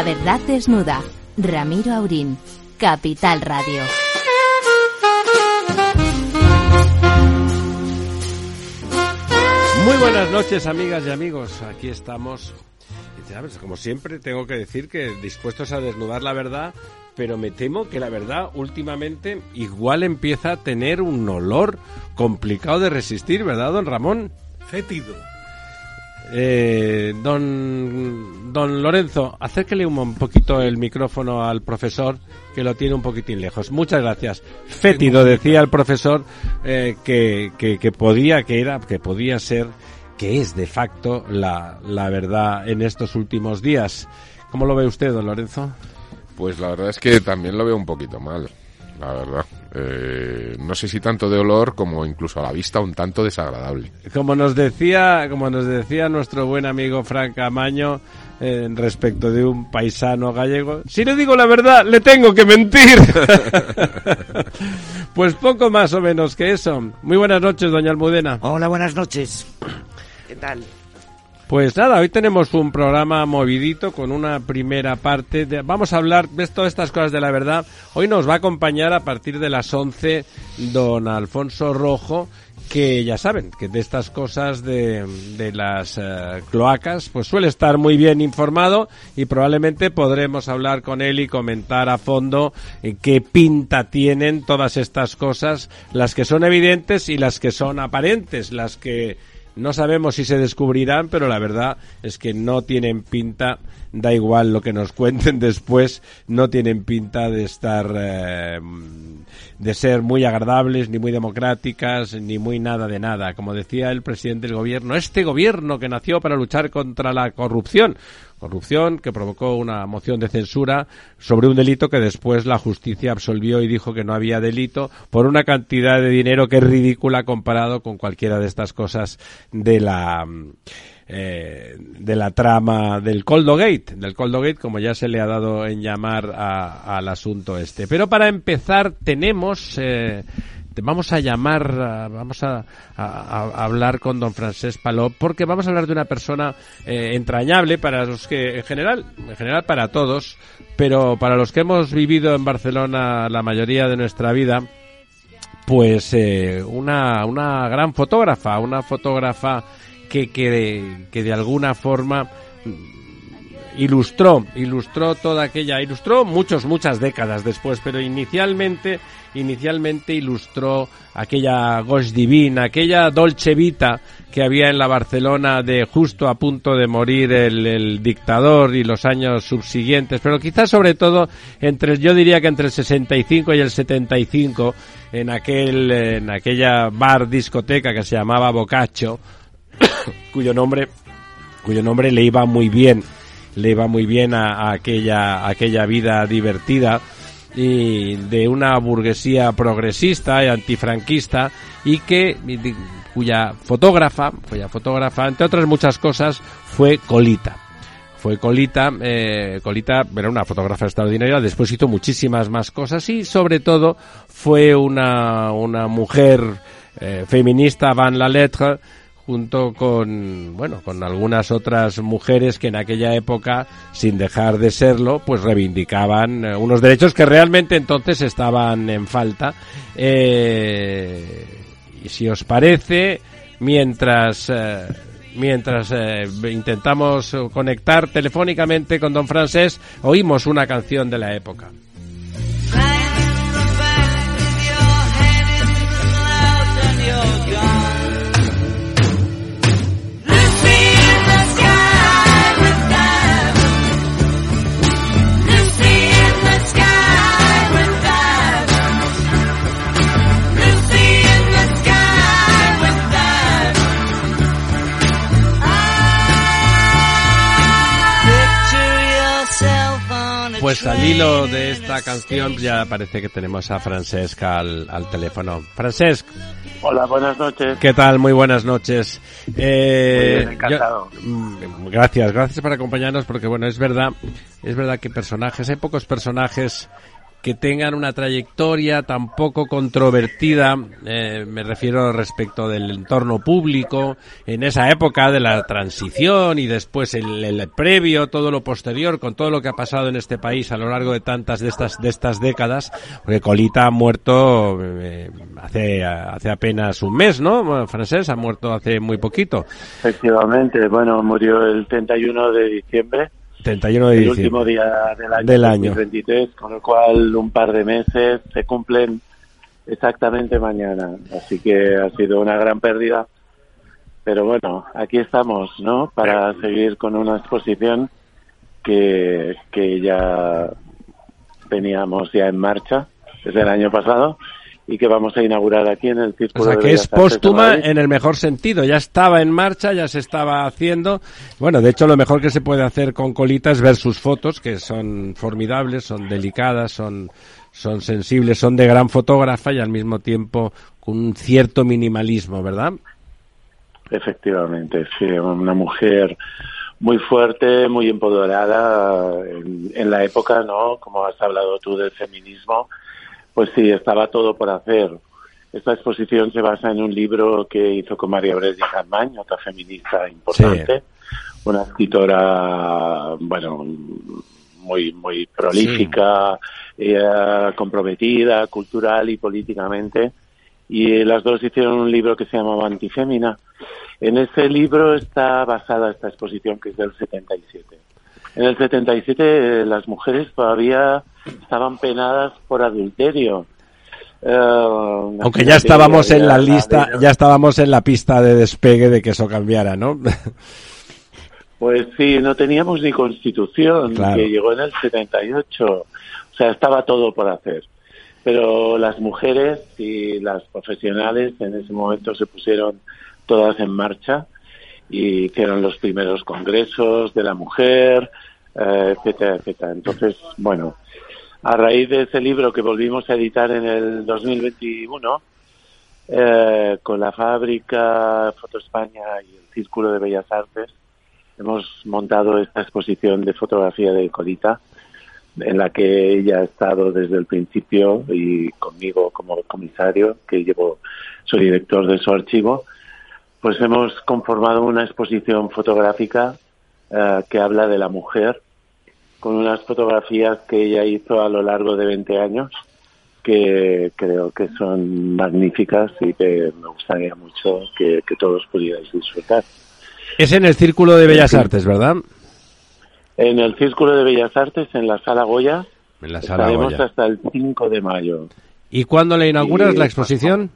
La verdad desnuda. Ramiro Aurín. Capital Radio. Muy buenas noches, amigas y amigos. Aquí estamos. Como siempre, tengo que decir que dispuestos a desnudar la verdad, pero me temo que la verdad últimamente igual empieza a tener un olor complicado de resistir, ¿verdad, don Ramón? Fétido. Eh, don, don Lorenzo, acérquele un poquito el micrófono al profesor, que lo tiene un poquitín lejos. Muchas gracias. Fétido, decía el profesor, eh, que, que, que, podía, que era, que podía ser, que es de facto la, la verdad en estos últimos días. ¿Cómo lo ve usted, don Lorenzo? Pues la verdad es que también lo veo un poquito mal, la verdad. Eh, no sé si tanto de olor como incluso a la vista un tanto desagradable. Como nos decía, como nos decía nuestro buen amigo Frank Amaño eh, respecto de un paisano gallego, si le digo la verdad, le tengo que mentir. pues poco más o menos que eso. Muy buenas noches, doña Almudena. Hola, buenas noches. ¿Qué tal? Pues nada, hoy tenemos un programa movidito con una primera parte. De, vamos a hablar de todas estas cosas de la verdad. Hoy nos va a acompañar a partir de las 11 don Alfonso Rojo, que ya saben que de estas cosas de, de las uh, cloacas, pues suele estar muy bien informado y probablemente podremos hablar con él y comentar a fondo eh, qué pinta tienen todas estas cosas, las que son evidentes y las que son aparentes, las que no sabemos si se descubrirán, pero la verdad es que no tienen pinta, da igual lo que nos cuenten después, no tienen pinta de estar, eh, de ser muy agradables, ni muy democráticas, ni muy nada de nada. Como decía el presidente del gobierno, este gobierno que nació para luchar contra la corrupción, corrupción que provocó una moción de censura sobre un delito que después la justicia absolvió y dijo que no había delito por una cantidad de dinero que es ridícula comparado con cualquiera de estas cosas de la eh, de la trama del Coldo Gate, del Coldo Gate, como ya se le ha dado en llamar al asunto este. Pero para empezar tenemos eh, vamos a llamar, vamos a, hablar con don Francés Palop, porque vamos a hablar de una persona eh, entrañable para los que, en general, en general para todos, pero para los que hemos vivido en Barcelona la mayoría de nuestra vida, pues eh, una, una gran fotógrafa, una fotógrafa que, que, que de alguna forma ilustró, ilustró toda aquella, ilustró muchos, muchas décadas después, pero inicialmente, inicialmente ilustró aquella Ghost Divina, aquella Dolce Vita que había en la Barcelona de justo a punto de morir el, el, dictador y los años subsiguientes, pero quizás sobre todo entre, yo diría que entre el 65 y el 75, en aquel, en aquella bar discoteca que se llamaba Boccaccio, cuyo nombre, cuyo nombre le iba muy bien le iba muy bien a, aquella, aquella vida divertida y de una burguesía progresista y antifranquista y que cuya fotógrafa, cuya fotógrafa, entre otras muchas cosas, fue Colita. Fue Colita, eh, Colita era una fotógrafa extraordinaria, después hizo muchísimas más cosas y sobre todo fue una, una mujer eh, feminista van la lettre, junto con bueno con algunas otras mujeres que en aquella época sin dejar de serlo pues reivindicaban eh, unos derechos que realmente entonces estaban en falta. Eh, y si os parece mientras eh, mientras eh, intentamos conectar telefónicamente con don Francés oímos una canción de la época Pues al hilo de esta canción ya parece que tenemos a Francesca al, al teléfono. Francesc. Hola, buenas noches. ¿Qué tal? Muy buenas noches. Eh, Muy bien, encantado. Yo, gracias, gracias por acompañarnos porque bueno, es verdad, es verdad que personajes, hay pocos personajes que tengan una trayectoria tan poco controvertida, eh, me refiero respecto del entorno público, en esa época de la transición y después el, el, previo, todo lo posterior, con todo lo que ha pasado en este país a lo largo de tantas de estas de estas décadas, porque Colita ha muerto eh, hace hace apenas un mes, ¿no? Francés ha muerto hace muy poquito. Efectivamente, bueno, murió el 31 de diciembre 31 de el diciembre. último día del año, Del año. 2023, con lo cual un par de meses se cumplen exactamente mañana. Así que ha sido una gran pérdida. Pero bueno, aquí estamos, ¿no? Para seguir con una exposición que, que ya teníamos ya en marcha desde el año pasado y que vamos a inaugurar aquí en el O Círculo sea, de que es póstuma en el mejor sentido. Ya estaba en marcha, ya se estaba haciendo. Bueno, de hecho, lo mejor que se puede hacer con Colita es ver sus fotos, que son formidables, son delicadas, son, son sensibles, son de gran fotógrafa y al mismo tiempo con un cierto minimalismo, ¿verdad? Efectivamente, sí, una mujer muy fuerte, muy empoderada en, en la época, ¿no? Como has hablado tú del feminismo, pues sí, estaba todo por hacer. Esta exposición se basa en un libro que hizo con María Brescia Carmañ, otra feminista importante, una escritora, bueno, muy muy prolífica, ella comprometida cultural y políticamente. Y las dos hicieron un libro que se llamaba Antifémina. En ese libro está basada esta exposición que es del 77. En el 77 eh, las mujeres todavía estaban penadas por adulterio. Eh, Aunque ya estábamos en la lista, ya estábamos en la pista de despegue de que eso cambiara, ¿no? Pues sí, no teníamos ni constitución, Claro. que llegó en el 78. O sea, estaba todo por hacer. Pero las mujeres y las profesionales en ese momento se pusieron todas en marcha y hicieron los primeros congresos de la mujer, eh, etcétera, etcétera. Entonces, bueno, a raíz de ese libro que volvimos a editar en el 2021, eh, con la fábrica Foto España y el Círculo de Bellas Artes, hemos montado esta exposición de fotografía de Colita, en la que ella ha estado desde el principio y conmigo como comisario, que llevo, soy director de su archivo, pues hemos conformado una exposición fotográfica eh, que habla de la mujer, con unas fotografías que ella hizo a lo largo de 20 años, que creo que son magníficas y que me gustaría mucho que, que todos pudierais disfrutar. Es en el Círculo de Bellas Artes, ¿verdad? En el Círculo de Bellas Artes, en la Sala Goya, En la sala estaremos Goya. hasta el 5 de mayo. ¿Y cuándo le inauguras la exposición?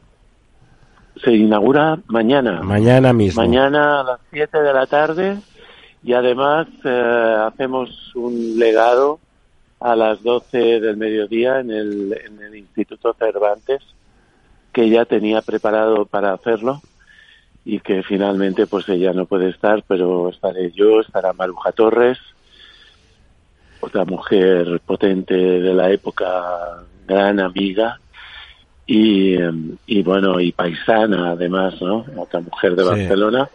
Se inaugura mañana. Mañana mismo. Mañana a las 7 de la tarde y además eh, hacemos un legado a las 12 del mediodía en el, en el Instituto Cervantes que ya tenía preparado para hacerlo y que finalmente pues ella no puede estar, pero estaré yo, estará Maruja Torres, otra mujer potente de la época, gran amiga y, eh, y bueno, y paisana además, ¿no? Otra mujer de Sí. Barcelona.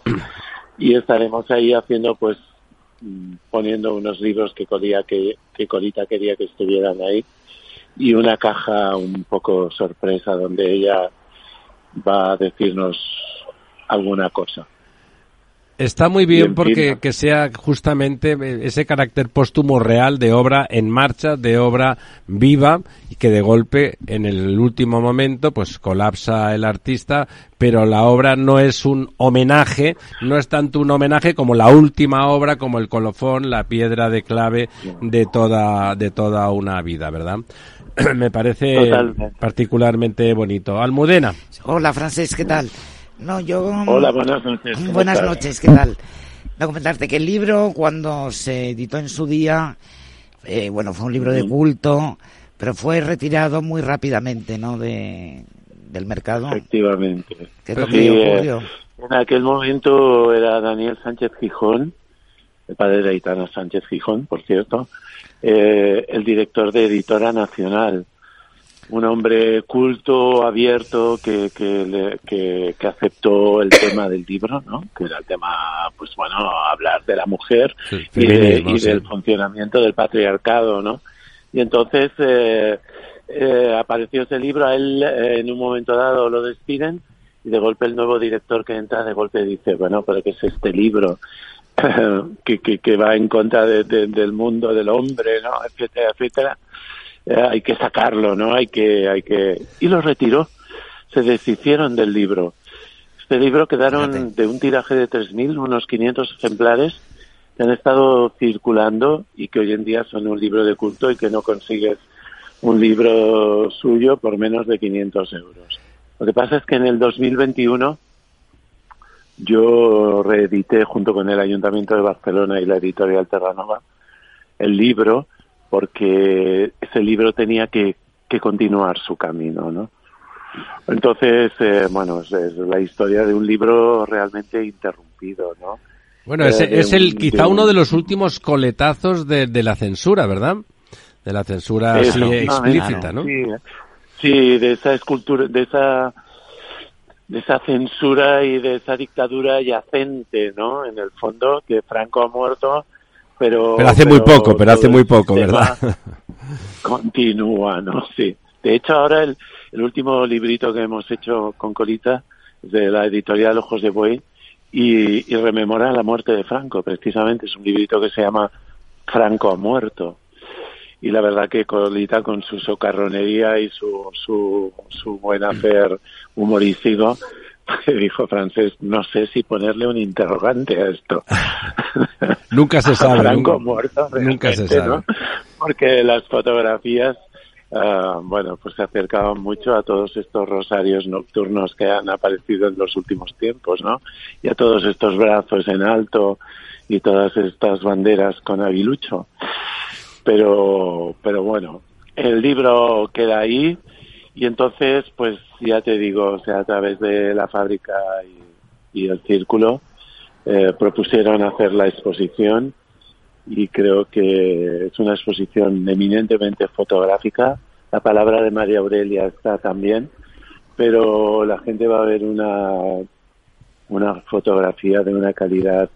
Y estaremos ahí haciendo pues mm, poniendo unos libros que Colita, que, que Colita quería que estuvieran ahí y una caja un poco sorpresa donde ella va a decirnos alguna cosa. Está muy bien porque que sea justamente eh, ese carácter póstumo real de obra en marcha, de obra viva y que de golpe en el último momento pues colapsa el artista, pero la obra no es un homenaje, no es tanto un homenaje como la última obra, como el colofón, la piedra de clave de toda de toda una vida, ¿verdad? Me parece Totalmente. particularmente bonito. Almudena. Hola, Francés, ¿qué tal? No, yo... Hola, buenas noches. ¿cómo Buenas estás? noches, ¿qué tal? No comentarte que el libro, cuando se editó en su día, eh, bueno, fue un libro de culto, pero fue retirado muy rápidamente, ¿no?, de, del mercado. Efectivamente. ¿Qué es lo Sí, que eh, ocurrió? En aquel momento era Daniel Sánchez Gijón, el padre de Aitana Sánchez Gijón, por cierto, eh, el director de Editora Nacional. Un hombre culto, abierto, que, que, que, que aceptó el tema del libro, ¿no? Que era el tema, pues bueno, hablar de la mujer Sí, y, de- sí. del funcionamiento del patriarcado, ¿no? Y entonces eh, eh, apareció ese libro, a él eh, en un momento dado lo despiden y de golpe el nuevo director que entra de golpe dice, bueno, pero ¿qué es este libro? que, que, que, va en contra de, de, del mundo del hombre, ¿no? etcétera, etcétera. Eh, hay que sacarlo, ¿no? Hay que, hay que... Y lo retiró. Se deshicieron del libro. Este libro quedaron Fíjate. de un tiraje de 3.000, unos 500 ejemplares que han estado circulando y que hoy en día son un libro de culto y que no consigues un libro suyo por menos de 500 euros. Lo que pasa es que en el 2021 yo reedité junto con el Ayuntamiento de Barcelona y la editorial Terranova el libro porque ese libro tenía que, que continuar su camino, ¿no? Entonces, eh, bueno, es, es, la historia de un libro realmente interrumpido, ¿no? Bueno, es, eh, es el quizá uno de los últimos coletazos de, de la censura, ¿verdad? De la censura así explícita, ¿no? Sí, sí, de esa escultura, de esa de esa censura y de esa dictadura yacente, ¿no? En el fondo, que Franco ha muerto, pero... Pero hace pero muy poco, pero hace muy poco, ¿verdad? Continúa, ¿no? Sí. De hecho, ahora el, el último librito que hemos hecho con Colita de la editorial Ojos de Buey y, y rememora la muerte de Franco, precisamente. Es un librito que se llama Franco ha muerto y la verdad que Colita con su socarronería y su, su, su buen hacer humorístico dijo francés, no sé si ponerle un interrogante a esto. nunca se sabe. Franco nunca, muerto, nunca se sabe. ¿no? Porque las fotografías, uh, bueno, pues se acercaban mucho a todos estos rosarios nocturnos que han aparecido en los últimos tiempos, ¿no? Y a todos estos brazos en alto y todas estas banderas con aguilucho pero pero bueno el libro queda ahí y entonces pues ya te digo o sea a través de la fábrica y, y el círculo eh, propusieron hacer la exposición y creo que es una exposición eminentemente fotográfica la palabra de María Aurelia está también pero la gente va a ver una una fotografía de una calidad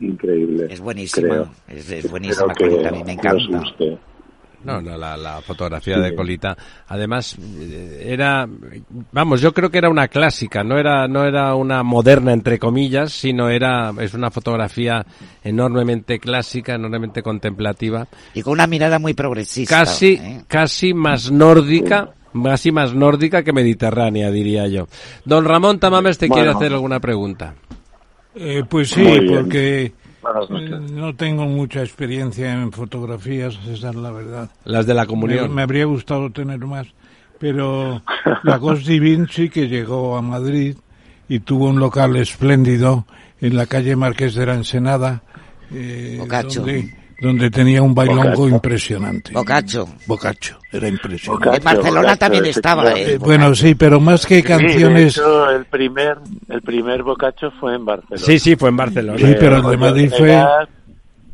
increíble. Es buenísima, es, es, buenísima, a mí me encanta. No, no la, la, fotografía sí. de Colita. Además, era, vamos, yo creo que era una clásica, no era, no era una moderna entre comillas, sino era, es una fotografía enormemente clásica, enormemente contemplativa. Y con una mirada muy progresista. Casi, ¿eh? casi más nórdica, casi más nórdica que mediterránea, diría yo. Don Ramón Tamames te bueno. quiere hacer alguna pregunta. Eh, pues sí, porque eh, no tengo mucha experiencia en fotografías, esa es la verdad. Las de la comunión. Me, me habría gustado tener más, pero la Ghost Divine sí que llegó a Madrid y tuvo un local espléndido en la calle Marqués de la Ensenada. Eh, donde, donde tenía un bailongo Bocacho. impresionante. Bocacho. Bocacho, era impresionante. en Barcelona Bocacho, también estaba. Eh, eh, bueno, sí, pero más que canciones. Sí, hecho, el primer, el primer Bocacho fue en Barcelona. Sí, sí, fue en Barcelona. Sí, pero el de Madrid fue.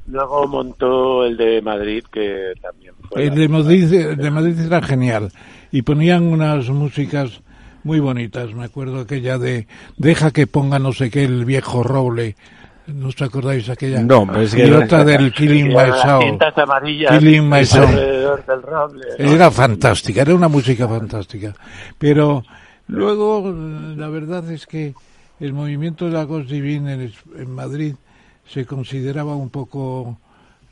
Luego montó el de Madrid, que también fue. El de Madrid, el de Madrid era genial. Y ponían unas músicas muy bonitas. Me acuerdo aquella de Deja que ponga no sé qué el viejo roble. ¿No os acordáis aquella? No, pues y otra del Killing My Soul. Killing My Soul. Era fantástica, era una música fantástica. Pero luego, la verdad es que el movimiento de la Ghost Divine en, en Madrid se consideraba un poco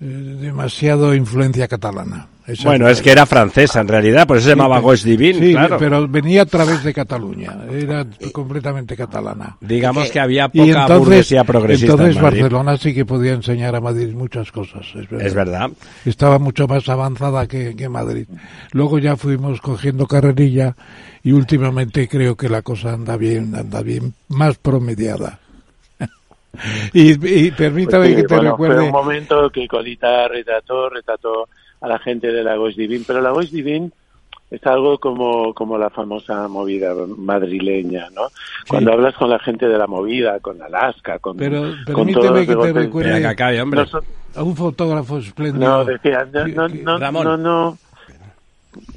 demasiado influencia catalana. Esa bueno, es que era francesa en realidad, por eso se llamaba Ghost Divine, sí, claro. pero venía a través de Cataluña, era completamente catalana. Digamos que, que había poca y entonces, burguesía progresista Entonces en Barcelona sí que podía enseñar a Madrid muchas cosas, es verdad. Es verdad. Estaba mucho más avanzada que, que Madrid. Luego ya fuimos cogiendo carrerilla y últimamente creo que la cosa anda bien, anda bien, más promediada. y, y, permítame pues sí, que te bueno, recuerde. Fue un momento que Colita retrató, retrató a la gente de la Goix Divine, pero la Goix Divine es algo como, como la famosa movida madrileña, ¿no? Sí. Cuando hablas con la gente de la movida, con Alaska, con, pero, con todos que te recuerde acá, hombre. No, a un fotógrafo espléndido. No, decía, no, no, no, Ramón. no, no,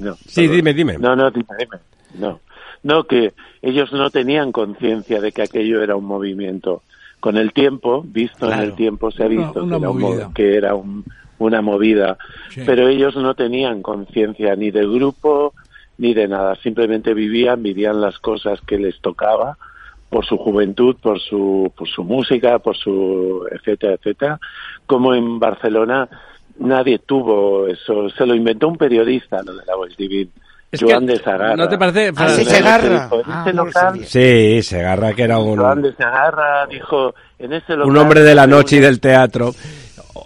no. Sí, dime, dime. No, no, dime, dime. No, no, que ellos no tenían conciencia de que aquello era un movimiento. Con el tiempo, visto claro. en el tiempo, se ha visto una, una que, era un, que, era un, una movida, pero ellos no tenían conciencia ni de grupo ni de nada, simplemente vivían, vivían las cosas que les tocaba por su juventud, por su, por su música, por su etcétera, etcétera, como en Barcelona nadie tuvo eso, se lo inventó un periodista, lo de la Voz Divine. Joan de Sagarra. ¿No te parece? Ah, sí, Segarra. Ah, sí, Segarra, que era un... Joan de Sagarra dijo en ese local... Un hombre de la noche y del teatro.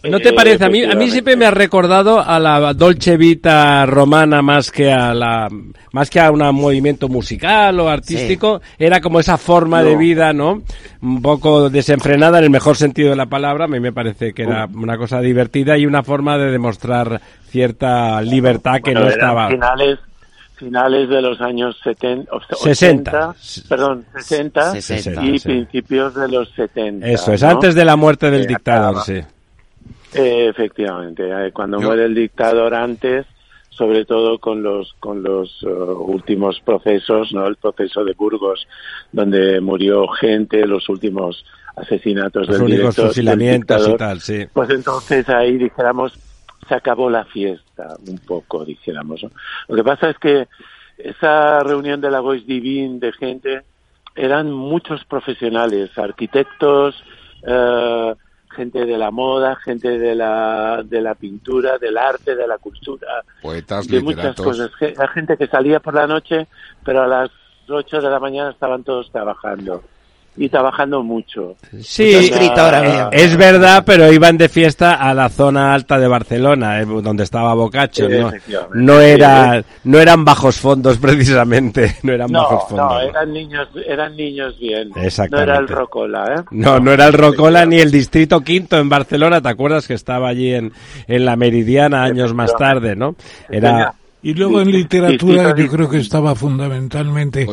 ¿No te parece? A mí, a mí siempre me ha recordado a la Dolce Vita romana más que a la, más que a un movimiento musical o artístico. Era como esa forma de vida, ¿no? Un poco desenfrenada en el mejor sentido de la palabra. A mí me parece que era una cosa divertida y una forma de demostrar cierta libertad que no estaba. Finales, finales de los años 70, 60, perdón, 60, y principios de los 70. Eso es, antes de la muerte del dictador, sí. efectivamente, eh, cuando muere el dictador antes, sobre todo con los con los uh, últimos procesos, no, el proceso de Burgos, donde murió gente, los últimos asesinatos los del únicos fusilamientos y tal, sí. Pues entonces ahí dijéramos se acabó la fiesta, un poco, dijéramos. Lo que pasa es que esa reunión de la Voice Divine de gente eran muchos profesionales, arquitectos, eh, gente de la moda, gente de la, de la pintura, del arte, de la cultura, poetas, de muchas cosas. La gente que salía por la noche, pero a las 8 de la mañana estaban todos trabajando y trabajando mucho. Sí, eh, es verdad, pero iban de fiesta a la zona alta de Barcelona, eh, donde estaba Bocacho, ¿no? No, era, no eran bajos fondos precisamente, no eran bajos fondos. No, eran niños, eran niños bien. No era el Rocola, ¿eh? No, no era el Rocola ni el Distrito Quinto en Barcelona, ¿te acuerdas que estaba allí en, en la Meridiana años más tarde, no? Era y luego en literatura yo creo que estaba fundamentalmente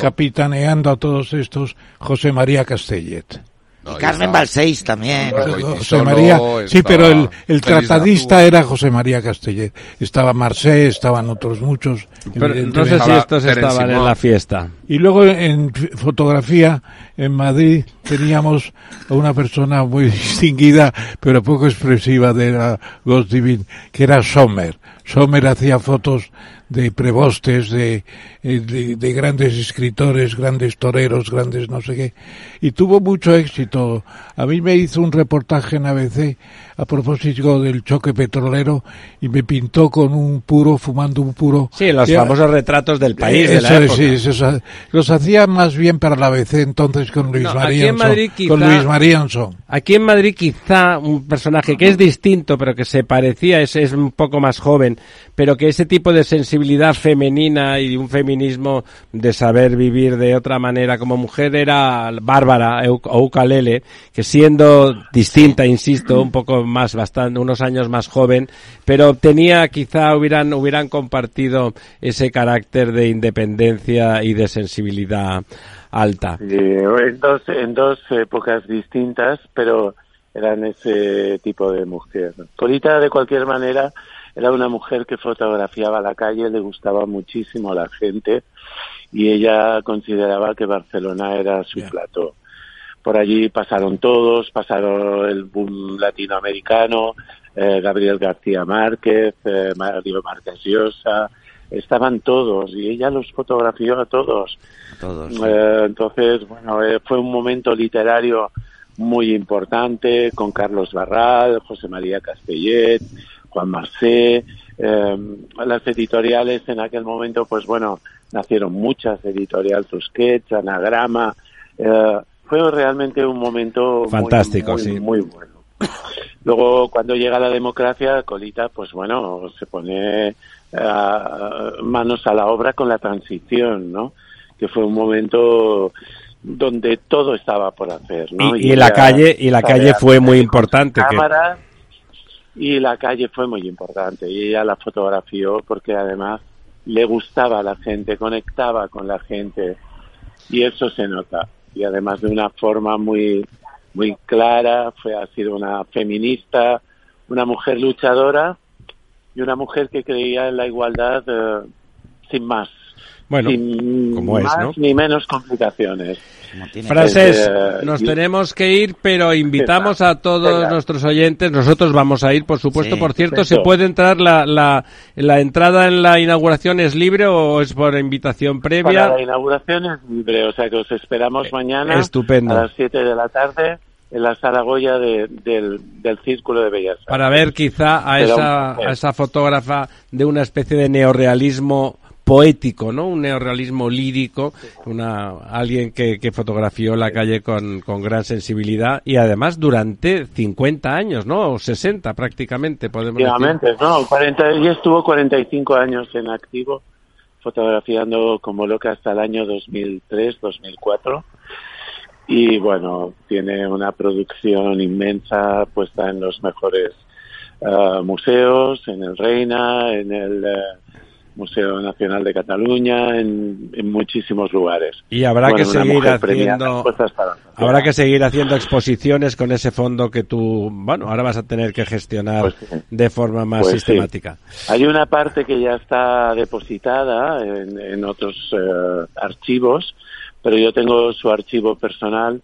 capitaneando a todos estos José María Castellet. y Carmen Balseis también. José María, sí, pero el, el tratadista era José María Castellet. Estaba Marcé, estaban otros muchos. no sé si estos estaban en la fiesta. Y luego en fotografía, en Madrid, teníamos a una persona muy distinguida, pero poco expresiva de la Ghost Divine, que era Sommer. Sommer hacía fotos de prebostes, de, eh, de, de, grandes escritores, grandes toreros, grandes no sé qué. Y tuvo mucho éxito. A mí me hizo un reportaje en ABC a propósito del choque petrolero y me pintó con un puro, fumando un puro. Sí, los famosos retratos del país, de la época. Sí, los hacía más bien para la ABC entonces con Luis no, Marianson. Aquí en Madrid quizá un personaje que es distinto, pero que se parecía, es, es un poco más joven, pero que ese tipo de sensibilidad femenina y un feminismo de saber vivir de otra manera como mujer era Bárbara o Ucalele, que siendo distinta, insisto, un poco más, bastante, unos años más joven, pero tenía, quizá hubieran, hubieran compartido ese carácter de independencia y de sensibilidad alta. en, dos, en dos épocas distintas, pero eran ese tipo de mujer. Colita, de cualquier manera, era una mujer que fotografiaba la calle, le gustaba muchísimo a la gente y ella consideraba que Barcelona era su plato. Por allí pasaron todos, pasaron el boom latinoamericano, eh, Gabriel García Márquez, eh, Mario Márquez Llosa, estaban todos y ella los fotografió a todos. Eh, entonces, bueno, fue un momento literario muy importante con Carlos Barral, José María Castellet, Juan Marcé. las editoriales en aquel momento, pues bueno, nacieron muchas, Editorial Tusquets, Anagrama, eh, fue realmente un momento fantástico, muy, sí. muy bueno. Luego, cuando llega la democracia, Colita, pues bueno, se pone eh, manos a la obra con la transición, ¿no? Que fue un momento donde todo estaba por hacer, ¿no? Y, la calle y la calle fue muy importante. Y la calle fue muy importante. Y ella la fotografió porque además le gustaba a la gente, conectaba con la gente. Y eso se nota. Y además de una forma muy muy clara, fue ha sido una feminista, una mujer luchadora y una mujer que creía en la igualdad eh, sin más, Bueno, como es, más ni menos complicaciones. Frases, nos tenemos que ir, pero invitamos a todos nuestros oyentes. Nosotros vamos a ir, por supuesto. por cierto, ¿se puede entrar la, la, la, entrada en la inauguración es libre o es por invitación previa? la inauguración es libre, o sea que os esperamos mañana Estupendo. a las 7 de la tarde en la Zaragoya de, del, del Círculo de Bellas Artes. Para ver quizá a esa, a esa fotógrafa de una especie de neorrealismo poético, ¿no? Un neorrealismo lírico, una, alguien que, que fotografió la calle con, con, gran sensibilidad y además durante 50 años, ¿no? O 60 prácticamente, podemos decir. no, 40, ella estuvo 45 años en activo fotografiando como loca hasta el año 2003, 2004 y bueno, tiene una producción inmensa puesta en los mejores uh, museos, en el Reina, en el uh, Museo Nacional de Cataluña, en, en muchísimos lugares. Y habrá que seguir haciendo habrá que seguir haciendo exposiciones con ese fondo que tú, bueno, ahora vas a tener que gestionar pues de forma más pues sistemática. Sí. Hay una parte que ya está depositada en, en otros uh, archivos, pero yo tengo su archivo personal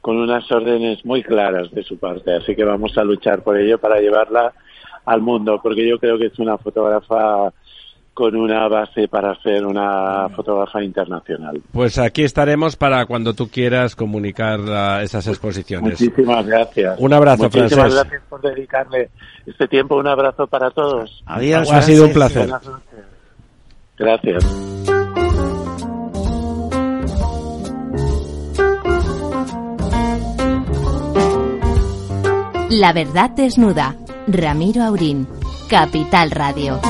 con unas órdenes muy claras de su parte, así que vamos a luchar por ello para llevarla al mundo, porque yo creo que es una fotógrafa con una base para ser una fotógrafa internacional. Pues aquí estaremos para cuando tú quieras comunicar esas exposiciones. Muchísimas gracias. Un abrazo, Muchísimas gracias por dedicarle este tiempo. Un abrazo para todos. Adiós. Ha sido un placer. Gracias. La verdad desnuda. Ramiro Aurín. Capital Radio.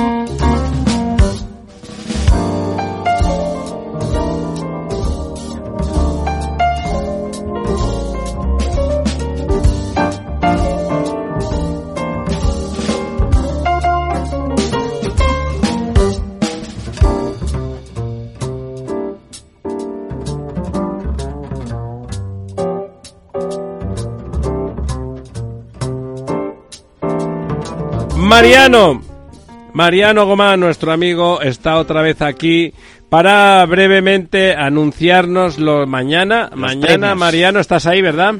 Mariano, Mariano Gomá, nuestro amigo, está otra vez aquí para brevemente anunciarnos lo mañana. mañana, Mariano, estás ahí, ¿verdad?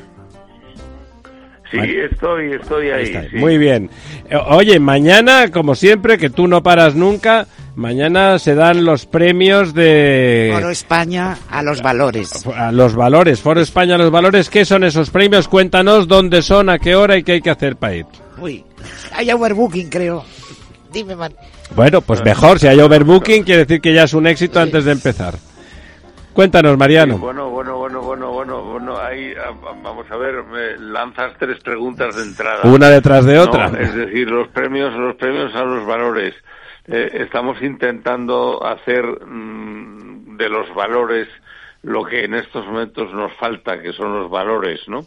Sí, estoy, estoy ahí. Muy bien. Eh, oye, mañana, como siempre, que tú no paras nunca, mañana se dan los premios de... Foro España a los valores. A los valores, Foro España a los valores. ¿Qué son esos premios? Cuéntanos dónde son, a qué hora y qué hay que hacer para ir. Uy, hay overbooking, creo. Dime, man. Bueno, pues mejor. Si hay overbooking, quiere decir que ya es un éxito antes de empezar. Cuéntanos, Mariano. bueno, bueno, bueno, bueno, bueno, bueno, ahí ah, vamos a ver, me lanzas tres preguntas de entrada. Una detrás de otra. es decir, los premios, los premios a los valores. Eh, estamos intentando hacer mm, de los valores lo que en estos momentos nos falta, que son los valores, ¿no?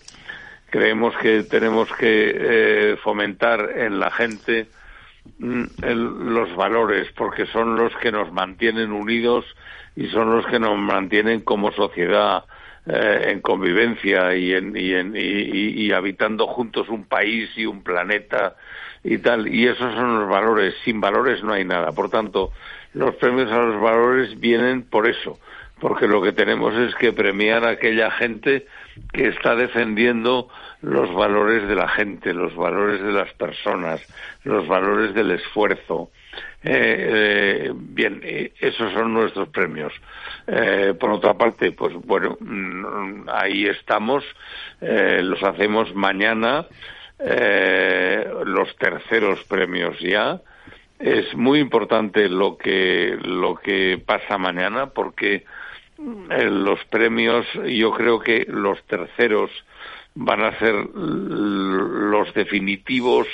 Creemos que tenemos que eh, fomentar en la gente mm, los valores porque son los que nos mantienen unidos y son los que nos mantienen como sociedad eh, en convivencia y, en, y, en, y, habitando juntos un país y un planeta y tal. Y esos son los valores. Sin valores no hay nada. Por tanto, los premios a los valores vienen por eso, porque lo que tenemos es que premiar a aquella gente que está defendiendo los valores de la gente, los valores de las personas, los valores del esfuerzo. Eh, eh, bien, eh, esos son nuestros premios. por otra parte, pues bueno, mm, ahí estamos, los hacemos mañana, los terceros premios ya. Es muy importante lo que, lo que pasa mañana porque los premios, yo creo que los terceros van a ser los definitivos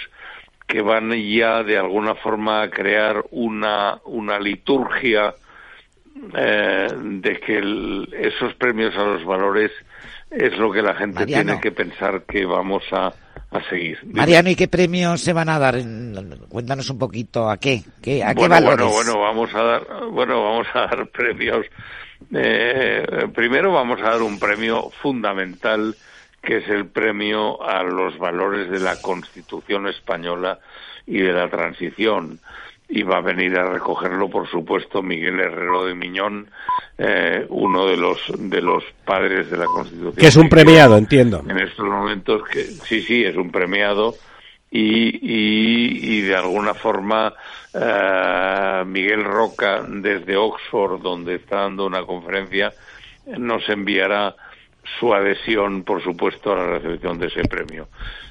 que van ya de alguna forma a crear una, una liturgia eh, de que esos premios a los valores es lo que la gente tiene que pensar que vamos a, a seguir. Mariano, ¿y qué premios se van a dar? Cuéntanos un poquito a qué, qué a qué valores. Bueno, bueno, vamos a dar, bueno, vamos a dar premios. Eh, primero vamos a dar un premio fundamental que es el premio a los valores de la Constitución española y de la transición. y va a venir a recogerlo, por supuesto, Miguel Herrero de Miñón, eh, uno de los de los padres de la Constitución. Que es un premiado, entiendo. En estos momentos, que sí, sí, es un premiado y, y, y de alguna forma eh, Miguel Roca, desde Oxford, donde está dando una conferencia, nos enviará su adhesión, por supuesto, a la recepción de ese premio.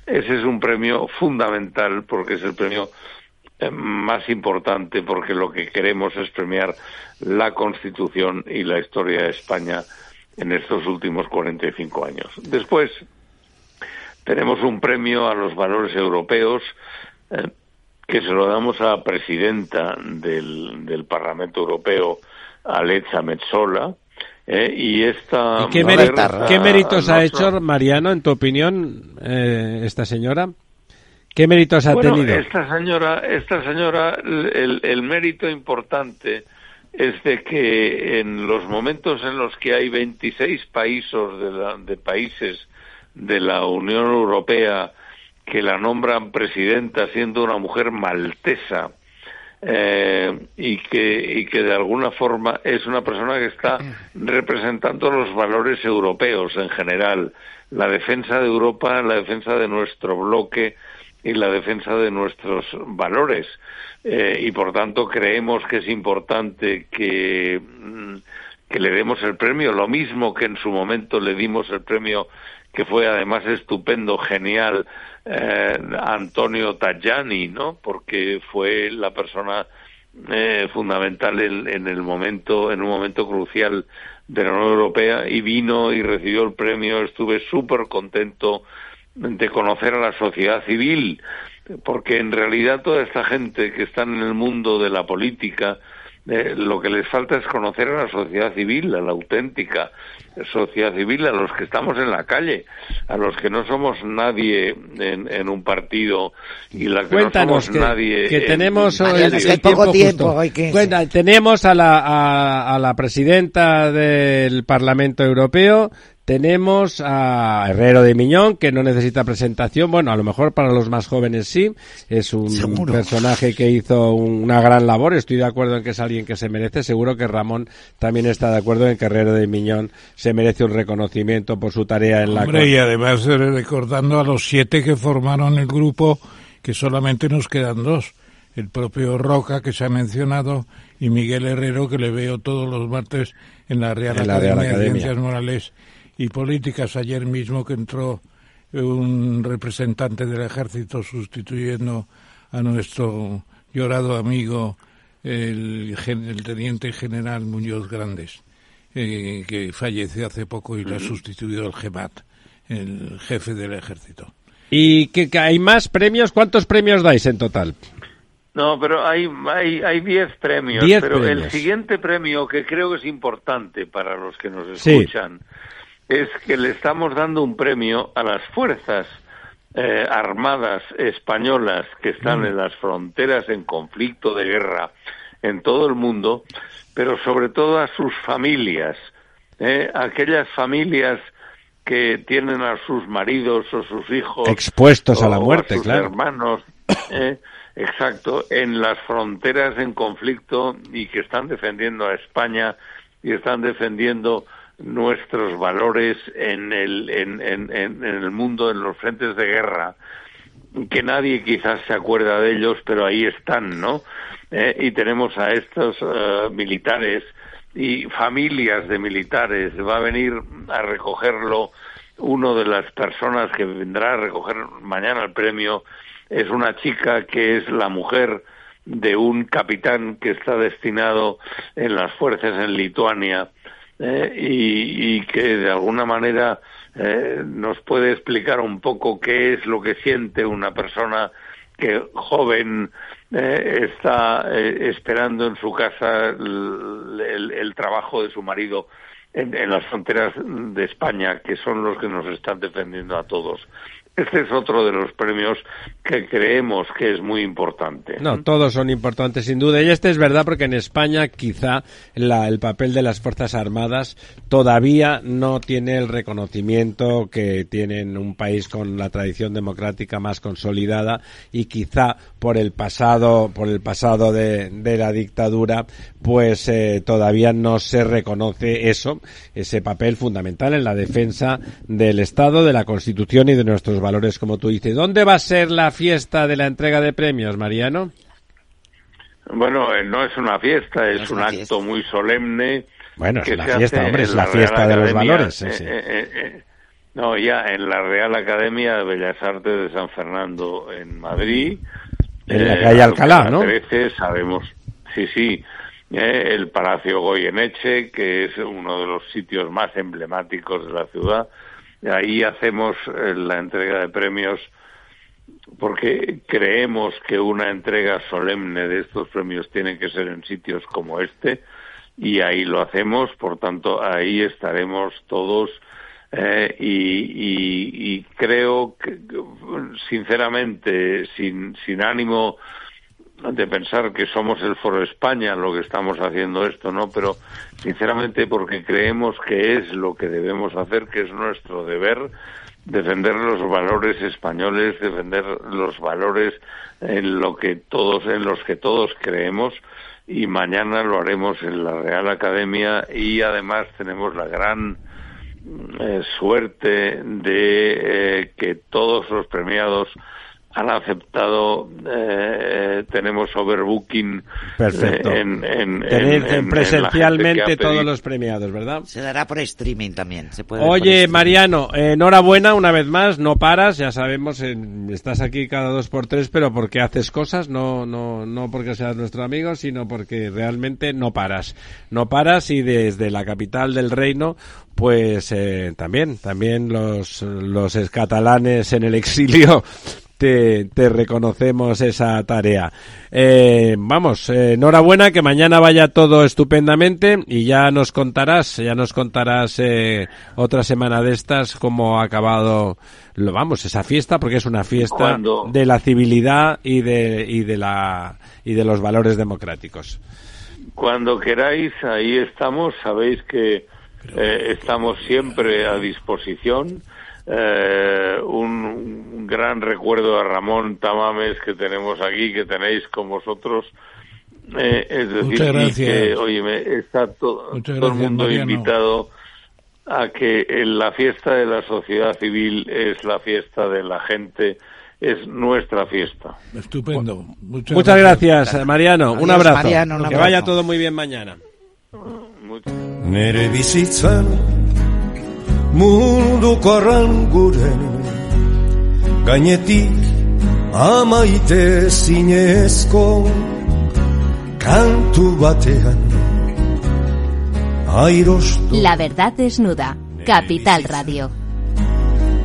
Ese es un premio fundamental porque es el premio eh, más importante porque lo que queremos es premiar la Constitución y la historia de España en estos últimos 45 años. Después tenemos un premio a los valores europeos eh, que se lo damos a la presidenta del, del Parlamento Europeo, Alexa Metzola, eh, y esta qué, méritos ha hecho Mariano, en tu opinión, esta señora? ¿Qué méritos ha tenido? Esta señora, esta señora, el, el, mérito importante es de que en los momentos en los que hay 26 países de, de países de la Unión Europea que la nombran presidenta siendo una mujer maltesa eh, y que y que de alguna forma es una persona que está representando los valores europeos en general la defensa de Europa la defensa de nuestro bloque y la defensa de nuestros valores. Eh, y por tanto creemos que es importante que, mm, que le demos el premio, lo mismo que en su momento le dimos el premio que fue además estupendo, genial, eh, Antonio Tajani, ¿no? Porque fue la persona eh, fundamental en, en, el momento, en un momento crucial de la Unión Europea y vino y recibió el premio. Estuve súper contento de conocer a la sociedad civil, porque en realidad toda esta gente que está en el mundo de la política, eh, lo que les falta es conocer a la sociedad civil, a la auténtica sociedad civil, a los que estamos en la calle, a los que no somos nadie en, un partido y la que no somos nadie. Que tenemos el, poco tiempo. tenemos a la, a, a la presidenta del Parlamento Europeo, tenemos a Herrero de Miñón, que no necesita presentación. Bueno, a lo mejor para los más jóvenes sí. Es un personaje que hizo una gran labor. Estoy de acuerdo en que es alguien que se merece. Seguro que Ramón también está de acuerdo en que Herrero de Miñón se merece un reconocimiento por su tarea en la Hombre, y además eh, recordando a los siete que formaron el grupo, que solamente nos quedan dos. El propio Roca, que se ha mencionado, y Miguel Herrero, que le veo todos los martes en la Real, Academia, de Ciencias Morales y Políticas. Ayer mismo que entró un representante del ejército sustituyendo a nuestro llorado amigo, el, el teniente general Muñoz Grandes, eh, que falleció hace poco y lo ha sustituido el GEMAT, el jefe del ejército. ¿Y que, hay más premios? ¿Cuántos premios dais en total? No, pero hay hay hay diez premios, pero el siguiente premio que creo que es importante para los que nos escuchan es que le estamos dando un premio a las fuerzas eh, armadas españolas que están mm. en las fronteras en conflicto de guerra en todo el mundo, pero sobre todo a sus familias, eh, aquellas familias que tienen a sus maridos o sus hijos expuestos a la muerte, a sus hermanos, eh, exacto, en las fronteras en conflicto y que están defendiendo a España y están defendiendo nuestros valores en el, en, en, en, el mundo, en los frentes de guerra, que nadie quizás se acuerda de ellos, pero ahí están, ¿no? Eh, y tenemos a estos eh, militares y familias de militares. Va a venir a recogerlo uno de las personas que vendrá a recoger mañana el premio. Es una chica que es la mujer de un capitán que está destinado en las fuerzas en Lituania eh, y, que de alguna manera eh, nos puede explicar un poco qué es lo que siente una persona que joven eh, está esperando en su casa el, trabajo de su marido en, las fronteras de España, que son los que nos están defendiendo a todos. Este es otro de los premios que creemos que es muy importante. No, todos son importantes sin duda. Y este es verdad porque en España quizá el papel de las Fuerzas Armadas todavía no tiene el reconocimiento que tiene en un país con la tradición democrática más consolidada y quizá por el pasado, por el pasado de, la dictadura, pues eh, todavía no se reconoce eso, ese papel fundamental en la defensa del Estado, de la Constitución y de nuestros valores, como tú dices. ¿Dónde va a ser la fiesta de la entrega de premios, Mariano? Bueno, eh, no es una fiesta, es, un acto muy solemne. Bueno, es la fiesta, hombre, es la, fiesta de los valores. Eh, eh, no, ya en la Real Academia de Bellas Artes de San Fernando, en Madrid. En la calle Alcalá, ¿no? sabemos, sí, sí, el Palacio Goyeneche, que es uno de los sitios más emblemáticos de la ciudad. Ahí hacemos la entrega de premios porque creemos que una entrega solemne de estos premios tiene que ser en sitios como este y ahí lo hacemos, por tanto ahí estaremos todos eh, y, y, creo que sinceramente sin, sin ánimo de pensar que somos el Foro España lo que estamos haciendo esto, ¿no? Pero sinceramente porque creemos que es lo que debemos hacer, que es nuestro deber defender los valores españoles, defender los valores en lo que todos en los que todos creemos y mañana lo haremos en la Real Academia y además tenemos la gran eh, suerte de eh, que todos los premiados han aceptado, eh, tenemos overbooking Perfecto. en, en, presencialmente todos los premiados, ¿verdad? Se dará por streaming también. Se puede Oye, Mariano, enhorabuena una vez más, no paras, ya sabemos, estás aquí cada dos por tres, pero porque haces cosas, no, no, no porque seas nuestro amigo, sino porque realmente no paras. No paras y desde la capital del reino, pues eh, también, también los, los escatalanes en el exilio te, reconocemos esa tarea. Eh, vamos, eh, enhorabuena, que mañana vaya todo estupendamente y ya nos contarás, ya nos contarás eh, otra semana de estas cómo ha acabado, lo, vamos, esa fiesta, porque es una fiesta de la civilidad y de, y de la, y de los valores democráticos. Cuando queráis, ahí estamos, sabéis que estamos siempre a disposición eh, un, gran recuerdo a Ramón Tamames que tenemos aquí, que tenéis con vosotros. Eh, es decir, que, oye, está todo el mundo invitado a que en la fiesta de la sociedad civil es la fiesta de la gente, es nuestra fiesta. Estupendo. Muchas, gracias, Mariano. un abrazo. que vaya todo muy bien mañana. Munduko arranguren gainetik amaite zinezko kantu batean airostu. La verdad desnuda, Capital Radio.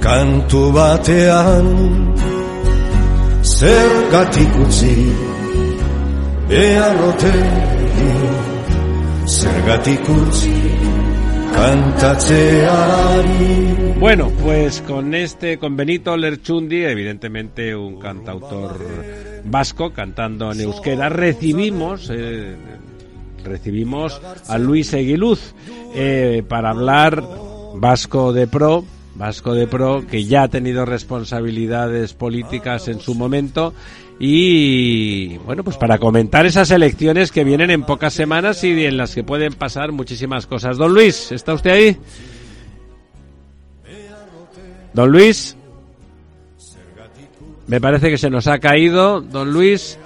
Kantu batean zergatik utzi beharrote zergatik utzi Bueno, pues con este, con Benito Lerchundi, evidentemente un cantautor vasco cantando en euskera, recibimos, eh, recibimos a Luis Eguiluz eh, para hablar vasco de pro, Vasco de Pro, que ya ha tenido responsabilidades políticas en su momento y bueno, pues para comentar esas elecciones que vienen en pocas semanas y en las que pueden pasar muchísimas cosas. Don Luis, ¿está usted ahí? Don Luis. Me parece que se nos ha caído, don Luis.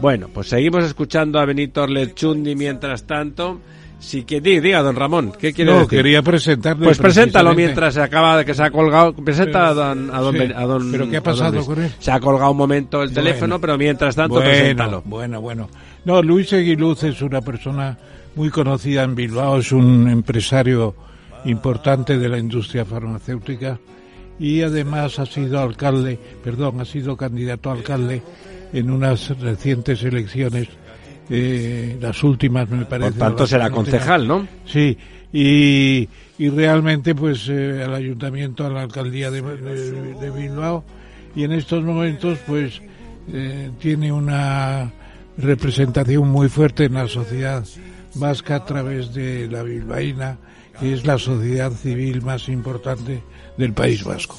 Bueno, pues seguimos escuchando a Benito Orlechundi mientras tanto. Sí, que diga, don Ramón, ¿qué quiere no, quería presentarle. Pues preséntalo mientras se acaba de que se ha colgado. Presenta a don, a don, ¿Pero qué ha pasado con él? Se ha colgado un momento el teléfono, pero mientras tanto, bueno, preséntalo. Bueno, bueno. No, Luis Eguiluz es una persona muy conocida en Bilbao, es un empresario importante de la industria farmacéutica y además ha sido alcalde, perdón, ha sido candidato a alcalde en unas recientes elecciones eh, las últimas me parece. Por tanto será concejal, ¿no? Sí, y, y realmente pues eh, al ayuntamiento, a la alcaldía de, de, Bilbao y en estos momentos pues eh, tiene una representación muy fuerte en la sociedad vasca a través de la bilbaína que es la sociedad civil más importante del País Vasco.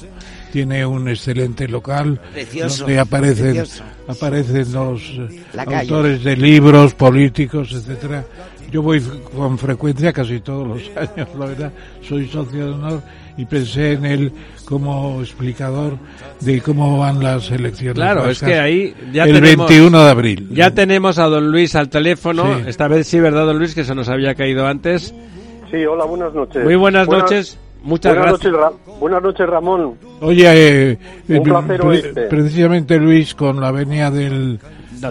Tiene un excelente local donde aparecen aparecen los eh, autores de libros políticos, etcétera. Yo voy con frecuencia casi todos los años, la verdad. Soy socio de honor y pensé en él como explicador de cómo van las elecciones. Claro, es que ahí ya el 21 de abril. Ya tenemos a don Luis al teléfono. Esta vez sí, ¿verdad, don Luis? Que se nos había caído antes. Sí, hola, buenas noches. Muy buenas, noches. Muchas gracias. buenas noches, Ramón. Oye, eh, eh precisamente Luis, con la venia del.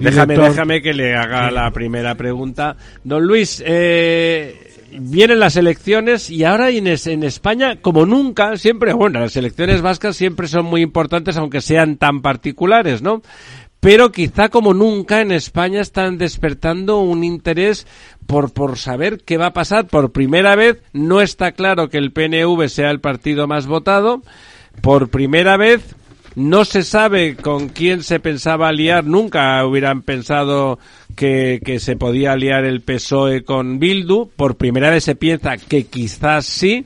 déjame, déjame que le haga la primera pregunta. Don Luis, eh, vienen las elecciones y ahora en, en España, como nunca, siempre, bueno, las elecciones vascas siempre son muy importantes, aunque sean tan particulares, ¿no? pero quizá como nunca en España están despertando un interés por, por saber qué va a pasar. Por primera vez no está claro que el PNV sea el partido más votado. Por primera vez no se sabe con quién se pensaba aliar. Nunca hubieran pensado que, que se podía aliar el PSOE con Bildu. Por primera vez se piensa que quizás sí.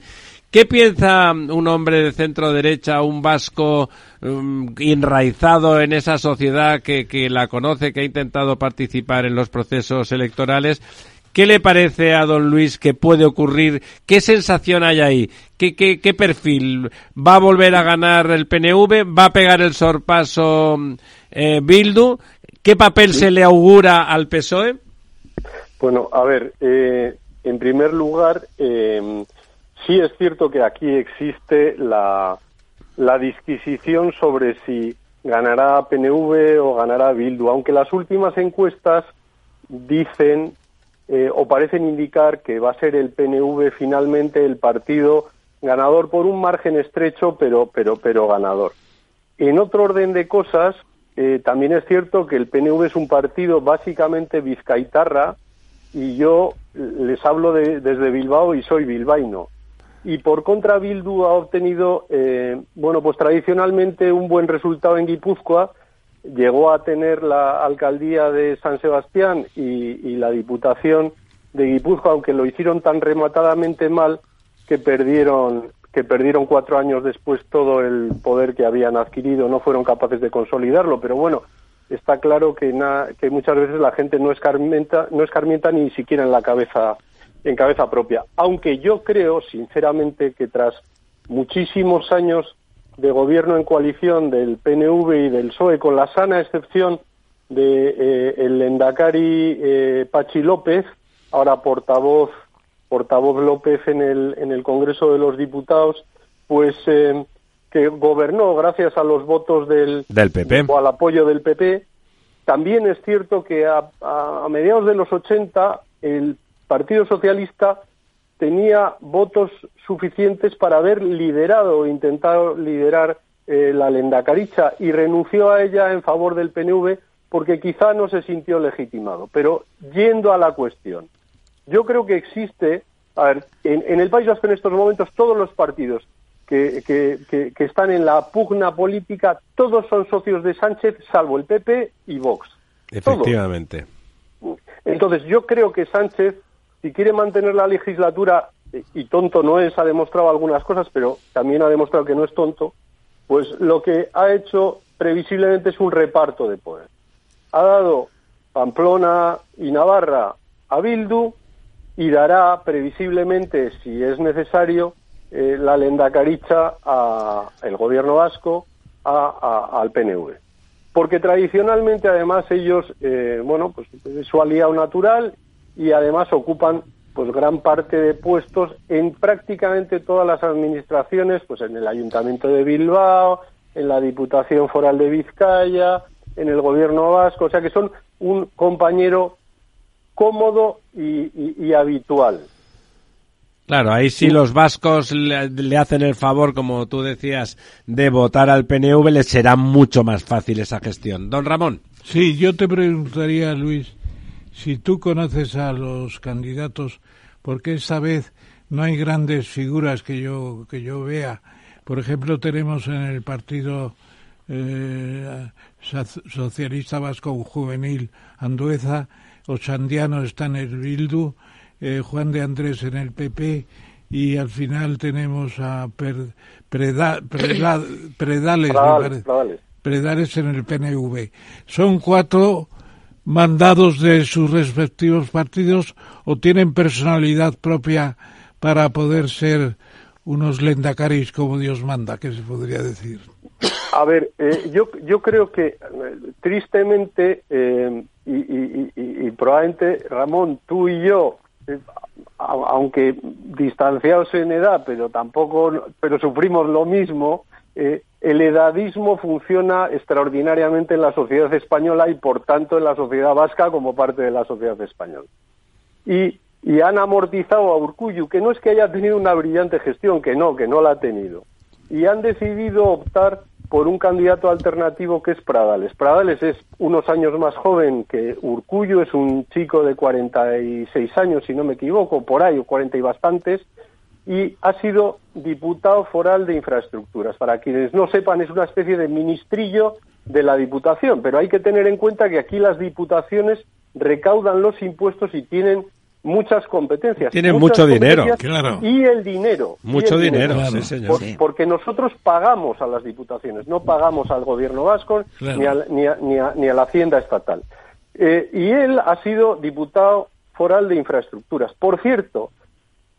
¿Qué piensa un hombre de centro derecha, un vasco um, enraizado en esa sociedad que, que la conoce, que ha intentado participar en los procesos electorales? ¿Qué le parece a don Luis que puede ocurrir? ¿Qué sensación hay ahí? ¿Qué, qué, qué perfil? ¿Va a volver a ganar el PNV? ¿Va a pegar el sorpaso eh, Bildu? ¿Qué papel se le augura al PSOE? Bueno, a ver, eh, en primer lugar, eh, Sí es cierto que aquí existe la, disquisición sobre si ganará PNV o ganará Bildu, aunque las últimas encuestas dicen eh, o parecen indicar que va a ser el PNV finalmente el partido ganador por un margen estrecho, pero, pero, pero ganador. En otro orden de cosas, eh, también es cierto que el PNV es un partido básicamente vizcaitarra y yo les hablo desde Bilbao y soy bilbaíno y por contra Bildu ha obtenido, eh, bueno, pues tradicionalmente un buen resultado en Guipúzcoa, llegó a tener la alcaldía de San Sebastián y, la diputación de Guipúzcoa, aunque lo hicieron tan rematadamente mal que perdieron que perdieron cuatro años después todo el poder que habían adquirido, no fueron capaces de consolidarlo, pero bueno, está claro que, que muchas veces la gente no escarmienta, no escarmienta ni siquiera en la cabeza en cabeza propia. Aunque yo creo, sinceramente, que tras muchísimos años de gobierno en coalición del PNV y del PSOE, con la sana excepción de eh, el Endacari eh, Pachi López, ahora portavoz portavoz López en el en el Congreso de los Diputados, pues eh, que gobernó gracias a los votos del, del PP o al apoyo del PP. También es cierto que a, a mediados de los 80 el Partido Socialista tenía votos suficientes para haber liderado o intentado liderar eh, la Lendacaricha y renunció a ella en favor del PNV porque quizá no se sintió legitimado. Pero yendo a la cuestión, yo creo que existe, a ver, en, el País Vasco en estos momentos todos los partidos que, que, están en la pugna política, todos son socios de Sánchez, salvo el PP y Vox. Efectivamente. Entonces, yo creo que Sánchez si quiere mantener la legislatura, y tonto no es, ha demostrado algunas cosas, pero también ha demostrado que no es tonto, pues lo que ha hecho previsiblemente es un reparto de poder. Ha dado Pamplona y Navarra a Bildu y dará previsiblemente, si es necesario, eh, la lenda caricha al gobierno vasco, al PNV. Porque tradicionalmente, además, ellos, eh, bueno, pues es su aliado natural y además ocupan pues gran parte de puestos en prácticamente todas las administraciones, pues en el Ayuntamiento de Bilbao, en la Diputación Foral de Vizcaya, en el Gobierno Vasco, o sea que son un compañero cómodo y, habitual. Claro, ahí sí los vascos le, le, hacen el favor, como tú decías, de votar al PNV, les será mucho más fácil esa gestión. Don Ramón. Sí, yo te preguntaría, Luis, si tú conoces a los candidatos, porque esta vez no hay grandes figuras que yo que yo vea. Por ejemplo, tenemos en el partido eh, socialista vasco juvenil Andueza, Ochandiano está en el Bildu, eh, Juan de Andrés en el PP y al final tenemos a Predales, Predales en el PNV. Son cuatro mandados de sus respectivos partidos o tienen personalidad propia para poder ser unos lendacaris como Dios manda, que se podría decir. A ver, eh, yo, yo creo que eh, tristemente eh, y, probablemente Ramón, tú y yo, aunque distanciados en edad, pero tampoco, pero sufrimos lo mismo, el edadismo funciona extraordinariamente en la sociedad española y por tanto en la sociedad vasca como parte de la sociedad española. Y, han amortizado a Urcuyu, que no es que haya tenido una brillante gestión, que no, que no la ha tenido. Y han decidido optar por un candidato alternativo que es Pradales. Pradales es unos años más joven que Urcuyu, es un chico de 46 años, si no me equivoco, por ahí, o 40 y bastantes, y ha sido diputado foral de infraestructuras. Para quienes no sepan, es una especie de ministrillo de la Diputación, pero hay que tener en cuenta que aquí las diputaciones recaudan los impuestos y tienen muchas competencias. Tienen mucho dinero, claro. Y el dinero. Mucho dinero, sí, señor. Porque nosotros pagamos a las diputaciones, no pagamos al gobierno vasco ni, a, ni, ni, a, la hacienda estatal. Eh, y él ha sido diputado foral de infraestructuras. Por cierto,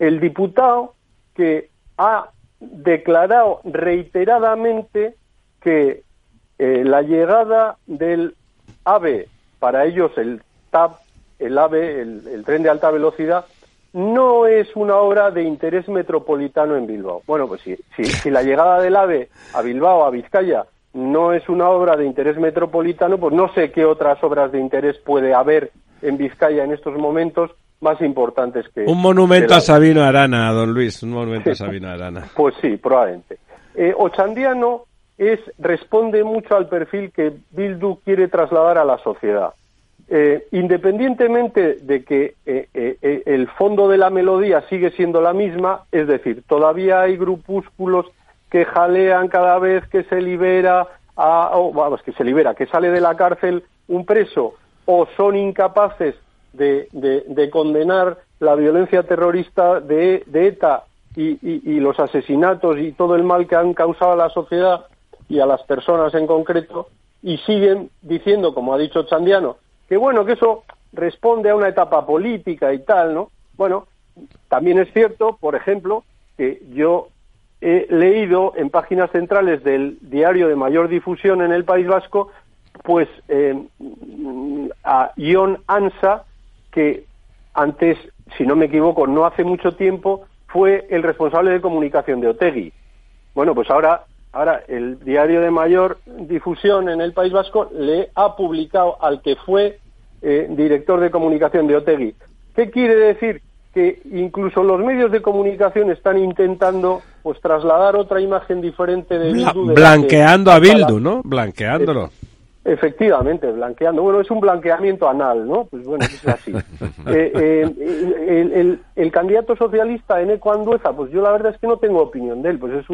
el diputado que ha declarado reiteradamente que eh, la llegada del AVE, para ellos el TAP, el AVE, el, tren de alta velocidad, no es una obra de interés metropolitano en Bilbao. Bueno, pues si, si, la llegada del AVE a Bilbao, a Vizcaya, no es una obra de interés metropolitano, pues no sé qué otras obras de interés puede haber en Vizcaya en estos momentos más importantes que... Un monumento a Sabino Arana, don Luis, un monumento a Sabino Arana. Pues sí, probablemente. Eh, Ochandiano es, responde mucho al perfil que Bildu quiere trasladar a la sociedad. Eh, independientemente de que eh, el fondo de la melodía sigue siendo la misma, es decir, todavía hay grupúsculos que jalean cada vez que se libera, a, vamos, que se libera, que sale de la cárcel un preso, o son incapaces de, condenar la violencia terrorista de, ETA y, los asesinatos y todo el mal que han causado a la sociedad y a las personas en concreto, y siguen diciendo, como ha dicho Chandiano, que bueno, que eso responde a una etapa política y tal, ¿no? Bueno, también es cierto, por ejemplo, que yo he leído en páginas centrales del diario de mayor difusión en el País Vasco, pues eh, a Ion Ansa, que antes, si no me equivoco, no hace mucho tiempo, fue el responsable de comunicación de Otegui. Bueno, pues ahora, ahora el diario de mayor difusión en el País Vasco le ha publicado al que fue eh, director de comunicación de Otegui. ¿Qué quiere decir? Que incluso los medios de comunicación están intentando pues trasladar otra imagen diferente de Bildu. blanqueando a Bildu, ¿no? Blanqueándolo. Efectivamente, blanqueando. Bueno, es un blanqueamiento anal, ¿no? Pues bueno, es así. Eh, eh, el, candidato socialista, Eneco Andueza, pues yo la verdad es que no tengo opinión de él, pues es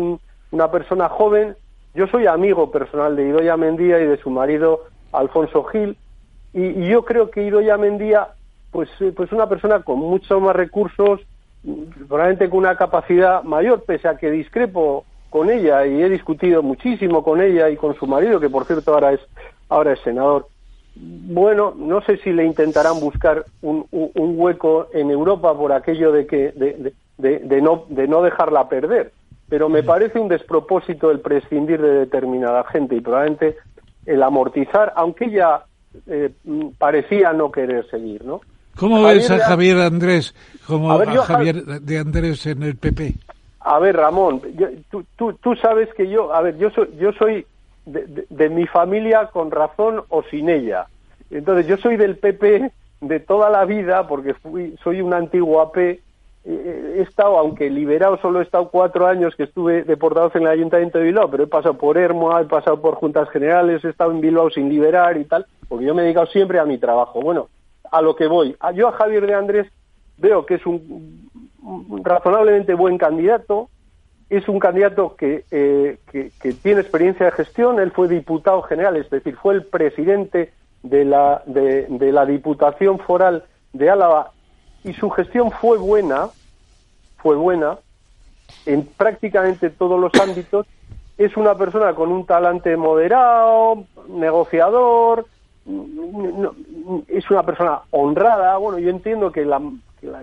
una persona joven. Yo soy amigo personal de Idoya Mendía y de su marido Alfonso Gil, y, yo creo que Idoya Mendía, pues, eh, pues una persona con muchos más recursos, probablemente con una capacidad mayor, pese a que discrepo con ella y he discutido muchísimo con ella y con su marido, que por cierto ahora es ahora es senador. Bueno, no sé si le intentarán buscar un, hueco en Europa por aquello de que de, no de no dejarla perder, pero me parece un despropósito el prescindir de determinada gente y probablemente el amortizar, aunque ella eh, parecía no querer seguir, ¿no? ¿Cómo ves a Javier Andrés como a, Javier de Andrés en el PP? A ver, Ramón, tú, tú, tú, sabes que yo, a ver, yo soy, yo soy de, mi familia con razón o sin ella. Entonces yo soy del PP de toda la vida porque fui, soy un antiguo AP. Eh, he estado, aunque liberado solo he estado cuatro años que estuve deportado en el Ayuntamiento de Bilbao, pero he pasado por Hermoa, he pasado por juntas generales, he estado en Bilbao sin liberar y tal, porque yo me he dedicado siempre a mi trabajo. Bueno, a lo que voy. Yo a Javier de Andrés veo que es un razonablemente buen candidato, es un candidato que, eh, que, tiene experiencia de gestión, él fue diputado general, es decir, fue el presidente de la, de, de la Diputación Foral de Álava y su gestión fue buena, fue buena en prácticamente todos los ámbitos. Es una persona con un talante moderado, negociador, es una persona honrada. Bueno, yo entiendo que la,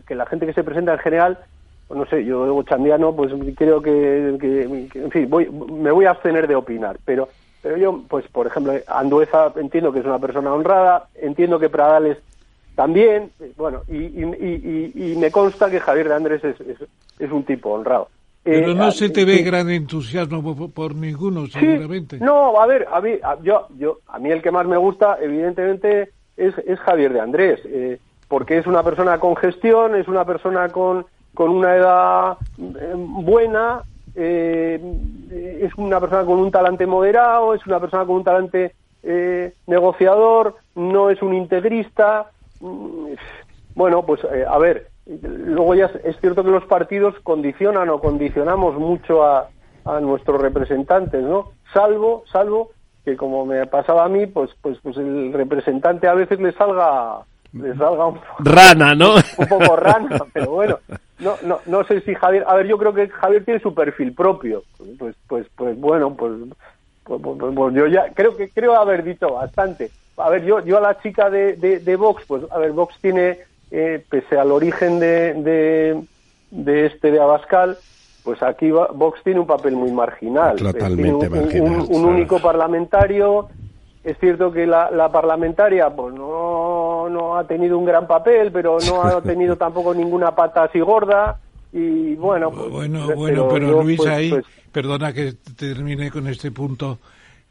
que la gente que se presenta en general no sé, yo Chandiano, pues creo que, en fin, voy, me voy a abstener de opinar, pero, pero yo, pues por ejemplo, Andueza entiendo que es una persona honrada, entiendo que Pradales también, bueno, y, y, y, me consta que Javier de Andrés es, es, un tipo honrado. Pero no eh, se te ve gran entusiasmo por, ninguno, seguramente. no, a ver, a mí, yo, yo, a mí el que más me gusta, evidentemente, es, es Javier de Andrés, eh, porque es una persona con gestión, es una persona con con una edad eh, buena, eh, es una persona con un talante moderado, es una persona con un talante eh, negociador, no es un integrista. Mm, bueno, pues a ver, luego ya es cierto que los partidos condicionan o condicionamos mucho a, a nuestros representantes, ¿no? Salvo, salvo que como me pasaba a mí, pues, pues, pues el representante a veces le salga salga un, rana, ¿no? Un poco rana, pero bueno, no, no, no sé si Javier, a ver, yo creo que Javier tiene su perfil propio, pues, pues, pues bueno, pues, pues, pues, pues yo ya creo que creo haber dicho bastante. A ver, yo, yo a la chica de, de, Vox, pues, a ver, Vox tiene, eh, pese al origen de, de, de este de Abascal, pues aquí Vox tiene un papel muy marginal. Totalmente marginal. Un, único parlamentario. Es cierto que la, la parlamentaria, pues no no, ha tenido un gran papel, pero no ha tenido tampoco ninguna pata así gorda. Y bueno, pues, bueno, bueno, pero, Luis, pues, ahí, pues perdona que termine con este punto.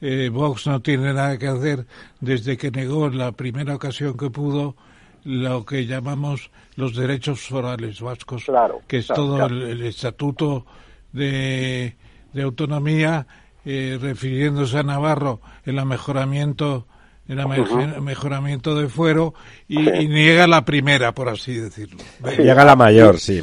Eh, Vox no tiene nada que hacer desde que negó la primera ocasión que pudo lo que llamamos los derechos forales vascos, que es todo El, estatuto de, de autonomía, eh, refiriéndose a Navarro, el mejoramiento era mejoramiento de fuero y, niega la primera, por así decirlo. Llega la mayor, sí.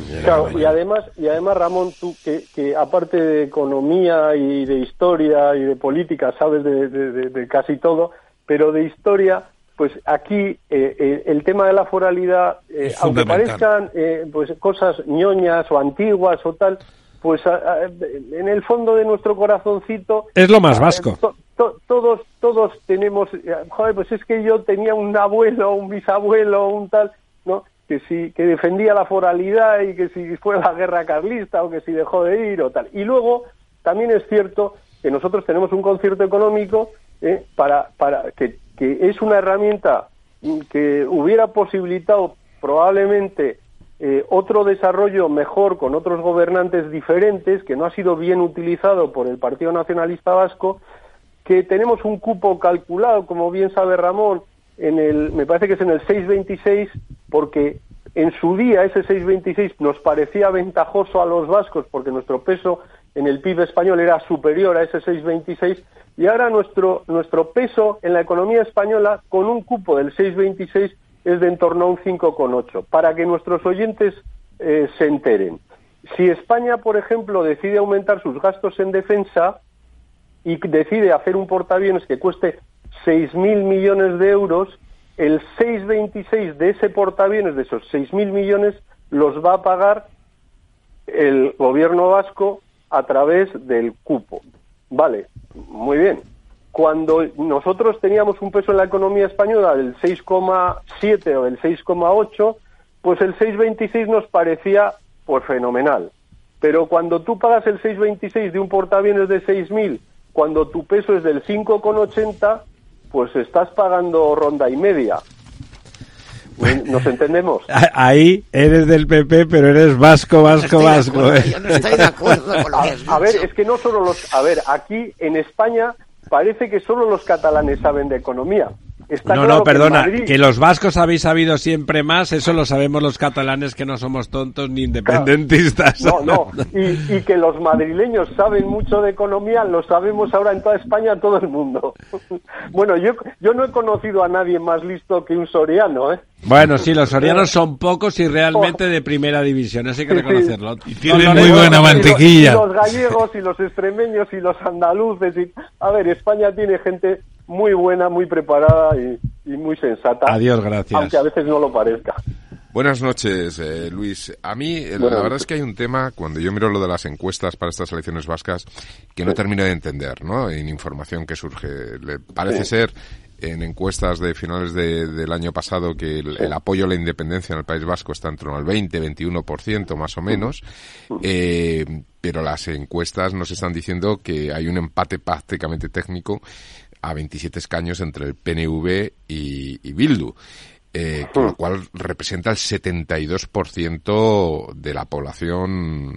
y además, y además Ramón, tú que, que, aparte de economía y de historia y de política sabes de, casi todo, pero de historia, pues aquí eh, eh, el tema de la foralidad, eh, aunque parezcan pues cosas ñoñas o antiguas o tal, pues en el fondo de nuestro corazoncito es lo más vasco todos, todos tenemos, eh, joder, pues es que yo tenía un abuelo, un bisabuelo, un tal, ¿no? Que si, que defendía la foralidad y que si fue la guerra carlista o que si dejó de ir o tal. Y luego, también es cierto que nosotros tenemos un concierto económico eh, para, para que, que es una herramienta que hubiera posibilitado probablemente eh, otro desarrollo mejor con otros gobernantes diferentes, que no ha sido bien utilizado por el Partido Nacionalista Vasco, que tenemos un cupo calculado, como bien sabe Ramón, en el, me parece que es en el 626, porque en su día ese 626 nos parecía ventajoso a los vascos porque nuestro peso en el PIB español era superior a ese 626 y ahora nuestro, nuestro peso en la economía española con un cupo del 626 es de en torno a un 5,8, para que nuestros oyentes eh, se enteren. Si España, por ejemplo, decide aumentar sus gastos en defensa, y decide hacer un portaaviones que cueste 6.000 millones de euros, el 6,26 de ese portaaviones, de esos 6.000 millones, los va a pagar el gobierno vasco a través del cupo. Vale, muy bien. Cuando nosotros teníamos un peso en la economía española del 6,7 o del 6,8, pues el 6,26 nos parecía pues fenomenal. Pero cuando tú pagas el 6,26 de un portaaviones de 6.000 cuando tu peso es del 5,80, pues estás pagando ronda y media. ¿Nos entendemos? Ahí eres del PP, pero eres vasco, vasco, vasco. ¿eh? Yo no estoy de acuerdo con lo que a, a ver, es que no solo los... A ver, aquí en España parece que solo los catalanes saben de economía. No, no, perdona, que, los vascos habéis sabido siempre más, eso lo sabemos los catalanes que no somos tontos ni independentistas. no, no, y, que los madrileños saben mucho de economía, lo sabemos ahora en toda España, todo el mundo. bueno, yo, yo no he conocido a nadie más listo que un soriano, ¿eh? Bueno, sí, los sorianos son pocos y realmente de primera división, eso hay que reconocerlo. Y tienen muy buena mantequilla. Y los, gallegos y los extremeños y los andaluces. Y, a ver, España tiene gente muy buena, muy preparada y, muy sensata. Adiós, gracias. Aunque a veces no lo parezca. Buenas noches, eh, Luis. A mí, eh, la verdad es que hay un tema, cuando yo miro lo de las encuestas para estas elecciones vascas, que no termino de entender, ¿no? En información que surge. Le parece ser en encuestas de finales del año pasado que el, apoyo a la independencia en el País Vasco está en torno al 20-21% más o menos, eh, pero las encuestas nos están diciendo que hay un empate prácticamente técnico a 27 escaños entre el PNV y, y Bildu. Eh, con lo cual representa el 72% de la población,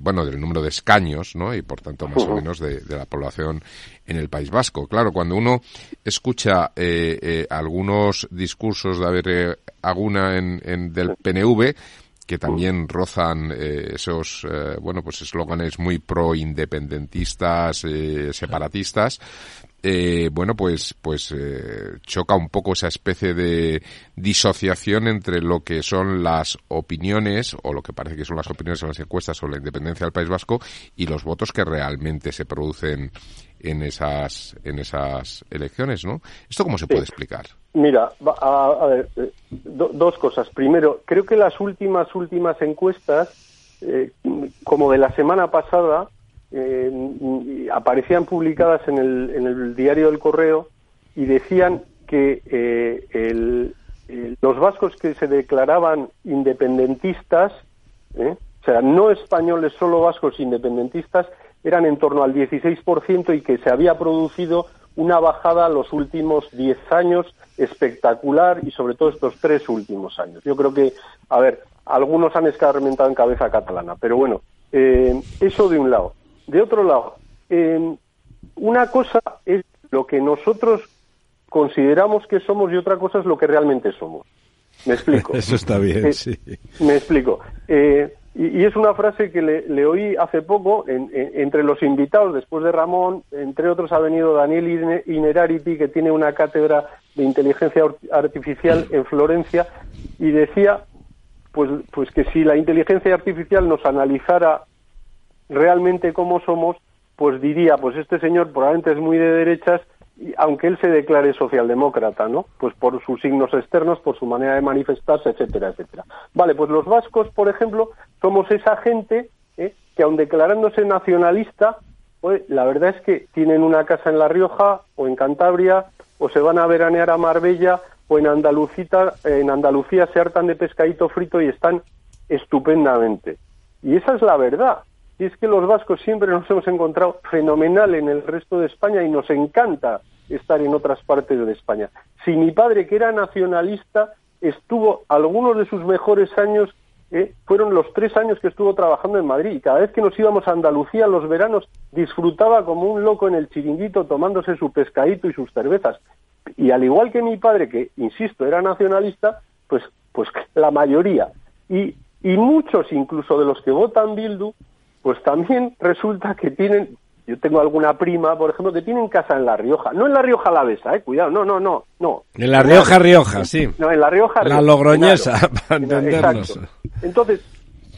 bueno, del número de escaños, ¿no? Y por tanto más o menos de, la población en el País Vasco. Claro, cuando uno escucha eh, eh, algunos discursos de haber Aguna en, en, del PNV, que también rozan esos, bueno, pues eslóganes muy pro-independentistas, separatistas, eh, bueno, pues, pues eh, choca un poco esa especie de disociación entre lo que son las opiniones, o lo que parece que son las opiniones en las encuestas sobre la independencia del País Vasco, y los votos que realmente se producen en esas, en esas elecciones, ¿no? ¿Esto cómo se puede explicar? Mira, a, ver, eh, dos cosas. Primero, creo que las últimas, últimas encuestas, como de la semana pasada, eh, aparecían publicadas en el, en el diario del Correo y decían que eh, los vascos que se declaraban independentistas, ¿eh? o sea, no españoles, solo vascos independentistas, eran en torno al 16% y que se había producido una bajada los últimos 10 años espectacular y sobre todo estos tres últimos años. Yo creo que, a ver, algunos han escarmentado en cabeza catalana, pero bueno, eso de un lado. De otro lado, una cosa es lo que nosotros consideramos que somos y otra cosa es lo que realmente somos. ¿Me explico? Eso está bien, eh, sí. Me explico. Eh, y, es una frase que le, oí hace poco entre los invitados, después de Ramón, entre otros ha venido Daniel Inerarity, que tiene una cátedra de inteligencia artificial en Florencia, y decía pues, pues que si la inteligencia artificial nos analizara realmente cómo somos, pues diría, pues este señor probablemente es muy de derechas, aunque él se declare socialdemócrata, ¿no? Pues por sus signos externos, por su manera de manifestarse, etcétera, etcétera. Vale, pues los vascos, por ejemplo, somos esa gente ¿eh? que aun declarándose nacionalista, pues la verdad es que tienen una casa en La Rioja o en Cantabria o se van a veranear a Marbella o en Andalucía, en Andalucía se hartan de pescadito frito y están estupendamente. Y esa es la verdad. Y es que los vascos siempre nos hemos encontrado fenomenal en el resto de España y nos encanta estar en otras partes de España. Si mi padre, que era nacionalista, estuvo algunos de sus mejores años, eh, fueron los tres años que estuvo trabajando en Madrid. Y cada vez que nos íbamos a Andalucía los veranos, disfrutaba como un loco en el chiringuito tomándose su pescadito y sus cervezas. Y al igual que mi padre, que, insisto, era nacionalista, pues, pues la mayoría. Y, y muchos incluso de los que votan Bildu pues también resulta que tienen, yo tengo alguna prima, por ejemplo, que tienen casa en La Rioja, no en La Rioja Alavesa, eh, cuidado, no, no, no, no. En La Rioja, Rioja, sí. No, en La Rioja, La Logroñesa, para entendernos. Entonces,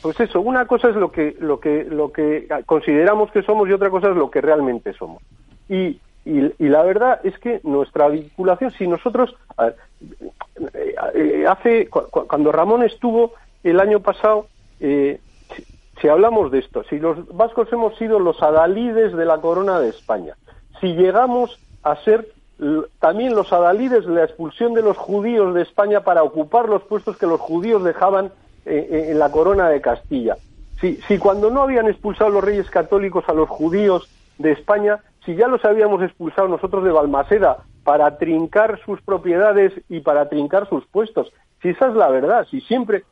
pues eso, una cosa es lo que, lo que, lo que consideramos que somos y otra cosa es lo que realmente somos. Y, y, la verdad es que nuestra vinculación, si nosotros, eh, eh, hace, cuando Ramón estuvo el año pasado, eh, si hablamos de esto, si los vascos hemos sido los adalides de la corona de España, si llegamos a ser también los adalides de la expulsión de los judíos de España para ocupar los puestos que los judíos dejaban eh, eh, en la corona de Castilla, si, si cuando no habían expulsado los reyes católicos a los judíos de España, si ya los habíamos expulsado nosotros de Balmaseda para trincar sus propiedades y para trincar sus puestos, si esa es la verdad, si siempre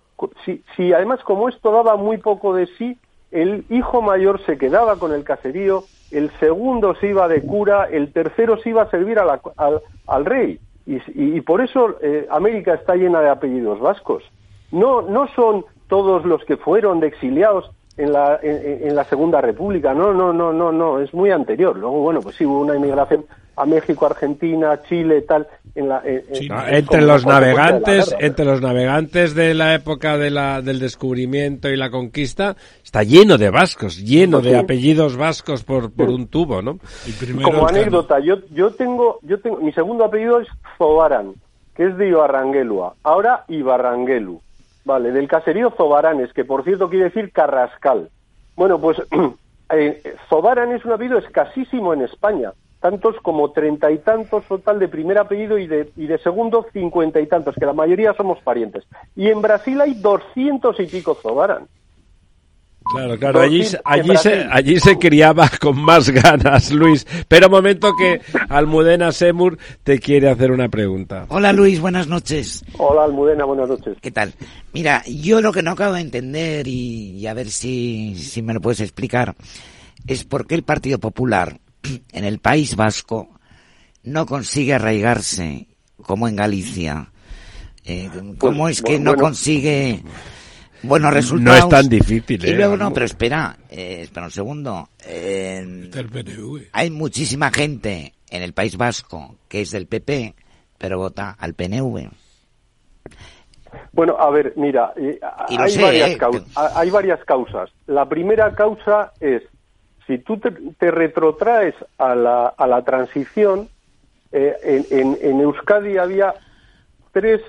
si, si además como esto daba muy poco de sí, el hijo mayor se quedaba con el caserío, el segundo se iba de cura, el tercero se iba a servir al, al, rey. y, por eso eh, América está llena de apellidos vascos. No, no son todos los que fueron de exiliados en la, en, la Segunda República. No, no, no, no, no, es muy anterior. Luego, bueno, pues sí hubo una inmigración a México, Argentina, Chile, tal. En la, entre los navegantes, entre los navegantes de la época de la, del descubrimiento y la conquista, está lleno de vascos, lleno de apellidos vascos por, por un tubo, ¿no? Como anécdota, yo, yo tengo, yo tengo, mi segundo apellido es Zobaran, que es de Ibarranguelua, ahora Ibarranguelu. Vale, del caserío Zobaranes, que por cierto quiere decir Carrascal. Bueno, pues eh, Zobaran es un apellido escasísimo en España, tantos como treinta y tantos total de primer apellido y de, y de segundo cincuenta y tantos, que la mayoría somos parientes. Y en Brasil hay doscientos y pico Zobaran. Claro, claro, allí, allí, se, allí se criaba con más ganas, Luis. Pero un momento que Almudena Semur te quiere hacer una pregunta. Hola Luis, buenas noches. Hola Almudena, buenas noches. ¿Qué tal? Mira, yo lo que no acabo de entender y, a ver si, si me lo puedes explicar es por qué el Partido Popular en el País Vasco no consigue arraigarse como en Galicia. Eh, ¿Cómo pues, es que no consigue bueno, resultados. No es tan difícil, Y luego, ¿eh? no, pero espera, eh, espera un segundo. Eh, hay muchísima gente en el País Vasco que es del PP, pero vota al PNV. Bueno, a ver, mira, hay, varias hay, varias causas. La primera causa es, si tú te, retrotraes a la, a la transición, en, en, Euskadi había tres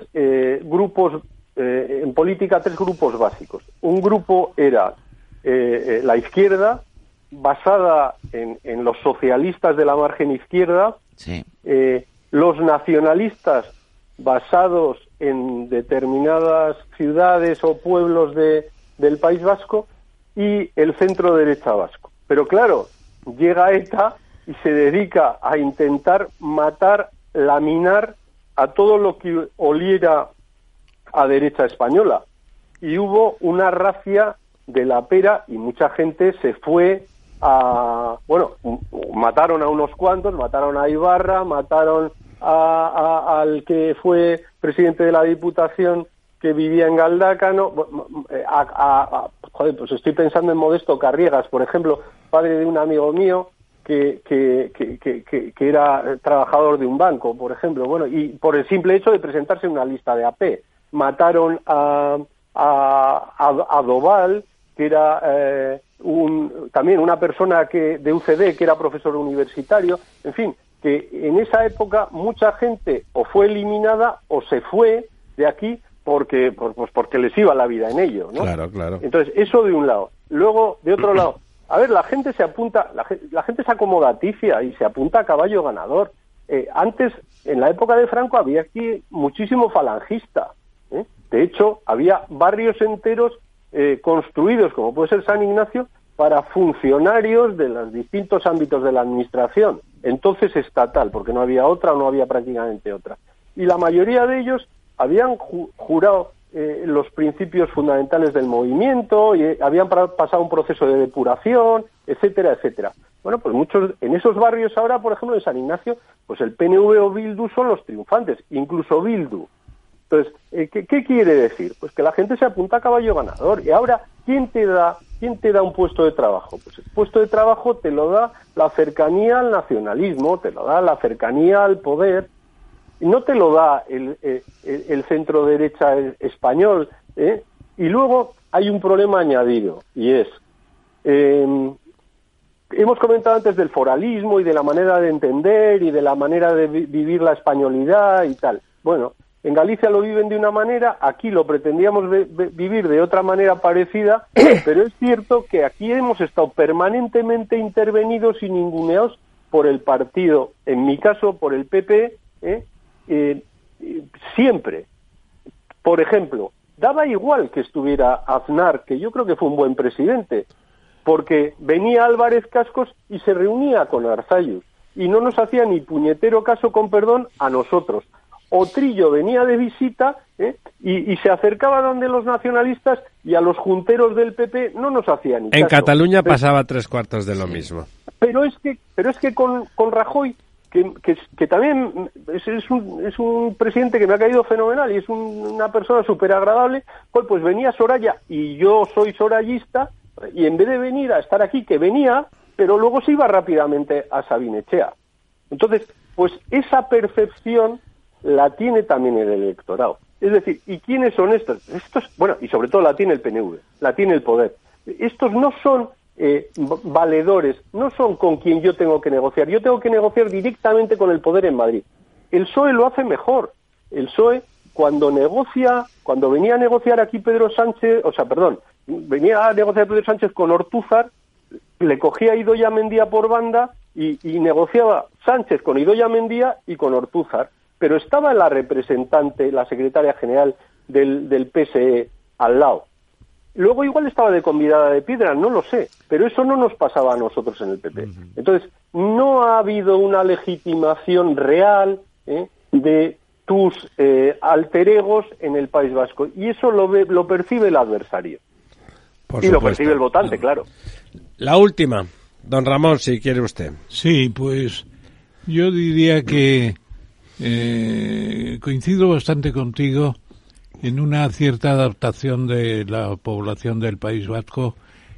grupos eh, en política tres grupos básicos. Un grupo era eh, eh, la izquierda, basada en, los socialistas de la margen izquierda, los nacionalistas basados en determinadas ciudades o pueblos de, del País Vasco y el centro derecha vasco. Pero claro, llega ETA y se dedica a intentar matar, laminar a todo lo que oliera a derecha española. Y hubo una racia de la pera y mucha gente se fue a, bueno, mataron a unos cuantos, mataron a Ibarra, mataron a, al que fue presidente de la Diputación que vivía en Galdácano, a, joder, pues estoy pensando en Modesto Carriegas, por ejemplo, padre de un amigo mío que, que, que, que, era trabajador de un banco, por ejemplo, bueno, y por el simple hecho de presentarse en una lista de AP mataron a, a, a, Doval, que era eh, un, también una persona que, de UCD, que era profesor universitario, en fin, que en esa época mucha gente o fue eliminada o se fue de aquí porque pues porque les iba la vida en ello, ¿no? Claro, claro. Entonces, eso de un lado. Luego, de otro lado, a ver, la gente se apunta, la, la gente se acomodaticia y se apunta a caballo ganador. Eh, antes, en la época de Franco, había aquí muchísimo falangista. ¿eh? De hecho, había barrios enteros eh, construidos, como puede ser San Ignacio, para funcionarios de los distintos ámbitos de la administración, entonces estatal, porque no había otra o no había prácticamente otra. Y la mayoría de ellos habían jurado eh, los principios fundamentales del movimiento y habían pasado un proceso de depuración, etcétera, etcétera. Bueno, pues muchos en esos barrios ahora, por ejemplo, en San Ignacio, pues el PNV o Bildu son los triunfantes, incluso Bildu. Entonces, eh, ¿qué, quiere decir? Pues que la gente se apunta a caballo ganador. Y ahora, ¿quién te da, quién te da un puesto de trabajo? Pues el puesto de trabajo te lo da la cercanía al nacionalismo, te lo da la cercanía al poder, no te lo da el, eh, el, centro derecha español. ¿eh? Y luego hay un problema añadido, y es, em, hemos comentado antes del foralismo y de la manera de entender y de la manera de vivir la españolidad y tal. Bueno, en Galicia lo viven de una manera, aquí lo pretendíamos vivir de otra manera parecida, pero es cierto que aquí hemos estado permanentemente intervenidos y ninguneados por el partido, en mi caso por el PP, ¿eh? Eh, siempre. Por ejemplo, daba igual que estuviera Aznar, que yo creo que fue un buen presidente, porque venía Álvarez Cascos y se reunía con Arzayus y no nos hacía ni puñetero caso con perdón a nosotros. Otrillo venía de visita ¿eh? y, se acercaba donde los nacionalistas y a los junteros del PP no nos hacían ni En Cataluña pasaba tres cuartos de lo mismo. Pero es que, pero es que con, con Rajoy que, también es, un, es un presidente que me ha caído fenomenal y es una persona súper agradable, pues, pues venía Soraya y yo soy sorayista y en vez de venir a estar aquí, que venía, pero luego se iba rápidamente a Sabinechea. Entonces, pues esa percepción la tiene también el electorado. Es decir, ¿y quiénes son estos? Estos, bueno, y sobre todo la tiene el PNV, la tiene el poder. Estos no son eh, valedores, no son con quien yo tengo que negociar. Yo tengo que negociar directamente con el poder en Madrid. El PSOE lo hace mejor. El PSOE, cuando negocia, cuando venía a negociar aquí Pedro Sánchez, o sea, perdón, venía a negociar Pedro Sánchez con Ortúzar, le cogía a Idoya Mendía por banda y, negociaba Sánchez con Idoya Mendía y con Ortúzar. Pero estaba la representante, la secretaria general del, del PSE al lado. Luego igual estaba de convidada de piedra, no lo sé, pero eso no nos pasaba a nosotros en el PP. Entonces, no ha habido una legitimación real ¿eh? de tus eh, alter egos en el País Vasco y eso lo, lo percibe el adversario. y lo percibe el votante, claro. La última, don Ramón, si quiere usted. Sí, pues yo diría que eh, coincido bastante contigo en una cierta adaptación de la población del País Vasco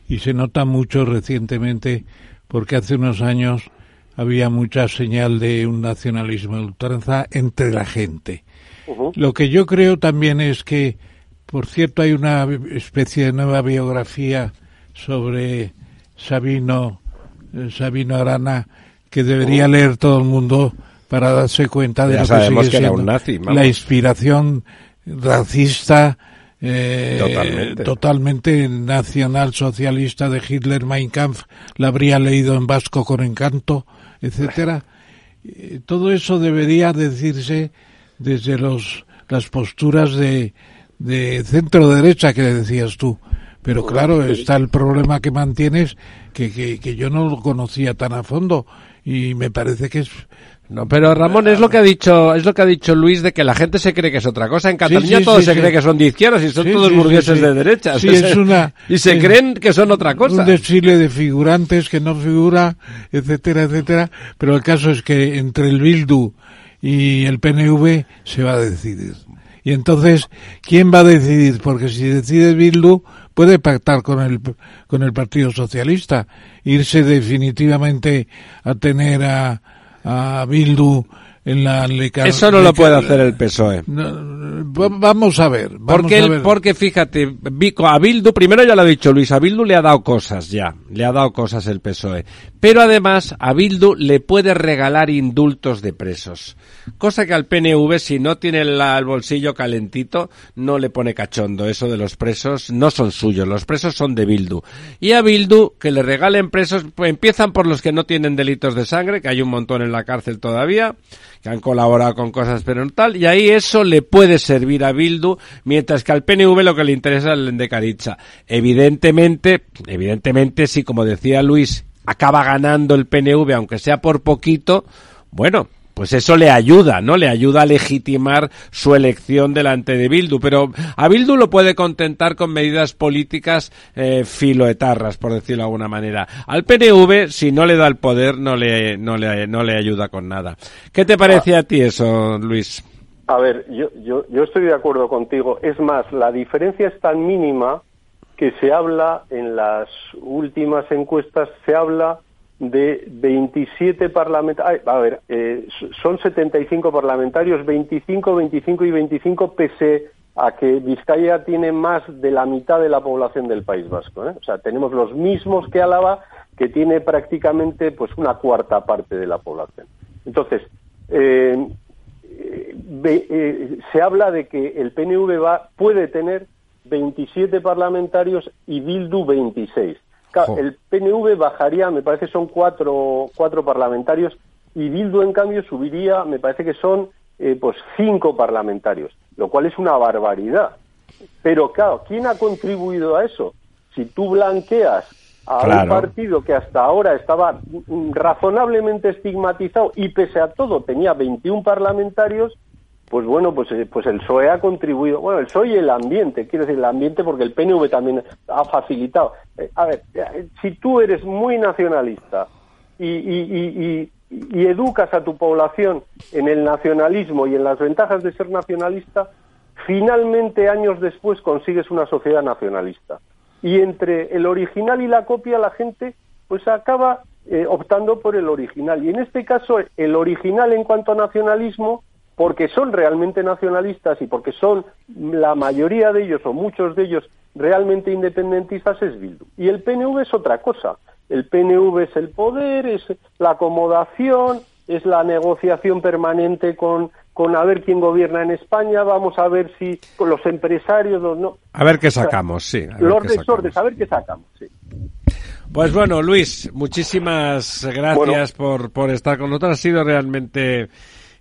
y se nota mucho recientemente porque hace unos años había mucha señal de un nacionalismo de ultranza entre la gente. Lo que yo creo también es que, por cierto, hay una especie de nueva biografía sobre Sabino, eh, Sabino Arana que debería leer todo el mundo para darse cuenta de lo que sigue siendo la inspiración racista, eh, totalmente. nacional socialista de Hitler, Mein Kampf, la habría leído en vasco con encanto, etcétera. Eh, todo eso debería decirse desde los las posturas de, de centro derecha que decías tú. Pero claro, está el problema que mantienes que, que, que yo no lo conocía tan a fondo y me parece que es no, pero Ramón es lo que ha dicho, es lo que ha dicho Luis de que la gente se cree que es otra cosa. En Cataluña todos se cree que son de izquierdas y son todos burgueses de derechas. es una, y se creen que son otra cosa. Un desfile de figurantes que no figura, etcétera, etcétera. Pero el caso es que entre el Bildu y el PNV se va a decidir. Y entonces, ¿quién va a decidir? Porque si decide Bildu, puede pactar con el, con el Partido Socialista, irse definitivamente a tener a, a Bildu en la Eso no lo puede hacer el PSOE. vamos a ver. porque, porque fíjate, a Bildu, primero ya lo ha dicho Luis, a Bildu le ha dado cosas ya, le ha dado cosas el PSOE. Pero además a Bildu le puede regalar indultos de presos. Cosa que al PNV, si no tiene el bolsillo calentito, no le pone cachondo. Eso de los presos no son suyos, los presos son de Bildu. Y a Bildu, que le regalen presos, pues empiezan por los que no tienen delitos de sangre, que hay un montón en la cárcel todavía que han colaborado con cosas pero no tal, y ahí eso le puede servir a Bildu, mientras que al PNV lo que le interesa es el de Caricha. Evidentemente, evidentemente, si como decía Luis, acaba ganando el PNV, aunque sea por poquito, bueno, pues eso le ayuda, ¿no? Le ayuda a legitimar su elección delante de Bildu, pero a Bildu lo puede contentar con medidas políticas eh, filoetarras, por decirlo de alguna manera. Al PNV, si no le da el poder, no le, no le, no le ayuda con nada. ¿Qué te parece a ti eso, Luis? A ver, yo, yo, yo estoy de acuerdo contigo. Es más, la diferencia es tan mínima que se habla en las últimas encuestas, se habla de 27 parlamentarios, a ver, eh, son 75 parlamentarios, 25, 25 y 25 pese a que Vizcaya tiene más de la mitad de la población del País Vasco. ¿eh? O sea, tenemos los mismos que Álava, que tiene prácticamente pues una cuarta parte de la población. Entonces, eh, se habla de que el PNV va, puede tener 27 parlamentarios y Bildu 26 el PNV bajaría, me parece que son cuatro, cuatro parlamentarios, y Bildu, en cambio, subiría, me parece que son eh, pues cinco parlamentarios, lo cual es una barbaridad. Pero claro, ¿quién ha contribuido a eso? Si tú blanqueas a un partido que hasta ahora estaba razonablemente estigmatizado y pese a todo tenía 21 parlamentarios, pues bueno, pues, eh, pues el PSOE ha contribuido, bueno, el PSOE y el ambiente, quiero decir, el ambiente porque el PNV también ha facilitado. Eh, a ver, eh, si tú eres muy nacionalista y, y, y educas a tu población en el nacionalismo y en las ventajas de ser nacionalista, finalmente años después consigues una sociedad nacionalista. Y entre el original y la copia la gente pues acaba eh, optando por el original. Y en este caso el original en cuanto a nacionalismo, porque son realmente nacionalistas y porque son la mayoría de ellos o muchos de ellos realmente independentistas es Bildu. Y el PNV es otra cosa. El PNV es el poder, es la acomodación, es la negociación permanente con, con a ver quién gobierna en España, vamos a ver si con los empresarios, los no. A ver qué sacamos, sí. los desórdenes, a ver qué sacamos, sí. Pues bueno, Luis, muchísimas gracias por, por estar con nosotros. Ha sido realmente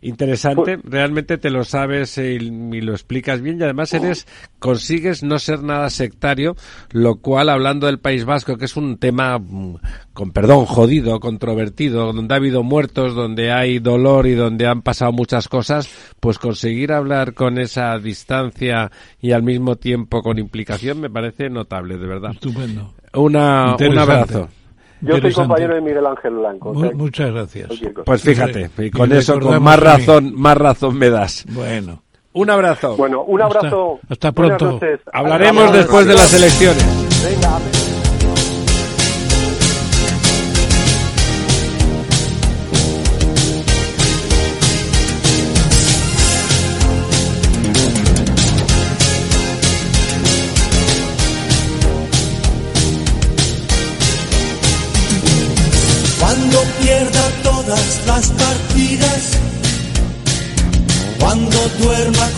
interesante, pues- realmente te lo sabes y, lo explicas bien y además eres consigues no ser nada sectario, lo cual hablando del País Vasco, que es un tema mm, con perdón jodido, controvertido, donde ha habido muertos, donde hay dolor y donde han pasado muchas cosas, pues conseguir hablar con esa distancia y al mismo tiempo con implicación me parece notable, de verdad. Estupendo. Una, un abrazo. Yo soy compañero de Miguel Ángel Blanco. muchas gracias. Pues fíjate, y con eso con más razón, más razón me das. Bueno. Un abrazo. Bueno, un abrazo. Hasta, pronto. Hablaremos después de las elecciones.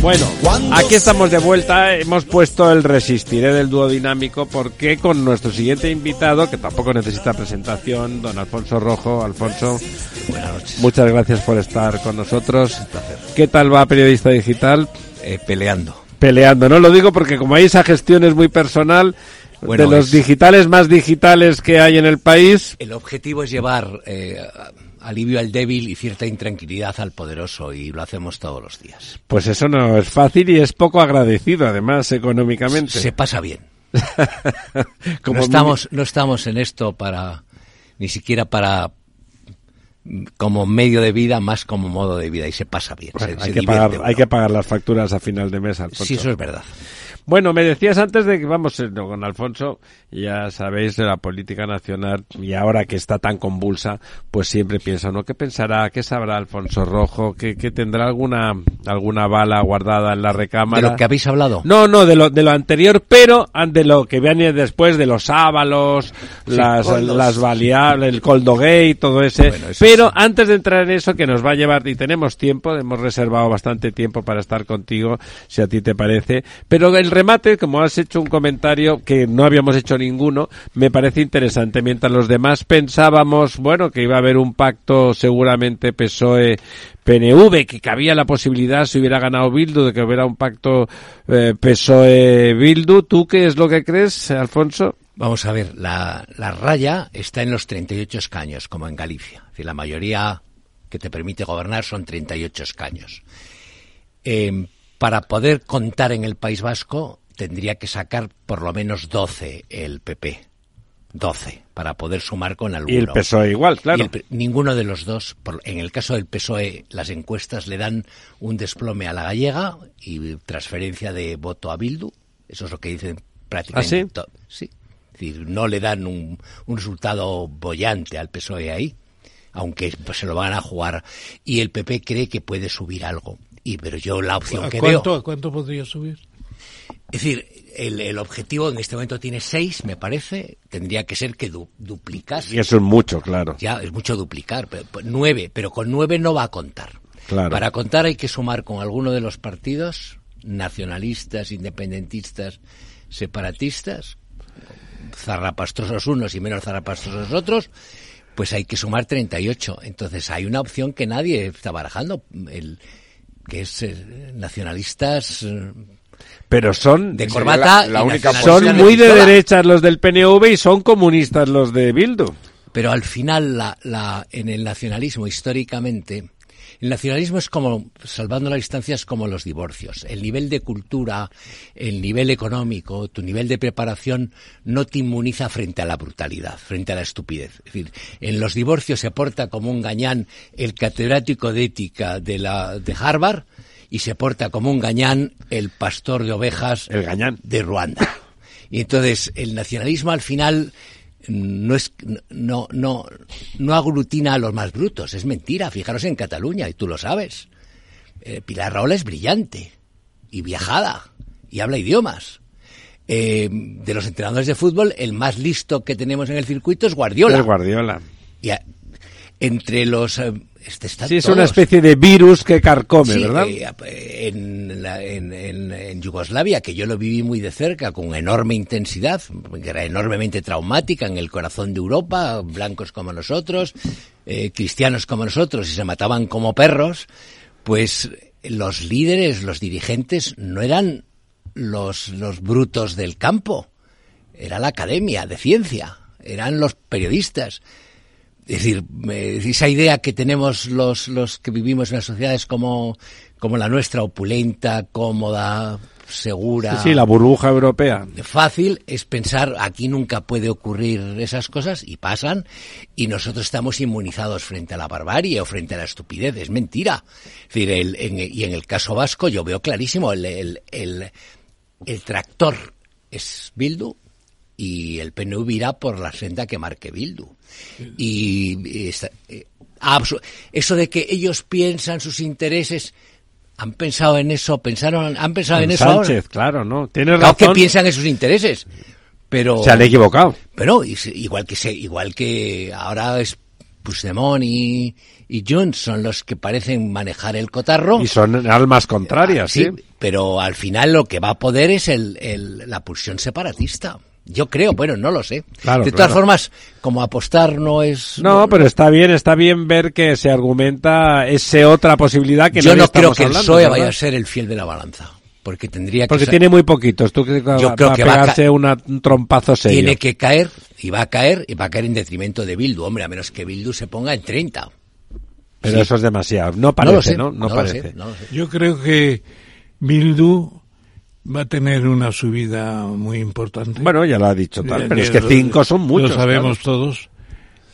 bueno, aquí estamos de vuelta. Hemos puesto el Resistiré del dúo dinámico porque con nuestro siguiente invitado, que tampoco necesita presentación, don Alfonso Rojo. Alfonso, buenas noches. Muchas gracias por estar con nosotros. ¿Qué tal va Periodista Digital? Eh, peleando. Peleando, ¿no? Lo digo porque como hay esa gestión es muy personal, de los digitales más digitales que hay en el país. El objetivo es llevar eh, alivio al débil y cierta intranquilidad al poderoso y lo hacemos todos los días. Pues eso no es fácil y es poco agradecido además económicamente. Se pasa bien. Como no estamos no estamos en esto para ni siquiera para como medio de vida más como modo de vida y se pasa bien. hay, que pagar, hay que pagar las facturas a final de mes. Sí, eso es verdad. Bueno, me decías antes de que vamos eh, con Alfonso, ya sabéis de la política nacional y ahora que está tan convulsa, pues siempre piensa, ¿no? ¿Qué pensará? ¿Qué sabrá Alfonso Rojo? ¿Qué, tendrá alguna alguna bala guardada en la recámara? ¿De lo que habéis hablado? No, no, de lo, de lo anterior, pero de lo que viene después de los ábalos, las, las variables, el Coldo Gay, todo ese. pero antes de entrar en eso, que nos va a llevar, y tenemos tiempo, hemos reservado bastante tiempo para estar contigo, si a ti te parece, pero el remate, como has hecho un comentario que no habíamos hecho ninguno, me parece interesante. Mientras los demás pensábamos, bueno, que iba a haber un pacto seguramente PSOE PNV, que cabía la posibilidad, si hubiera ganado Bildu, de que hubiera un pacto eh, PSOE-Bildu. ¿Tú qué es lo que crees, Alfonso? Vamos a ver, la, raya está en los 38 escaños, como en Galicia. Es decir, la mayoría que te permite gobernar son 38 escaños. Eh, para poder contar en el País Vasco tendría que sacar por lo menos 12 el PP. 12 para poder sumar con alguno. Y el PSOE igual, claro. ninguno de los dos. en el caso del PSOE, las encuestas le dan un desplome a la gallega y transferencia de voto a Bildu. Eso es lo que dicen prácticamente. ¿Ah, sí? sí. Es decir, no le dan un, resultado bollante al PSOE ahí, aunque pues, se lo van a jugar. Y el PP cree que puede subir algo. Y pero yo la opción que veo. ¿A cuánto podría subir? Es decir, el, objetivo en este momento tiene seis, me parece. Tendría que ser que duplicase. Y eso es mucho, claro. Ya, es mucho duplicar. Pero, pues, nueve, pero con nueve no va a contar. Claro. Para contar hay que sumar con alguno de los partidos nacionalistas, independentistas, separatistas, zarrapastrosos unos y menos zarrapastrosos otros, pues hay que sumar 38. Entonces hay una opción que nadie está barajando. El, que es eh, nacionalistas eh, Pero son de corbata, la, única son muy de derechas los del PNV y son comunistas los de Bildu. Pero al final, la, la, en el nacionalismo, históricamente, el nacionalismo es como, salvando las distancias, como los divorcios. El nivel de cultura, el nivel económico, tu nivel de preparación no te inmuniza frente a la brutalidad, frente a la estupidez. Es decir, en los divorcios se porta como un gañán el catedrático de ética de, la, de Harvard y se porta como un gañán el pastor de ovejas el gañán. de Ruanda. Y entonces el nacionalismo al final no es no no no aglutina a los más brutos, es mentira. Fijaros en Cataluña y tú lo sabes. Eh, Pilar Raola es brillante y viajada y habla idiomas. Eh, de los entrenadores de fútbol, el más listo que tenemos en el circuito es Guardiola. Es Guardiola. Y entre los eh, este sí, es una especie de virus que carcome, ¿verdad? Eh, en, en, Yugoslavia, que yo lo viví muy de cerca, con enorme intensidad, que era enormemente traumática en el corazón de Europa, blancos como nosotros, eh, cristianos como nosotros, y se mataban como perros, pues los líderes, los dirigentes, no eran los, los brutos del campo, era la academia de ciencia, eran los periodistas es decir, esa idea que tenemos los, los que vivimos en las sociedades como, como la nuestra, opulenta, cómoda, segura. Sí, sí, la burbuja europea. Fácil es pensar aquí nunca puede ocurrir esas cosas y pasan y nosotros estamos inmunizados frente a la barbarie o frente a la estupidez. Es mentira. Es decir, el, y en el caso vasco yo veo clarísimo el, el, el, el tractor es Bildu y el PNV irá por la senda que marque Bildu. Y, eh, eso de que ellos piensan sus intereses, han pensado en eso, pensaron, han pensado en eso Sánchez, claro, ¿no? Tiene razón. que piensan en sus intereses, pero se han equivocado. Pero igual que se, igual que ahora es Puigdemont y, y Junts son los que parecen manejar el cotarro. Y son almas contrarias, sí. Pero al final lo que va a poder es el, el, la pulsión separatista. Yo creo, bueno, no lo sé. de todas formas, como apostar no es... No, pero está bien, está bien ver que se argumenta esa otra posibilidad que Yo no, creo que el PSOE vaya a ser el fiel de la balanza. Porque tendría que Porque tiene muy poquitos. Tú que Yo creo que va a pegarse un trompazo serio. Tiene que caer, y va a caer, y va a caer en detrimento de Bildu. Hombre, a menos que Bildu se ponga en 30. Pero eso es demasiado. No parece, ¿no? No, parece. Yo creo que Bildu va a tener una subida muy importante. Bueno, ya lo ha dicho tal, pero es que cinco son muchos. Lo sabemos todos.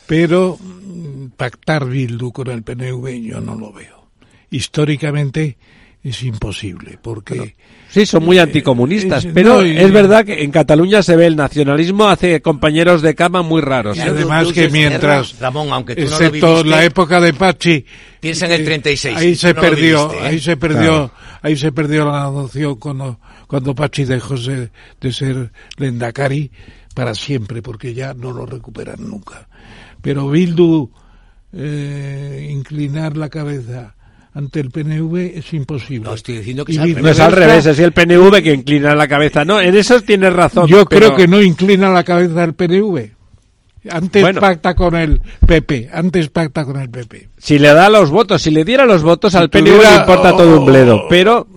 Pero mm, pactar Bildu con el PNV yo no lo veo. Históricamente es imposible, porque... sí, son muy anticomunistas, pero es verdad que en Cataluña se ve el nacionalismo hace compañeros de cama muy raros. Y además que mientras, Ramón, aunque tú excepto la época de Pachi, piensa en el 36. Eh, ahí se perdió, ¿eh? ahí se perdió, ahí se perdió la noción cuando, cuando Pachi dejó de ser Lendakari para siempre, porque ya no lo recuperan nunca. Pero Bildu eh, inclinar la cabeza ante el PNV es imposible. No estoy diciendo que no es al revés, es el PNV que inclina la cabeza. No, en eso tienes razón. Yo creo que no inclina la cabeza el PNV. Antes pacta con el PP, antes pacta con el PP. Si le da los votos, si le diera los votos al PNV le importa todo un bledo, pero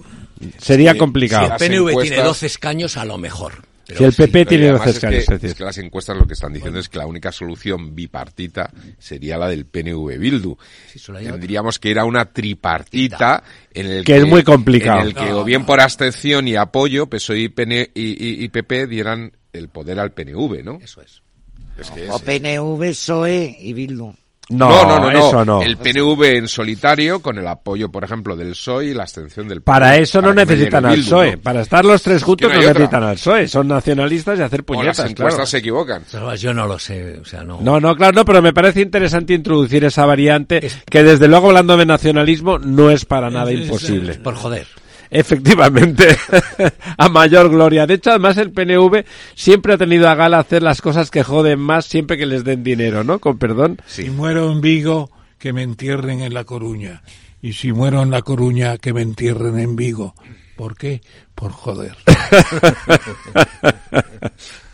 sería complicado. Si el PNV tiene 12 escaños a lo mejor si el PP tiene es, que, las encuestas lo que están diciendo es que la única solución bipartita sería la del PNV Bildu. Tendríamos que era una tripartita en el que, es muy complicado. En el que o bien por abstención y apoyo PSOE y, y, PP dieran el poder al PNV, ¿no? Eso es. o PNV, PSOE y Bildu. No, no, no, Eso no. El PNV en solitario, con el apoyo, por ejemplo, del PSOE y la abstención del Para eso no necesitan al PSOE. Para estar los tres juntos no, necesitan al PSOE. Son nacionalistas y hacer puñetas. O las encuestas se equivocan. Yo no lo sé. O sea, no... no, no, claro, no, pero me parece interesante introducir esa variante que desde luego hablando de nacionalismo no es para nada imposible. por joder. Efectivamente, a mayor gloria. De hecho, además el PNV siempre ha tenido a gala hacer las cosas que joden más siempre que les den dinero, ¿no? Con perdón. Si muero en Vigo, que me entierren en La Coruña. Y si muero en La Coruña, que me entierren en Vigo. ¿Por qué? Por joder.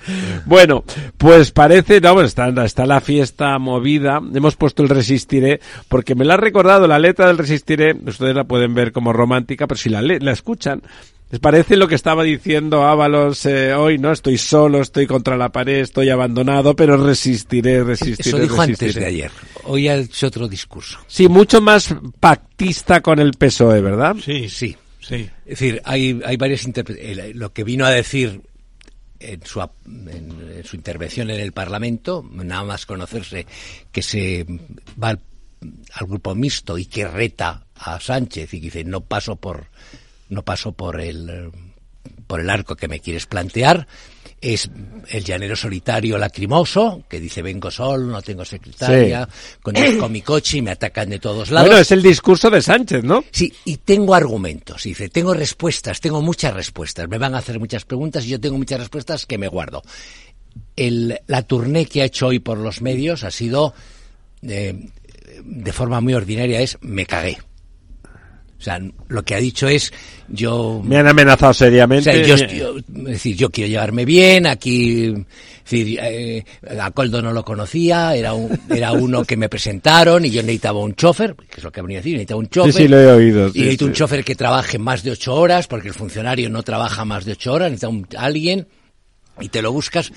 Bueno, pues parece, no, está, está la fiesta movida. Hemos puesto el Resistiré, porque me la ha recordado la letra del Resistiré. Ustedes la pueden ver como romántica, pero si la, la escuchan, ¿Les parece lo que estaba diciendo Ábalos eh, hoy? No, estoy solo, estoy contra la pared, estoy abandonado, pero resistiré, resistiré. Eso dijo antes de ayer. Hoy ha hecho otro discurso. Sí, mucho más pactista con el PSOE, ¿verdad? Sí, sí. sí. Es decir, hay, hay varias interpretaciones. Lo que vino a decir en su, en, su intervención en el Parlamento, nada más conocerse que se va al, al grupo mixto y que reta a Sánchez y que dice no paso por no paso por el, por el arco que me quieres plantear. Es el llanero solitario lacrimoso, que dice vengo solo, no tengo secretaria, con, mi coche y me atacan de todos lados. Bueno, es el discurso de Sánchez, ¿no? Sí, y tengo argumentos. Dice, tengo respuestas, tengo muchas respuestas. Me van a hacer muchas preguntas y yo tengo muchas respuestas que me guardo. El, la tournée que ha hecho hoy por los medios ha sido, eh, de forma muy ordinaria, es me cagué. O sea, lo que ha dicho es, yo... Me han amenazado seriamente. yo, es decir, yo quiero llevarme bien, aquí... Es decir, eh, a Coldo no lo conocía, era, un, era uno que me presentaron y yo necesitaba un chofer, que es lo que venido a decir, necesitaba un chofer. Sí, sí, lo he oído. y necesito un chofer que trabaje más de ocho horas, porque el funcionario no trabaja más de ocho horas, necesita un, alguien y te lo buscas.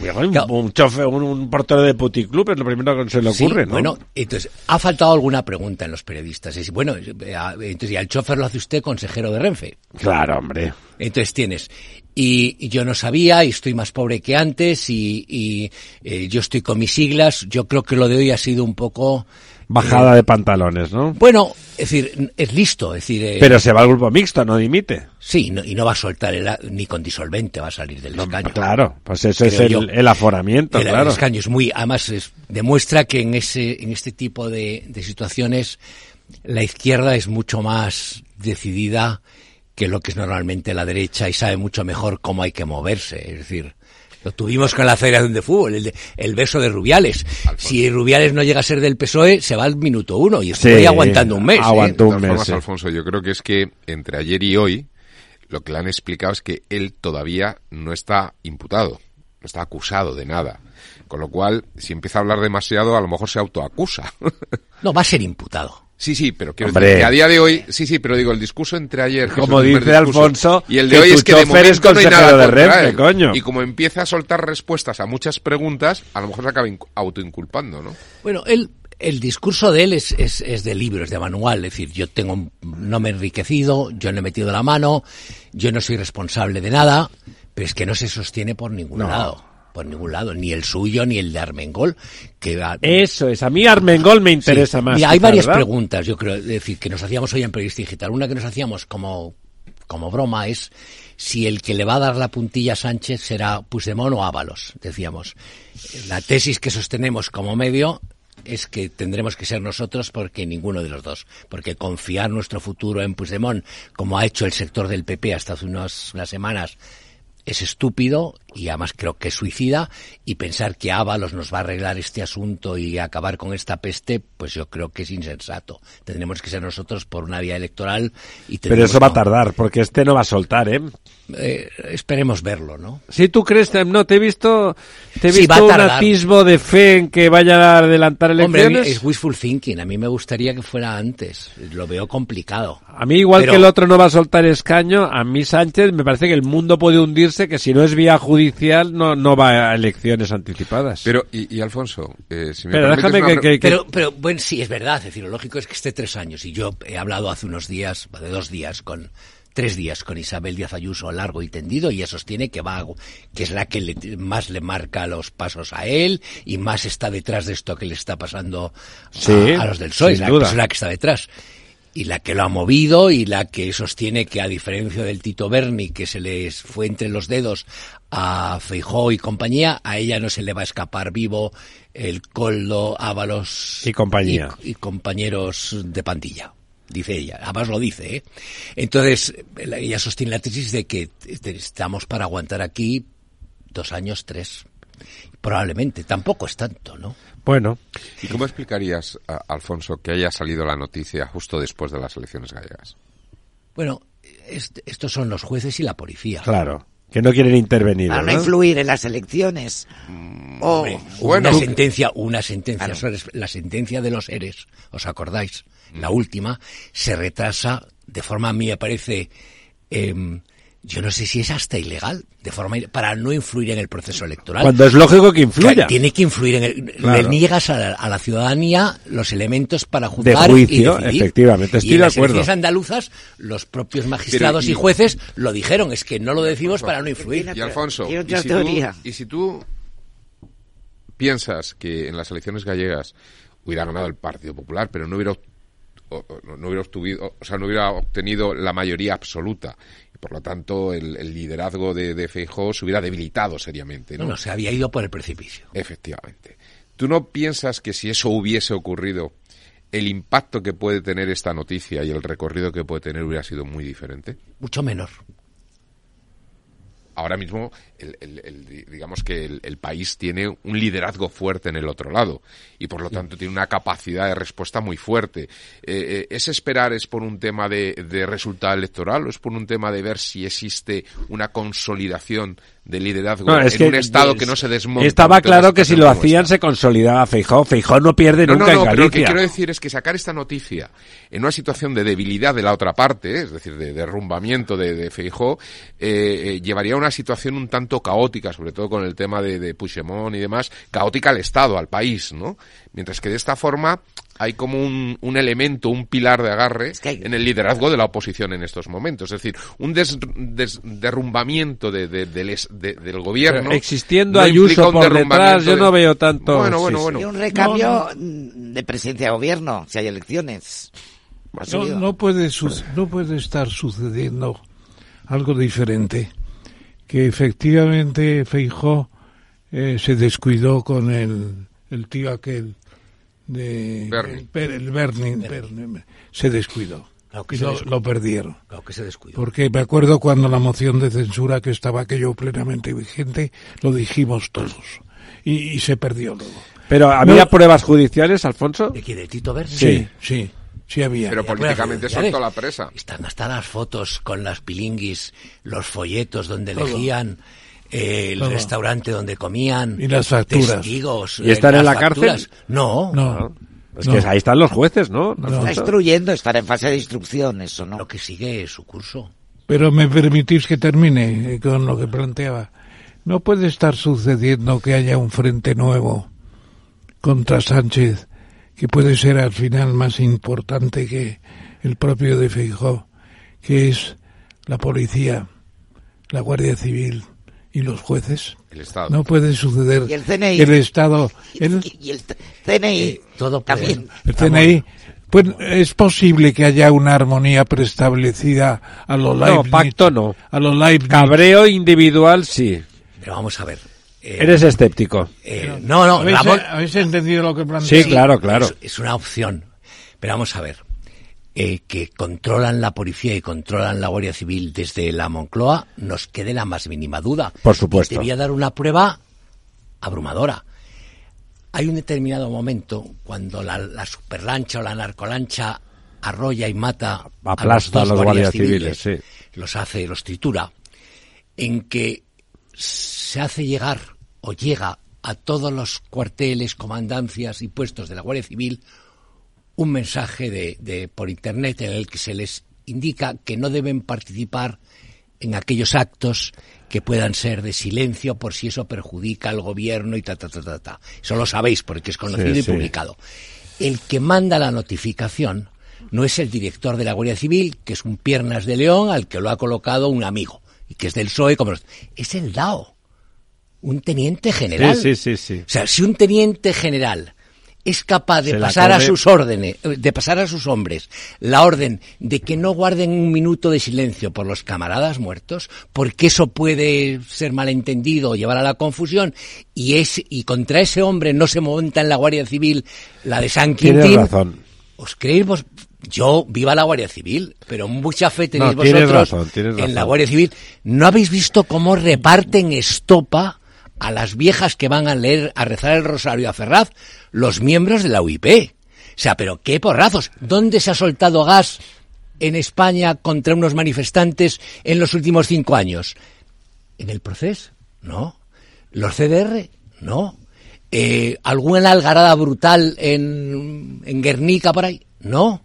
un, chofer, un, portero de puticlub es lo primero que se le ocurre, ¿no? Bueno, entonces, ha faltado alguna pregunta en los periodistas. Es, bueno, eh, entonces, ¿y al chofer lo hace usted consejero de Renfe? Claro, hombre. Entonces tienes. Y, yo no sabía, y estoy más pobre que antes, y, eh, yo estoy con mis siglas. Yo creo que lo de hoy ha sido un poco Bajada de pantalones, ¿no? Bueno, es decir, es listo, es decir... Eh, Pero se va al grupo mixto, no dimite. Sí, y no va a soltar el, ni con disolvente va a salir del escaño. Claro, pues eso es el, aforamiento, claro. El escaño es muy, además demuestra que en ese, en este tipo de, de situaciones la izquierda es mucho más decidida que lo que es normalmente la derecha y sabe mucho mejor cómo hay que moverse, es decir, lo tuvimos con la Federación de Fútbol, el, el beso de Rubiales. Si Rubiales no llega a ser del PSOE, se va al minuto uno y estoy aguantando un mes. Aguantó un mes. Alfonso, yo creo que es que entre ayer y hoy lo que le han explicado es que él todavía no está imputado, no está acusado de nada. Con lo cual, si empieza a hablar demasiado, a lo mejor se autoacusa. no, va a ser imputado. Sí, sí, pero quiero decir que a día de hoy, sí, sí, pero digo, el discurso entre ayer... Como dice Alfonso, y el de hoy es que de momento no hay nada de Renfe, coño. Y como empieza a soltar respuestas a muchas preguntas, a lo mejor se acaba autoinculpando, ¿no? Bueno, él, el discurso de él es, es, es de libro, es de manual, es decir, yo tengo, no me he enriquecido, yo no he metido la mano, yo no soy responsable de nada, pero es que no se sostiene por ningún lado por ningún lado, ni el suyo ni el de Armengol. Que Eso es, a mí Armengol me interesa más. hay varias preguntas, yo creo, decir, que nos hacíamos hoy en Periodista Digital. Una que nos hacíamos como, como broma es si el que le va a dar la puntilla a Sánchez será Puigdemont o Ábalos, decíamos. La tesis que sostenemos como medio es que tendremos que ser nosotros porque ninguno de los dos. Porque confiar nuestro futuro en Puigdemont, como ha hecho el sector del PP hasta hace unas semanas, es estúpido y además creo que es suicida y pensar que Ábalos nos va a arreglar este asunto y acabar con esta peste, pues yo creo que es insensato. Tendremos que ser nosotros por una vía electoral y Pero eso va a tardar porque este no va a soltar, ¿eh? eh esperemos verlo, ¿no? Si tú crees, no te he visto, te he visto un atisbo de fe en que vaya a adelantar elecciones. Hombre, es wishful thinking. A mí me gustaría que fuera antes. Lo veo complicado. A mí igual que el otro no va a soltar escaño, a mí Sánchez me parece que el mundo puede hundirse que si no es vía judicial no, no va a elecciones anticipadas. Pero, y, Alfonso, eh, si me pero déjame que, Pero, pero, bueno, sí, es verdad, es decir, lo lógico es que esté tres años y yo he hablado hace unos días, de dos días, con tres días con Isabel Díaz Ayuso largo y tendido y ella sostiene que va que es la que más le marca los pasos a él y más está detrás de esto que le está pasando a, los del PSOE, la persona que está detrás y la que lo ha movido y la que sostiene que a diferencia del Tito Berni que se les fue entre los dedos a Feijó y compañía, a ella no se le va a escapar vivo el Coldo, Ábalos y compañía y, compañeros de pandilla dice ella, además lo dice, ¿eh? Entonces, ella sostiene la tesis de que estamos para aguantar aquí dos años, tres. Probablemente, tampoco es tanto, ¿no? Bueno. ¿Y cómo explicarías, Alfonso, que haya salido la noticia justo después de las elecciones gallegas? Bueno, estos son los jueces y la policía. Claro. Que no quieren intervenir. Para no, influir en las elecciones. Mm, una sentencia, una sentencia, la sentencia de los ERES, ¿os acordáis? La última, se retrasa de forma, a mí me parece, em, yo no sé si es hasta ilegal, de forma para no influir en el proceso electoral. Cuando es lógico que influya. tiene que influir en el, le niegas a la, ciudadanía los elementos para juzgar de juicio, efectivamente, estoy y en de las acuerdo. andaluzas, los propios magistrados y, jueces lo dijeron, es que no lo decimos para no influir. Y Alfonso, y si tú piensas que en las elecciones gallegas hubiera ganado el Partido Popular, pero no hubiera no hubiera obtenido, o sea, no hubiera obtenido la mayoría absoluta. Por lo tanto, el, liderazgo de, de Feijóo se hubiera debilitado seriamente. ¿no? no, se había ido por el precipicio. Efectivamente. ¿Tú no piensas que si eso hubiese ocurrido, el impacto que puede tener esta noticia y el recorrido que puede tener hubiera sido muy diferente? Mucho menor ahora mismo el, digamos que el, país tiene un liderazgo fuerte en el otro lado y por lo tanto tiene una capacidad de respuesta muy fuerte. Eh, eh, ¿Es esperar, es por un tema de, de, resultado electoral o es por un tema de ver si existe una consolidación de liderazgo en un Estado que no se desmonta. Estaba claro que si lo hacían se consolidaba Feijó. Feijó no pierde nunca en Galicia. Pero lo que quiero decir es que sacar esta noticia en una situación de debilidad de la otra parte, es decir, de derrumbamiento de, de Feijó, eh, eh, llevaría a una situación un tanto caótica, sobre todo con el tema de, de Puigdemont y demás, caótica al Estado, al país, ¿no? Mientras que de esta forma hay como un, un elemento, un pilar de agarre en el liderazgo de la oposición en estos momentos. Es decir, un derrumbamiento de, del gobierno. existiendo Ayuso por detrás, yo no veo tanto. Bueno, bueno, bueno. Y un recambio de presencia de gobierno, si hay elecciones. No, no, puede, no puede estar sucediendo algo diferente. Que efectivamente Feijó eh, se descuidó con el, el tío aquel de el, Bernie, se descuidó. y lo, perdieron. que se descuidó. Porque me acuerdo cuando la moción de censura que estaba aquello plenamente vigente, lo dijimos todos. Y, se perdió luego. Pero había pruebas judiciales, Alfonso. ¿De quién? Tito Bernie? Sí, sí. Sí había. Pero políticamente soltó la presa. Están hasta las fotos con las pilinguis, los folletos donde elegían el restaurante donde comían, y las facturas. testigos. ¿Y están en la cárcel? No. No. Es que ahí están los jueces, ¿no? Está instruyendo, estar en fase de instrucción, eso, ¿no? Lo que sigue es su curso. Pero me permitís que termine eh, con lo que planteaba. No puede estar sucediendo que haya un frente nuevo contra Sánchez, que puede ser al final más importante que el propio de Feijó, que es la policía, la Guardia Civil, y los jueces. El Estado. No puede suceder ¿Y el, CNI? el Estado. El, y el CNI. Eh, todo también. El CNI. Pues es posible que haya una armonía preestablecida a lo Leibniz. No, pacto no. A lo Leibniz. Cabreo individual sí. Pero vamos a ver. Eh, Eres escéptico. Eh, no, no. ¿habéis, entendido lo que? Sí, claro, claro. es una opción. Pero vamos a ver. Eh, que controlan la policía y controlan la Guardia Civil desde la Moncloa, nos quede la más mínima duda. Por supuesto. Y te voy a dar una prueba abrumadora. Hay un determinado momento cuando la, superlancha o la narcolancha arrolla y mata Aplasta a los, guardias, civiles, los hace, los tritura, en que se hace llegar o llega a todos los cuarteles, comandancias y puestos de la Guardia Civil un mensaje de, por internet en el que se les indica que no deben participar en aquellos actos que puedan ser de silencio por si eso perjudica al gobierno y ta ta ta ta ta. Eso lo sabéis porque es conocido y publicado. El que manda la notificación no es el director de la Guardia Civil, que es un piernas de león al que lo ha colocado un amigo y que es del PSOE como es el DAO, un teniente general. Sí, sí, sí, O sea, si un teniente general es capaz de pasar a sus órdenes, de pasar a sus hombres la orden de que no guarden un minuto de silencio por los camaradas muertos, porque eso puede ser malentendido o llevar a la confusión, y es y contra ese hombre no se monta en la Guardia Civil la de San Quintín. razón. ¿Os creéis vos? Yo viva la Guardia Civil, pero mucha fe tenéis vosotros en la Guardia Civil. ¿No habéis visto cómo reparten estopa a las viejas que van a leer, a rezar el rosario a Ferraz, los miembros de la UIP. O sea, pero qué porrazos. ¿Dónde se ha soltado gas en España contra unos manifestantes en los últimos cinco años? ¿En el proceso? No. ¿Los CDR? No. Eh, ¿Alguna algarada brutal en, Guernica por ahí? No.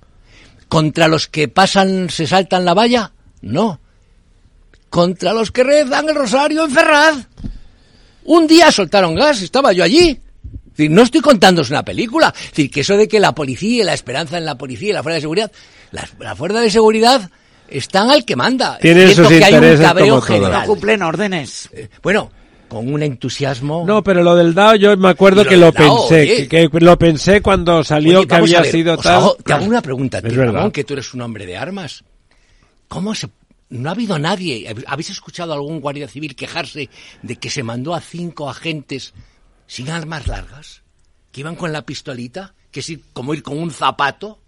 ¿Contra los que pasan, se saltan la valla? No contra los que rezan el rosario en Ferraz. Un día soltaron gas, estaba yo allí. decir, no estoy contándos una película. Es decir, que eso de que la policía, la esperanza en la policía y la fuerza de seguridad, la, la fuerza de seguridad están al que manda. Tienen sus que hay un cabreo general. No cumplen órdenes. Eh, bueno, con un entusiasmo. No, pero lo del DAO yo me acuerdo que lo, pensé, que, lo pensé cuando salió que había sido tal. te hago una pregunta, tío, Ramón, que tú eres un hombre de armas. ¿Cómo se no ha habido nadie. ¿Habéis escuchado a algún guardia civil quejarse de que se mandó a cinco agentes sin armas largas? Que iban con la pistolita, que es como ir con un zapato.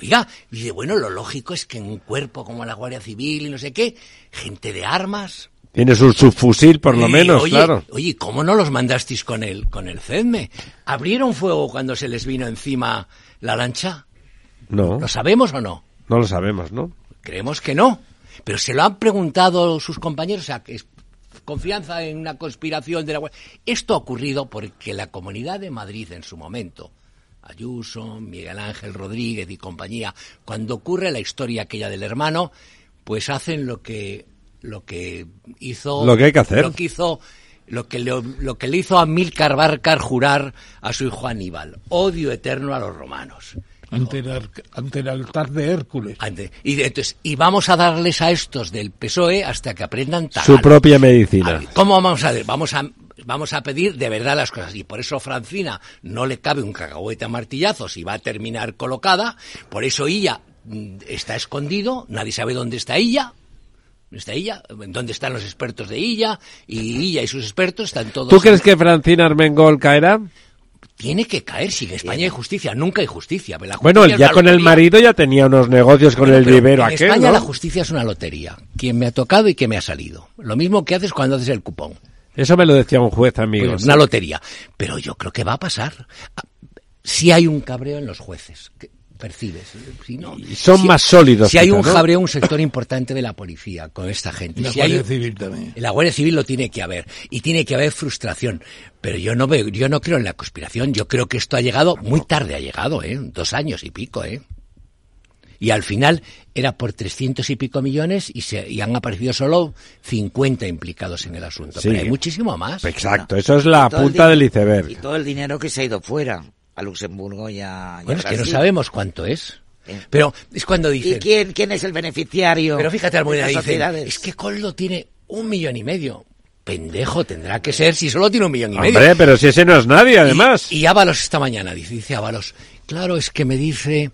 Oiga, y dice, bueno, lo lógico es que en un cuerpo como la Guardia Civil y no sé qué, gente de armas. Tiene su subfusil, por lo menos, claro. Oye, ¿cómo no los mandasteis con el, con el CEDME? ¿Abrieron fuego cuando se les vino encima la lancha? No. ¿Lo sabemos o no? No lo sabemos, ¿no? Creemos que no. Pero se lo han preguntado sus compañeros, o sea, es confianza en una conspiración de la Esto ha ocurrido porque la Comunidad de Madrid en su momento, Ayuso, Miguel Ángel Rodríguez y compañía, cuando ocurre la historia aquella del hermano, pues hacen lo que lo que hizo lo que hay que hacer. lo que hizo lo que le, lo que le hizo a Milcar Barcar jurar a su hijo Aníbal. Odio eterno a los romanos ante el, altar de Hércules. y, entonces, y vamos a darles a estos del PSOE hasta que aprendan tal. Su propia medicina. ¿Cómo vamos a Vamos a vamos a pedir de verdad las cosas. Y por eso Francina no le cabe un cacahuete a martillazos y va a terminar colocada. Por eso ella mm, está escondido, nadie sabe dónde está ella. ¿Está ella? ¿Dónde están los expertos de ella? Y ella y sus expertos están todos... ¿Tú crees que Francina Armengol caerá? Tiene que caer. Si en España hay justicia, nunca hay justicia. bueno, ya con el marido ya tenía unos negocios con el vivero en España la justicia es una lotería. Quien me ha tocado y quien me ha salido. Lo mismo que haces cuando haces el cupón. Eso me lo decía un juez, amigo. Pues una lotería. Pero yo creo que va a pasar. Si hay un cabreo en los jueces percibes. Si no, son más sólidos. Si hay un jabreo, un sector importante de la policía con esta gente. La si Guardia Civil también. La Guardia Civil lo tiene que haber. Y tiene que haber frustración. Pero yo no veo, yo no creo en la conspiración. Yo creo que esto ha llegado, muy tarde ha llegado, ¿eh? Dos años y pico, ¿eh? Y al final era por 300 y pico millones y, se, y han aparecido solo 50 implicados en el asunto. Pero hay muchísimo más. Exacto, eso es la punta del iceberg. Y todo el dinero que se ha ido fuera a Luxemburgo y a, Bueno, es que no sabemos cuánto es. Pero es cuando dice... ¿Y quién, quién es el beneficiario? Pero fíjate, Almudena dice, es que Coldo tiene un millón y medio. Pendejo tendrá que ser si solo tiene un millón y medio. Hombre, pero si ese no es nadie, además. Y, Ábalos esta mañana dice, dice Ábalos, claro, es que me dice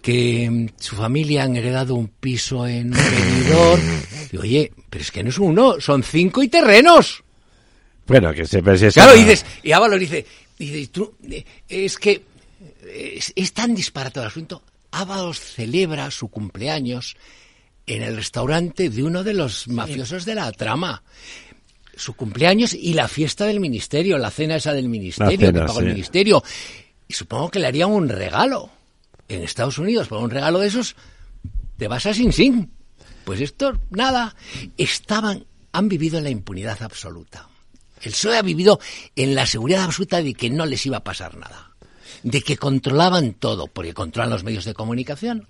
que mm, su familia han heredado un piso en Benidorm. Y oye, pero es que no es uno, son cinco y terrenos. Bueno, que se si Claro, y, dices, y Ábalos dice, y tú, eh, es que es, tan disparatado el asunto. Ábalos celebra su cumpleaños en el restaurante de uno de los mafiosos de la trama. Su cumpleaños y la fiesta del ministerio, la cena esa del ministerio, que pagó el ministerio. Y supongo que le harían un regalo en Estados Unidos, por un regalo de esos, te vas a Sin Sin. Pues esto, nada. Estaban, han vivido en la impunidad absoluta. El PSOE ha vivido en la seguridad absoluta de que no les iba a pasar nada, de que controlaban todo, porque controlan los medios de comunicación.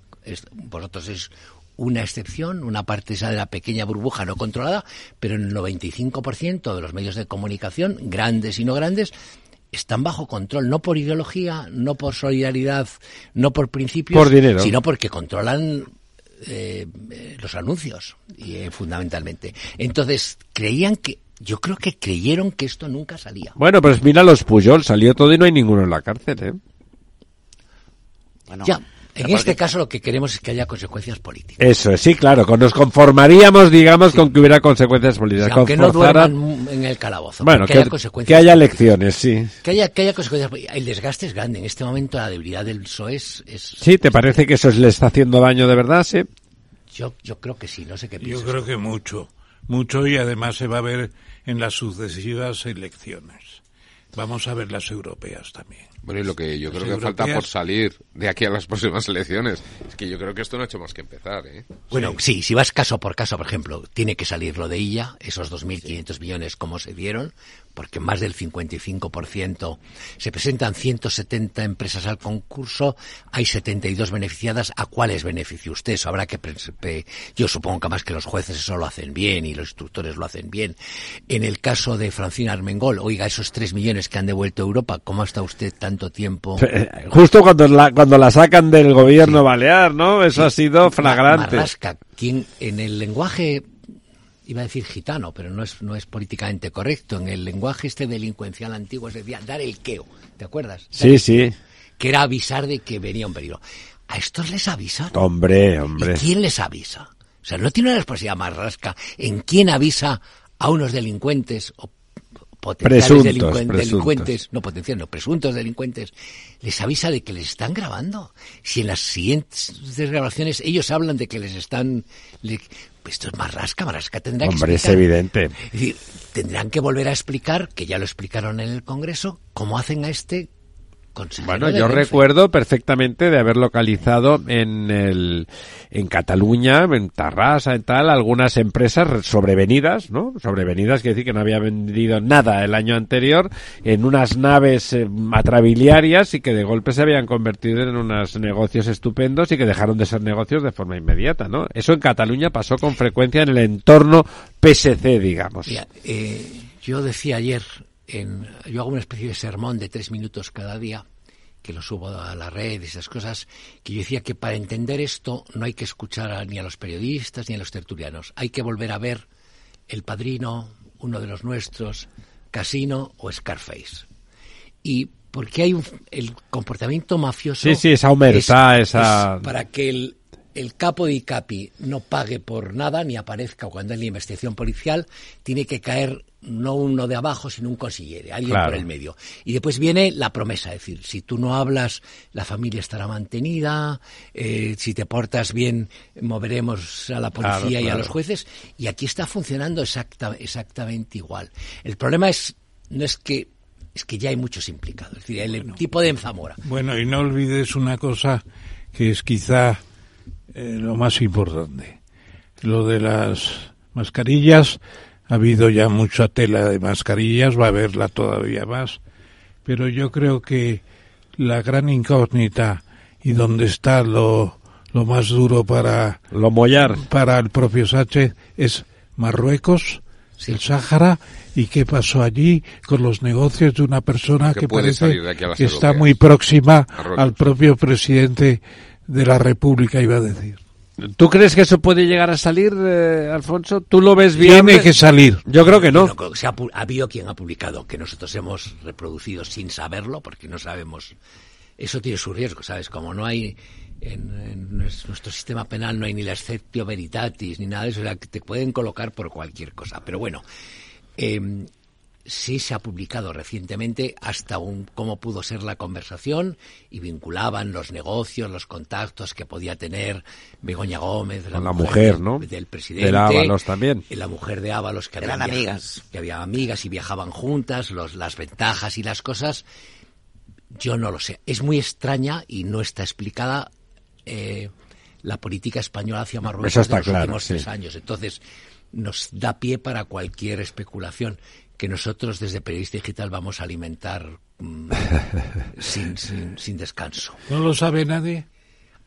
vosotros es una excepción, una parte esa de la pequeña burbuja no controlada, pero el 95% de los medios de comunicación, grandes y no grandes, están bajo control, no por ideología, no por solidaridad, no por principios, sino porque controlan eh, los anuncios, y, eh, fundamentalmente. Entonces, creían que yo creo que creyeron que esto nunca salía. Bueno, pues mira los Puyol, salió todo y no hay ninguno en la cárcel, ¿eh? Bueno, ya. En este caso lo que queremos es que haya consecuencias políticas. Eso sí, claro, nos conformaríamos, digamos, con que hubiera consecuencias políticas. aunque no duerman en el calabozo. Bueno, que, haya consecuencias. Que haya elecciones, sí. Que haya, que haya consecuencias. El desgaste es grande. En este momento la debilidad del PSOE es... sí, ¿te parece que eso le está haciendo daño de verdad? Sí. Yo, yo creo que sí, no sé qué piensas. Yo creo que mucho. Mucho y además se va a ver en las sucesivas elecciones. Vamos a ver las europeas también. Bueno, y lo que yo creo que falta por salir de aquí a las próximas elecciones es que yo creo que esto no ha hecho más que empezar. ¿eh? Bueno, sí. si vas caso por caso, por ejemplo, tiene que salir lo de ella, esos 2.500 millones como se dieron, porque más del 55% se presentan 170 empresas al concurso, hay 72 beneficiadas. ¿A cuáles beneficia usted? Eso habrá que. Yo supongo que más que los jueces eso lo hacen bien y los instructores lo hacen bien. En el caso de Francina Armengol, oiga, esos 3 millones que han devuelto a Europa, ¿cómo está usted tanto tiempo? Eh, justo cuando la, cuando la sacan del gobierno balear, ¿no? Eso ha sido flagrante. Marrasca, quien en el lenguaje iba a decir gitano, pero no es, no es políticamente correcto. En el lenguaje este delincuencial antiguo se decía dar el queo, ¿te acuerdas? Sí, sí. Que era avisar de que venía un peligro. A estos les avisan. Hombre, hombre. ¿Y quién les avisa? O sea, no tiene una responsabilidad más rasca en quién avisa a unos delincuentes o potenciales delincuentes, no potenciales, no, presuntos delincuentes, les avisa de que les están grabando. Si en las siguientes grabaciones ellos hablan de que les están... esto es más rasca, más rasca tendrá que Hombre, es evidente. Es decir, tendrán que volver a explicar, que ya lo explicaron en el Congreso, cómo hacen a este bueno, yo recuerdo perfectamente de haber localizado en el en Cataluña, en Tarrasa, en tal, algunas empresas sobrevenidas, ¿no? Sobrevenidas quiere decir que no había vendido nada el año anterior en unas naves eh, atrabiliarias y que de golpe se habían convertido en unos negocios estupendos y que dejaron de ser negocios de forma inmediata, ¿no? Eso en Cataluña pasó con frecuencia en el entorno PSC, digamos. Eh, yo decía ayer yo hago una especie de sermón de tres minutos cada día, que lo subo a la red y esas cosas, que yo decía que para entender esto no hay que escuchar ni a los periodistas ni a los tertulianos, hay que volver a ver El Padrino, uno de los nuestros, Casino o Scarface. Y porque hay el comportamiento mafioso. Sí, sí, esa para que el, el capo de ICAPI no pague por nada ni aparezca cuando hay la investigación policial, tiene que caer no uno de abajo, sino un consillere, alguien por el medio. Y después viene la promesa, es decir, si tú no hablas, la familia estará mantenida, eh, si te portas bien, moveremos a la policía y a los jueces, y aquí está funcionando exacta, exactamente igual. El problema es, no es que es que ya hay muchos implicados, es decir, el tipo de Zamora. Bueno, y no olvides una cosa que es quizá eh, lo más importante, lo de las mascarillas ha habido ya mucha tela de mascarillas, va a haberla todavía más, pero yo creo que la gran incógnita y donde está lo, lo más duro para lo mollar. para el propio Sánchez es Marruecos, el Sáhara y qué pasó allí con los negocios de una persona que, parece que está muy próxima al propio presidente de la República, iba a decir. ¿Tú crees que eso puede llegar a salir, eh, Alfonso? ¿Tú lo ves bien? Tiene que salir. Yo creo que no. ha, habido quien ha publicado que nosotros hemos reproducido sin saberlo, porque no sabemos. Eso tiene su riesgo, ¿sabes? Como no hay en, nuestro sistema penal no hay ni la exceptio veritatis ni nada de eso, o sea, que te pueden colocar por cualquier cosa. Pero bueno, eh, sí se ha publicado recientemente hasta un cómo pudo ser la conversación y vinculaban los negocios, los contactos que podía tener Begoña Gómez, la, mujer, ¿no? del presidente, de Ábalos también, la mujer de Ábalos que eran amigas, que había amigas y viajaban juntas, los, las ventajas y las cosas. Yo no lo sé. Es muy extraña y no está explicada eh, la política española hacia Marruecos en los últimos tres años. Entonces nos da pie para cualquier especulación que nosotros desde Periodista Digital vamos a alimentar mm, sin, sin, descanso. ¿No lo sabe nadie?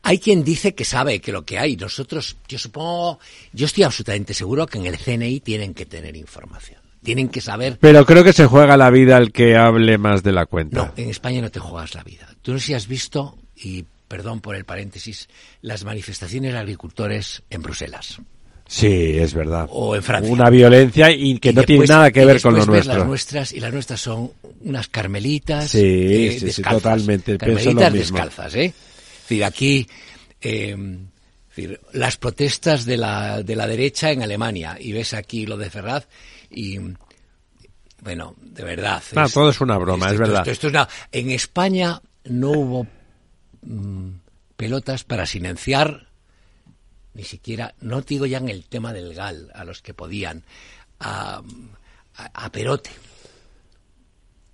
Hay quien dice que sabe que lo que hay. Nosotros, yo supongo, yo estoy absolutamente seguro que en el CNI tienen que tener información. Tienen que saber. Pero creo que se juega la vida el que hable más de la cuenta. No, en España no te juegas la vida. Tú no sé si has visto, y perdón por el paréntesis, las manifestaciones de agricultores en Bruselas. Sí, es verdad. O en Francia. Una violencia y que no tiene nada que ver con lo nuestro. Las nuestras y las nuestras son unas carmelitas. Sí, eh, sí, totalmente. Carmelitas descalzas, ¿eh? Es decir, aquí eh, las protestas de la, de la derecha en Alemania y ves aquí lo de Ferraz y bueno, de verdad. Ah, todo es una broma, es verdad. Esto, es en España no hubo mm, pelotas para silenciar ni siquiera, no digo ya en el tema del GAL, a los que podían, a, a, Perote.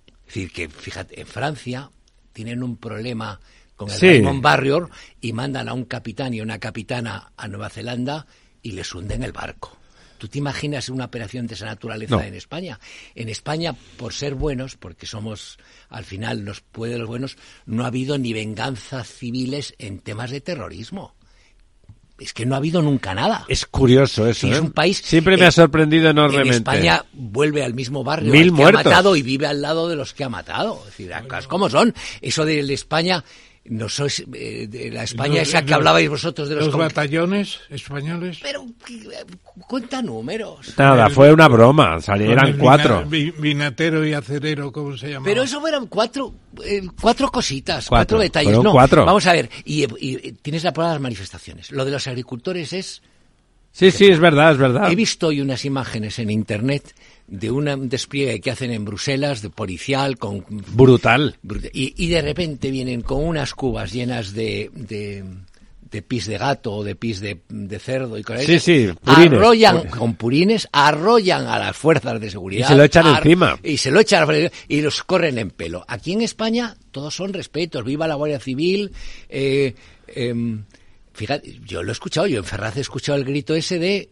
Es decir, que fíjate, en Francia tienen un problema con el sí. Barrior y mandan a un capitán y una capitana a Nueva Zelanda y les hunden el barco. ¿Tú te imaginas una operación de esa naturaleza en España? En España, por ser buenos, porque somos, al final, nos puede los buenos, no ha habido ni venganzas civiles en temas de terrorismo es que no ha habido nunca nada. Es curioso eso. Es ¿eh? un país. Siempre me ha sorprendido enormemente. En España vuelve al mismo barrio Mil que ha matado y vive al lado de los que ha matado. Es decir, ¿cómo son? Eso de España no sois eh, de la España esa que hablabais vosotros de los, batallones españoles. Pero cuenta números. Nada, fue una broma, salieron cuatro. vinatero y acerero, ¿cómo se llama? Pero eso fueron cuatro, eh, cuatro cositas, cuatro, detalles. No, vamos a ver, y, tienes la prueba de las manifestaciones. Lo de los agricultores es... Sí, sí, es verdad, es verdad. He visto hoy unas imágenes en internet de un despliegue que hacen en Bruselas, de policial, con... Brutal. Y, de repente vienen con unas cubas llenas de, de, pis de gato o de pis de, cerdo y con Sí, sí, purines. Arrollan, con purines, arrollan a las fuerzas de seguridad. Y se lo echan encima. Y se lo echan y los corren en pelo. Aquí en España todos son respetos. Viva la Guardia Civil. Eh, em, fíjate, yo lo he escuchado, yo en Ferraz he escuchado el grito ese de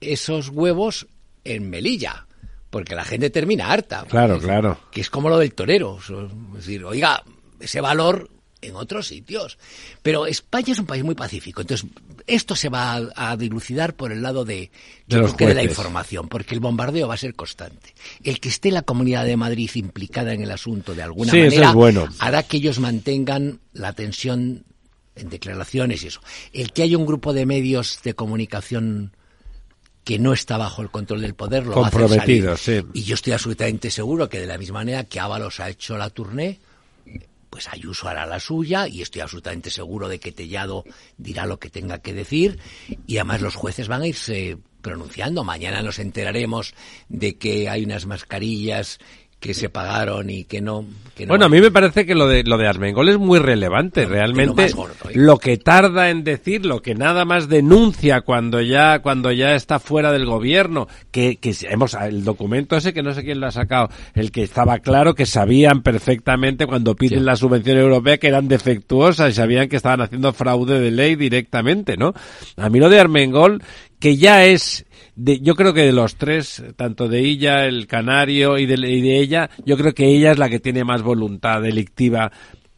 esos huevos en Melilla porque la gente termina harta. Claro, claro. Que es como lo del torero. Es decir, oiga, ese valor en otros sitios. Pero España es un país muy pacífico. Entonces, esto se va a, dilucidar por el lado de, de, la información, porque el bombardeo va a ser constante. El que esté la Comunidad de Madrid implicada en el asunto de alguna manera hará que ellos mantengan la tensión en declaraciones y eso. El que haya un grupo de medios de comunicación que no está bajo el control del poder lo comprometido, sí. Y yo estoy absolutamente seguro que de la misma manera que Ábalos ha hecho la tournée, pues Ayuso hará la suya y estoy absolutamente seguro de que Tellado dirá lo que tenga que decir y además los jueces van a irse pronunciando. Mañana nos enteraremos de que hay unas mascarillas que se pagaron y que no, bueno a mí me parece que lo de lo de Armengol es muy relevante realmente ¿eh? lo, que tarda en decir lo que nada más denuncia cuando ya cuando ya está fuera del gobierno que que hemos el documento ese que no sé quién lo ha sacado el que estaba claro que sabían perfectamente cuando piden la subvención europea que eran defectuosas y sabían que estaban haciendo fraude de ley directamente no a mí lo de Armengol que ya es yo creo que de los tres, tanto de ella, el canario y de, y de ella, yo creo que ella es la que tiene más voluntad delictiva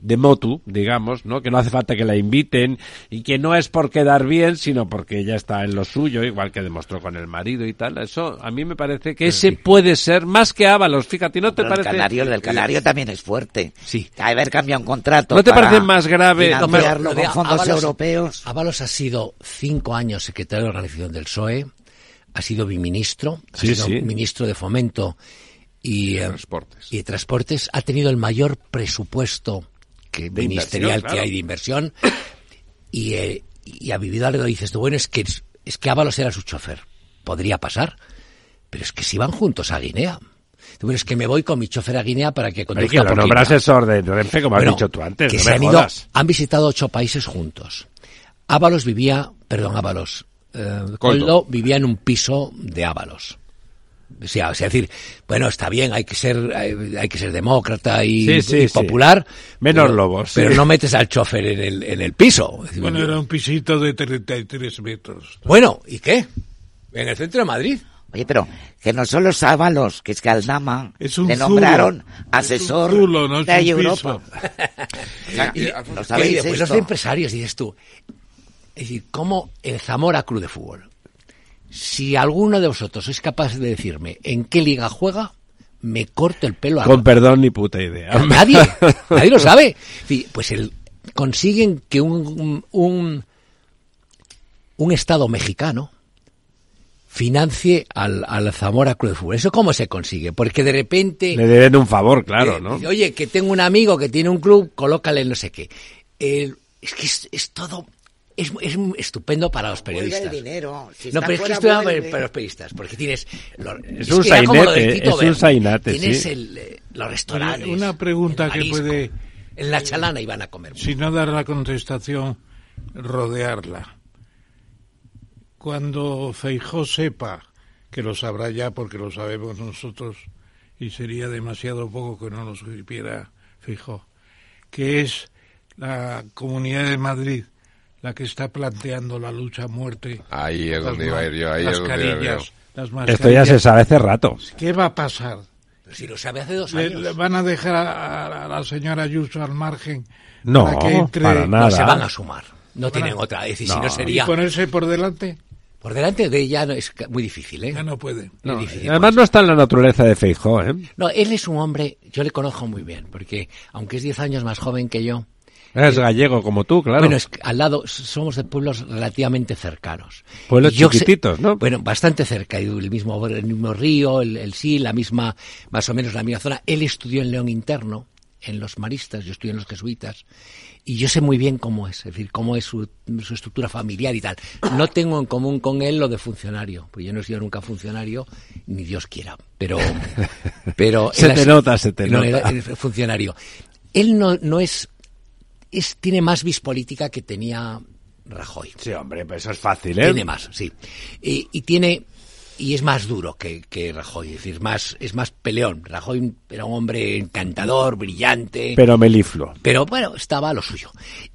de motu, digamos, ¿no? Que no hace falta que la inviten y que no es por quedar bien, sino porque ella está en lo suyo, igual que demostró con el marido y tal. Eso a mí me parece que ese puede ser más que Ábalos, fíjate, ¿no te parece? El canario, del canario también es fuerte. Sí. Haber cambiado un contrato. ¿No te parece más grave? Financiarlo con fondos europeos. Ábalos ha sido cinco años secretario de organización del PSOE, ha sido biministro, ha sido ministro de Fomento y, eh, transportes. y Transportes, ha tenido el mayor presupuesto que ministerial que hay de inversión y, eh, y ha vivido algo. Dices tú, bueno, es que, es que Ábalos era su chofer. Podría pasar, pero es que si van juntos a Guinea. Bueno, es que me voy con mi chofer a Guinea para que conduzca que lo asesor de Renfe, como has dicho tú antes. Que se han, ido, han visitado ocho países juntos. Ábalos vivía, perdón, Ábalos, eh, Coldo vivía en un piso de Ábalos. O sea, es decir, bueno, está bien, hay que ser, hay, que ser demócrata y, popular. Menos lobos. Pero no metes al chofer en el, en el piso. Bueno, era un pisito de 33 metros. Bueno, ¿y qué? En el centro de Madrid. Oye, pero que no son los Ábalos, que es que Aldama es le nombraron asesor de Europa. ¿No sabéis los empresarios, dices tú. Es decir, como en Zamora Club de Fútbol. Si alguno de vosotros es capaz de decirme en qué liga juega, me corto el pelo. A Con perdón, ni puta idea. Nadie, nadie lo sabe. Pues el, consiguen que un, un, un Estado mexicano financie al, al, Zamora Club de Fútbol. ¿Eso cómo se consigue? Porque de repente... Le deben un favor, claro, ¿no? Oye, que tengo un amigo que tiene un club, colócale no sé qué. es que es todo es, es estupendo para los periodistas. dinero. no, pero es que estupendo para, los periodistas, porque tienes... es, un sainete, es un sainete, Tienes el, eh, los restaurantes. Una pregunta que puede... En la chalana iban a comer. Si no dar la contestación, rodearla. Cuando Feijó sepa, que lo sabrá ya porque lo sabemos nosotros, y sería demasiado poco que no lo supiera Feijó, que es la Comunidad de Madrid la que está planteando la lucha a muerte. Ahí es donde iba a ir yo, ahí las es donde iba Las Esto ya se sabe hace rato. ¿Qué va a pasar? si lo sabe hace dos años. ¿Le, van a dejar a, la señora Ayuso al margen? No, para, nada. No se van a sumar. No tienen otra. Es si no sería... ¿Y ponerse por delante? Por delante de ella no, es muy difícil, ¿eh? Ya no puede. además no está en la naturaleza de Feijó, ¿eh? No, él es un hombre, yo le conozco muy bien, porque aunque es 10 años más joven que yo... Es gallego como tú, claro. Bueno, es al lado somos de pueblos relativamente cercanos. Pueblos chiquititos, ¿no? Bueno, bastante cerca, el mismo, el mismo río, el, el sí, la misma, más o menos la misma zona. Él estudió en León Interno, en los maristas, yo estudié en los jesuitas, y yo sé muy bien cómo es, es decir, cómo es su, estructura familiar y tal. No tengo en común con él lo de funcionario, pues yo no he sido nunca funcionario, ni Dios quiera, pero... pero se te nota, se te no, nota. funcionario. Él no, no es, es... Tiene más vis política que tenía Rajoy. Sí, hombre, pues eso es fácil, ¿eh? Tiene más, sí. Y, y tiene y es más duro que, que, Rajoy, es decir, más, es más peleón. Rajoy era un hombre encantador, brillante. Pero meliflo. Pero bueno, estaba a lo suyo.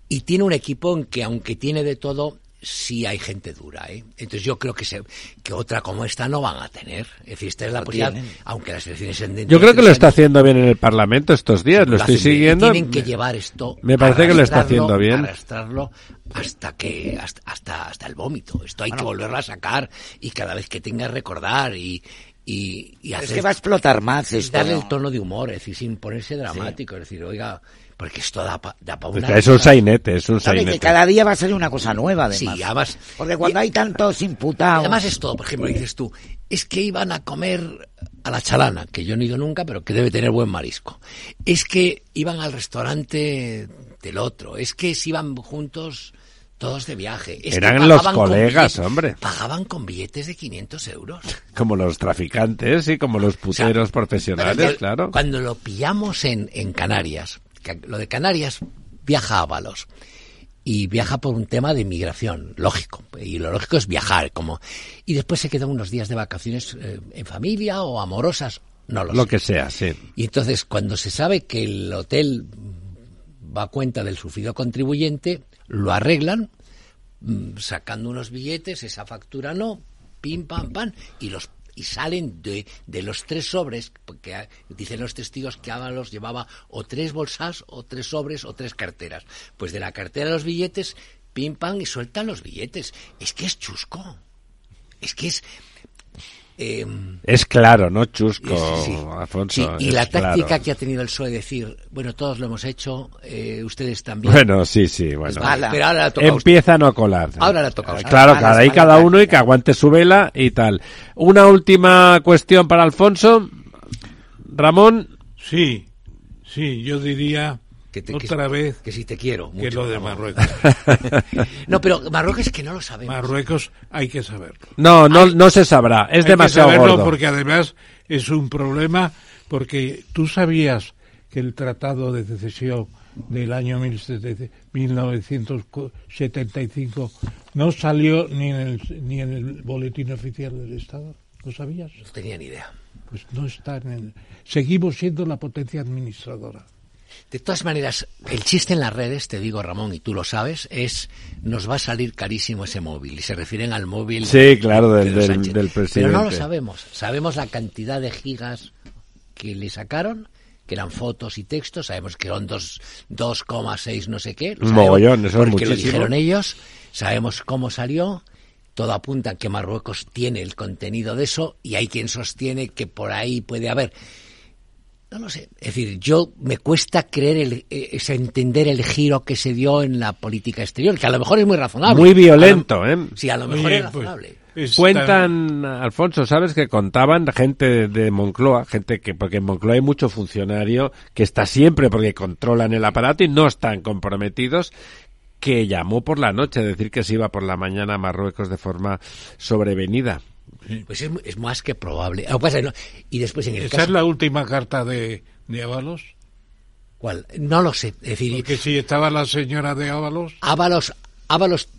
Y tiene un equipo en que, aunque tiene de todo, sí hay gente dura, ¿eh? Entonces yo creo que se, que otra como esta no van a tener. Es decir, esta es la posibilidad, aunque las elecciones en Yo creo que lo está haciendo bien en el Parlamento estos días, lo, estoy siguiendo. Tienen que llevar esto. Me parece que lo está haciendo bien. Arrastrarlo hasta que hasta hasta, el vómito. Esto hay que volverlo a sacar y cada vez que tenga recordar y y, y es que va a explotar más esto. Darle el tono de humor, es decir, sin ponerse dramático, es decir, oiga, porque esto da para da una... Es un sainete, es un sainete. que cada día va a ser una cosa nueva, además. Sí, además... Porque cuando hay tantos imputados... Además es todo, por ejemplo, dices tú, es que iban a comer a la chalana, que yo no he ido nunca, pero que debe tener buen marisco. Es que iban al restaurante del otro, es que se iban juntos todos de viaje. Eran los colegas, hombre. Pagaban con billetes de 500 euros. Como los traficantes y como los puteros profesionales, claro. Cuando lo pillamos en, en Canarias, lo de Canarias viaja a Valos y viaja por un tema de inmigración, lógico. Y lo lógico es viajar, como y después se quedan unos días de vacaciones eh, en familia o amorosas, no lo, lo que sea, sí. Y entonces cuando se sabe que el hotel va a cuenta del sufrido contribuyente, lo arreglan mm, sacando unos billetes, esa factura no, pim pam pam y los y salen de, de los tres sobres, porque dicen los testigos que Ábalos llevaba o tres bolsas, o tres sobres, o tres carteras. Pues de la cartera de los billetes, pim pam, y sueltan los billetes. Es que es chusco. Es que es, Em, es claro, ¿no? Chusco, Alfonso. y la táctica que ha tenido el PSOE decir, bueno, todos lo hemos hecho, eh, ustedes también. Bueno, sí, sí, bueno. pero ahora Empieza a no colar. Ahora la toca Claro, cada ahí cada uno y que aguante su vela y tal. Una última cuestión para Alfonso. Ramón. Sí, sí, yo diría otra vez. que si te quiero que lo de Marruecos. No pero Marruecos es que no lo sabemos. Marruecos hay que saberlo. No no no se sabrá. Es demasiado gordo. porque además es un problema porque tú sabías que el tratado de secesión del año 1975 no salió ni en el ni en el boletín oficial del Estado ¿lo sabías? no tenía ni idea. Pues no está en el... seguimos siendo la potencia administradora de todas maneras, el chiste en las redes, te digo Ramón, y tú lo sabes, es nos va a salir carísimo ese móvil. Y se refieren al móvil. Sí, claro, del, del, presidente. Pero no lo sabemos. Sabemos la cantidad de gigas que le sacaron, que eran fotos y textos. Sabemos que eran 2,6 no sé qué. Un mogollón, eso porque es lo dijeron ellos. Sabemos cómo salió. Todo apunta a que Marruecos tiene el contenido de eso y hay quien sostiene que por ahí puede haber no lo sé. Es decir, yo me cuesta creer, el, eh, entender el giro que se dio en la política exterior, que a lo mejor es muy razonable. Muy violento, ¿eh? Sí, a lo mejor es pues, razonable. Cuentan, Alfonso, ¿sabes? Que contaban gente de Moncloa, gente que, porque en Moncloa hay mucho funcionario que está siempre porque controlan el aparato y no están comprometidos, que llamó por la noche a decir que se iba por la mañana a Marruecos de forma sobrevenida. Pues es, más que probable. y después en el ¿Esa es la última carta de, de Ábalos? ¿Cuál? No lo sé. Es decir, Porque si estaba la señora de Ábalos. Ábalos, Ábalos,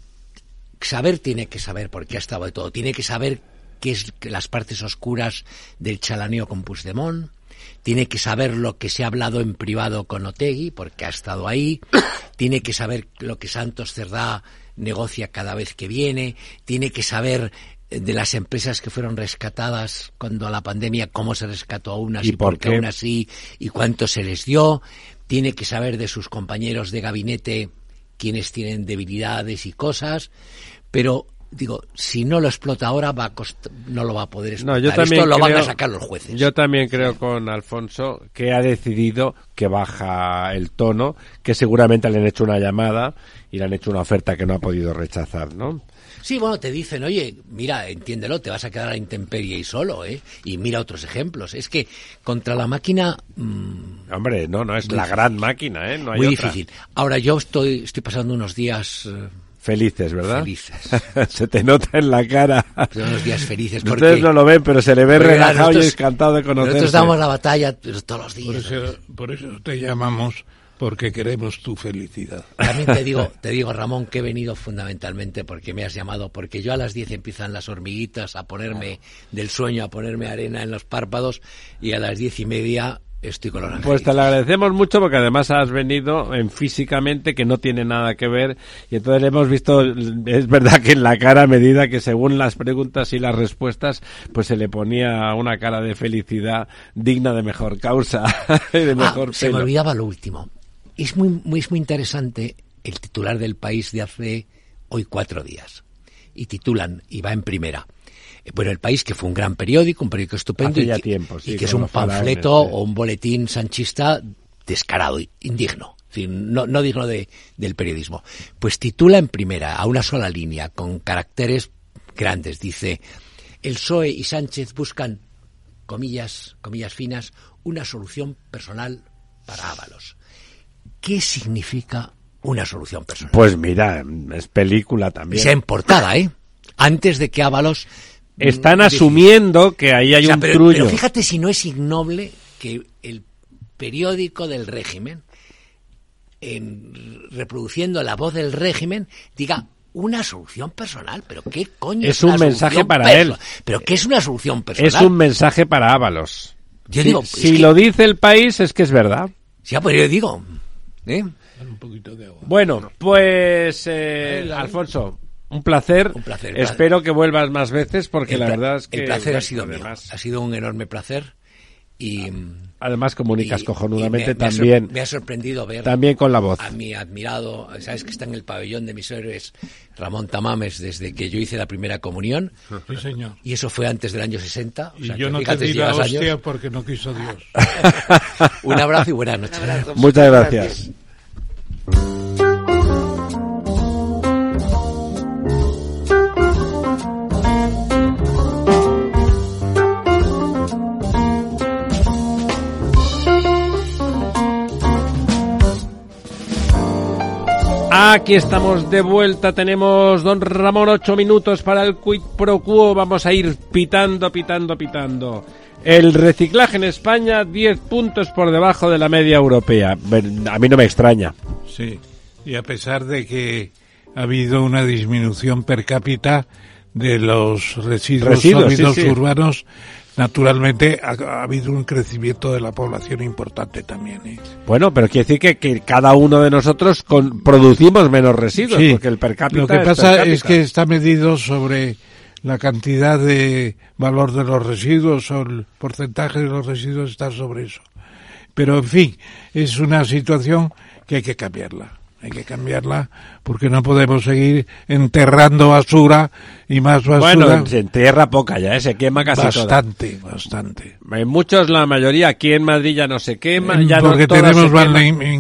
saber tiene que saber porque ha estado de todo. Tiene que saber qué es las partes oscuras del chalaneo con Puigdemont. Tiene que saber lo que se ha hablado en privado con Otegui, porque ha estado ahí. tiene que saber lo que Santos Cerdá negocia cada vez que viene, tiene que saber de las empresas que fueron rescatadas cuando la pandemia, cómo se rescató a unas y, por qué unas sí y cuánto se les dio, tiene que saber de sus compañeros de gabinete quienes tienen debilidades y cosas, pero digo, si no lo explota ahora, va no lo va a poder explotar. No, yo también Esto lo van a sacar los jueces. Yo también creo con Alfonso que ha decidido que baja el tono, que seguramente le han hecho una llamada y le han hecho una oferta que no ha podido rechazar, ¿no? Sí, bueno, te dicen, oye, mira, entiéndelo, te vas a quedar a intemperie y solo, ¿eh? Y mira otros ejemplos. Es que contra la máquina... Mm, Hombre, no, no, es la gran máquina, ¿eh? No hay muy difícil. Ahora, yo estoy, estoy pasando unos días... Eh, felices, ¿verdad? Felices. se te nota en la cara. Son unos días felices. Porque... Ustedes no lo ven, pero se le ve relajado y encantado de conocerse. Nosotros damos la batalla todos los días. Por eso, por eso te llamamos porque queremos tu felicidad. También te digo, te digo, Ramón, que he venido fundamentalmente porque me has llamado, porque yo a las 10 empiezan las hormiguitas a ponerme del sueño, a ponerme arena en los párpados y a las diez y media estoy con los Pues te lo agradecemos mucho porque además has venido en físicamente que no tiene nada que ver y entonces hemos visto, es verdad que en la cara a medida que según las preguntas y las respuestas pues se le ponía una cara de felicidad digna de mejor causa de ah, mejor Se me olvidaba lo último es muy, muy, muy interesante el titular del país de hace hoy cuatro días. Y titulan, y va en primera. Eh, bueno, el país que fue un gran periódico, un periódico estupendo, y, que, y que es un panfleto o un boletín sanchista descarado, indigno. No, no digno de, del periodismo. Pues titula en primera, a una sola línea, con caracteres grandes. Dice, el PSOE y Sánchez buscan, comillas, comillas finas, una solución personal para Ábalos. ¿Qué significa una solución personal? Pues mira, es película también. Se en portada, ¿eh? Antes de que Ábalos... Están asumiendo que ahí hay un pero, trullo. Pero fíjate si no es ignoble que el periódico del régimen, en, reproduciendo la voz del régimen, diga una solución personal. ¿Pero qué coño es, un mensaje para él? ¿Pero qué es una solución personal? Es un mensaje para Ábalos. Yo si, digo, si lo dice el país es que es verdad. Sí, pues yo digo, ¿Eh? Bueno, pues eh, Alfonso, un placer. Un placer. Espero que vuelvas más veces porque la verdad es que el placer ha sido mío. Ha sido un enorme placer y además comunicas cojonudamente también. me ha sorprendido ver también con la voz a mi admirado, sabes que está en el pabellón de mis héroes Ramón Tamames desde que yo hice la primera comunión. Sí, señor. Y eso fue antes del año 60. Y yo no te di la hostia porque no quiso Dios. un abrazo y buenas noches. Muchas gracias. Aquí estamos de vuelta, tenemos don Ramón ocho minutos para el quid pro quo, vamos a ir pitando, pitando, pitando. El reciclaje en España 10 puntos por debajo de la media europea. A mí no me extraña. Sí, y a pesar de que ha habido una disminución per cápita de los residuos, sólidos urbanos, naturalmente ha, habido un crecimiento de la población importante también. ¿eh? Bueno, pero quiere decir que, cada uno de nosotros producimos menos residuos, porque el per cápita. Lo que pasa es que está medido sobre la cantidad de valor de los residuos o el porcentaje de los residuos está sobre eso. Pero en fin, es una situación que hay que cambiarla hay que cambiarla porque no podemos seguir enterrando basura y más basura. Bueno, se entierra poca ya, ¿eh? se quema casi bastante, Bastante, En muchos, la mayoría, aquí en Madrid ya no se quema. Ya porque no tenemos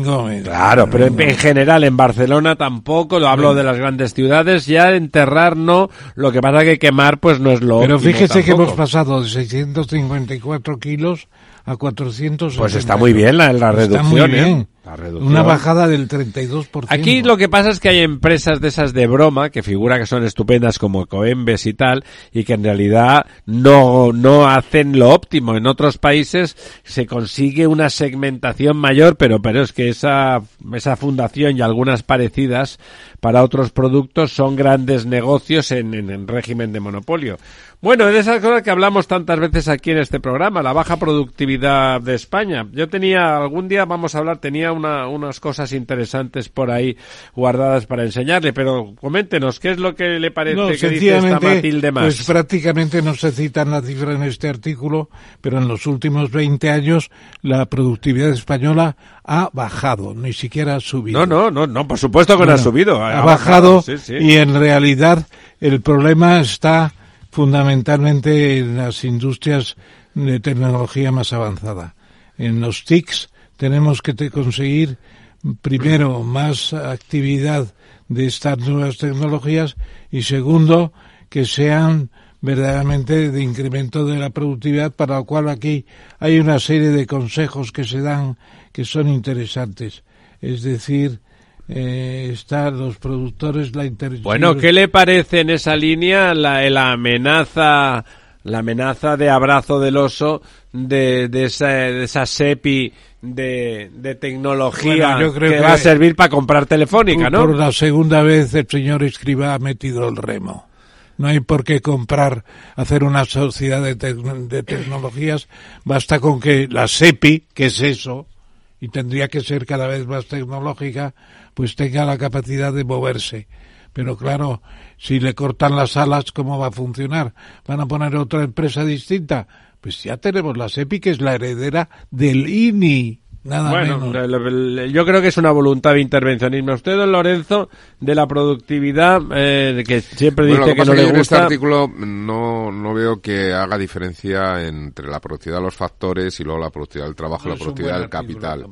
Gómez. Claro, pero en, general en Barcelona tampoco, lo hablo de las grandes ciudades, ya enterrar no, lo que pasa que quemar pues no es lo Pero fíjese que hemos pasado de 654 kilos a 400. Pues está muy bien la, la reducción, ¿eh? Una bajada del 32%. Aquí lo que pasa es que hay empresas de esas de broma que figura que son estupendas como Coembes y tal y que en realidad no, no hacen lo óptimo. En otros países se consigue una segmentación mayor, pero, pero es que esa, esa fundación y algunas parecidas para otros productos son grandes negocios en, en, régimen de monopolio. Bueno, de esas cosas que hablamos tantas veces aquí en este programa, la baja productividad de España. Yo tenía, algún día vamos a hablar, tenía una unas cosas interesantes por ahí guardadas para enseñarle, pero coméntenos, ¿qué es lo que le parece que dice esta Matilde más? Pues prácticamente no se citan las cifras en este artículo, pero en los últimos 20 años la productividad española ha bajado, ni siquiera ha subido. No, no, no, no por supuesto que no ha subido. Ha, bajado, y en realidad el problema está fundamentalmente en las industrias de tecnología más avanzada. En los TICs tenemos que conseguir primero más actividad de estas nuevas tecnologías y segundo que sean verdaderamente de incremento de la productividad para lo cual aquí hay una serie de consejos que se dan que son interesantes es decir eh, están los productores la bueno qué le parece en esa línea la, la amenaza la amenaza de abrazo del oso de, de, esa, de esa SEPI de, de tecnología que, va a servir para comprar telefónica, ¿no? Por la segunda vez el señor Escriba ha metido el remo. No hay por qué comprar, hacer una sociedad de, de tecnologías. Basta con que la SEPI, que es eso, y tendría que ser cada vez más tecnológica, pues tenga la capacidad de moverse. Pero claro, si le cortan las alas, ¿cómo va a funcionar? ¿Van a poner otra empresa distinta? Pues ya tenemos la SEPI, que es la heredera del INI. Nada bueno, yo creo que es una voluntad de intervencionismo. Usted, don Lorenzo, de la productividad, eh, que siempre dice que, no le gusta. En este artículo no, no veo que haga diferencia entre la productividad de los factores y luego la productividad del trabajo y la productividad del capital.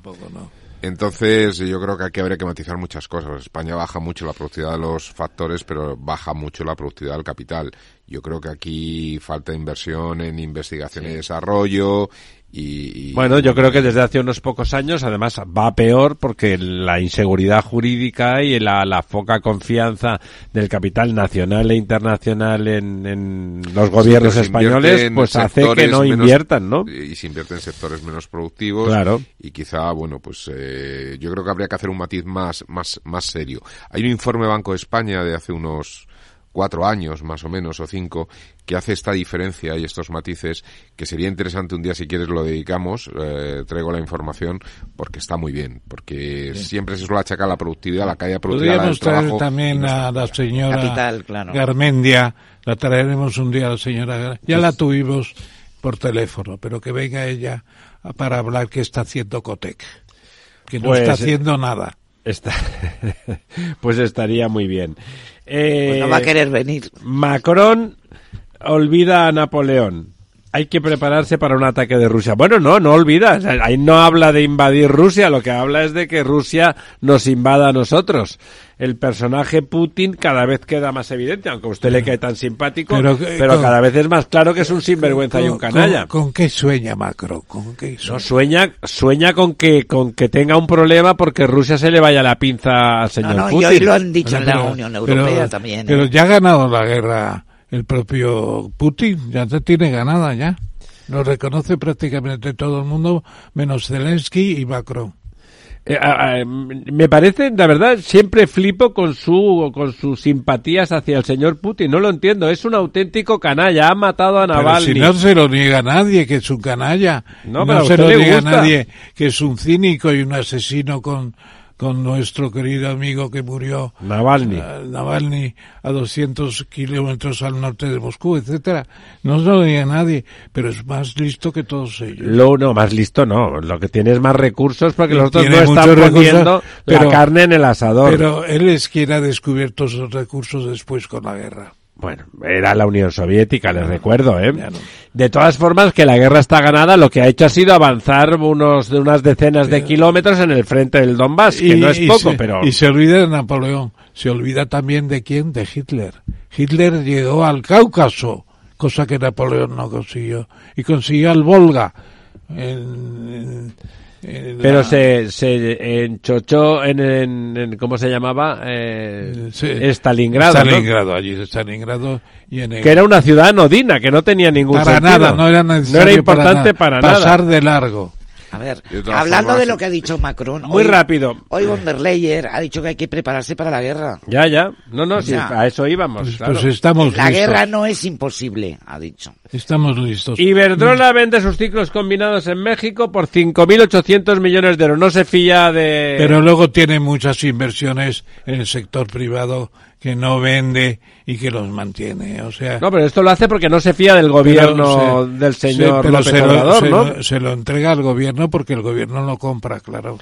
Entonces, yo creo que aquí habría que matizar muchas cosas. España baja mucho la productividad de los factores, pero baja mucho la productividad del capital. Yo creo que aquí falta inversión en investigación y desarrollo y, bueno, yo creo que desde hace unos pocos años, además, va peor porque la inseguridad jurídica y la, la poca confianza del capital nacional e internacional en, los gobiernos españoles, pues hace que no inviertan, ¿no? Y se invierte en sectores menos productivos. Claro. Y quizá, bueno, pues eh, yo creo que habría que hacer un matiz más, más, más serio. Hay un informe Banco de España de hace unos cuatro años más o menos o cinco que hace esta diferencia y estos matices que sería interesante un día si quieres lo dedicamos eh, traigo la información porque está muy bien porque siempre se suele achacar la productividad la caída productiva podríamos traer también a la señora Garmendia la traeremos un día a la señora ya la tuvimos por teléfono pero que venga ella para hablar que está haciendo Cotec que no está pues, haciendo nada Está, pues estaría muy bien. Eh, no va a querer venir. Macron olvida a Napoleón. Hay que prepararse para un ataque de Rusia. Bueno, no, no olvida. ahí no habla de invadir Rusia, lo que habla es de que Rusia nos invada a nosotros. El personaje Putin cada vez queda más evidente, aunque a usted le quede tan simpático, pero, cada vez es más claro que es un sinvergüenza y un canalla. ¿Con, qué sueña Macron? ¿Con qué sueña? No, sueña, sueña con que, con que tenga un problema porque Rusia se le vaya la pinza al señor no, no, Y hoy lo han dicho en la Unión Europea también. Pero ¿eh? ya ha ganado la guerra el propio Putin, ya se tiene ganada ya. Lo reconoce prácticamente todo el mundo, menos Zelensky y Macron. Eh, me parece, la verdad, siempre flipo con su con sus simpatías hacia el señor Putin. No lo entiendo. Es un auténtico canalla. Ha matado a Navalny. Pero si no se lo niega nadie que es un canalla. No, no se lo niega nadie que es un cínico y un asesino con con nuestro querido amigo que murió Navalny, uh, Navalny a 200 kilómetros al norte de Moscú, etcétera. No se lo diga nadie, pero es más listo que todos ellos. Lo, no, más listo no. Lo que tiene es más recursos porque los otros no están poniendo la carne en el asador. Pero él es quien ha descubierto esos recursos después con la guerra. Bueno, era la Unión Soviética, les recuerdo, ¿eh? De todas formas, que la guerra está ganada, lo que ha hecho ha sido avanzar unos de unas decenas de kilómetros en el frente del Donbass, que no es poco, pero... Y se olvida de Napoleón, se olvida también de quién, de Hitler. Hitler llegó al Cáucaso, cosa que Napoleón no consiguió, y consiguió al Volga. en, pero se, se enchochó en, en, ¿cómo se llamaba? Eh, Stalingrado. Stalingrado, allí Stalingrado. Y en Que era una ciudad anodina, que no tenía ningún para sentido. nada, no era, no era importante para, nada. Pasar de largo. A ver, hablando de lo que ha dicho Macron. Muy rápido. Hoy von der Leyen ha dicho que hay que prepararse para la guerra. Ya, ya. No, no, sí, a eso íbamos. Pues, pues estamos La guerra no es imposible, ha dicho. Estamos listos. Iberdrola vende sus ciclos combinados en México por 5.800 millones de euros. No se fía de... Pero luego tiene muchas inversiones en el sector privado que no vende y que los mantiene. O sea, no, pero esto lo hace porque no se fía del gobierno del señor se, López Obrador, ¿no? se lo entrega al gobierno porque el gobierno lo compra, claro.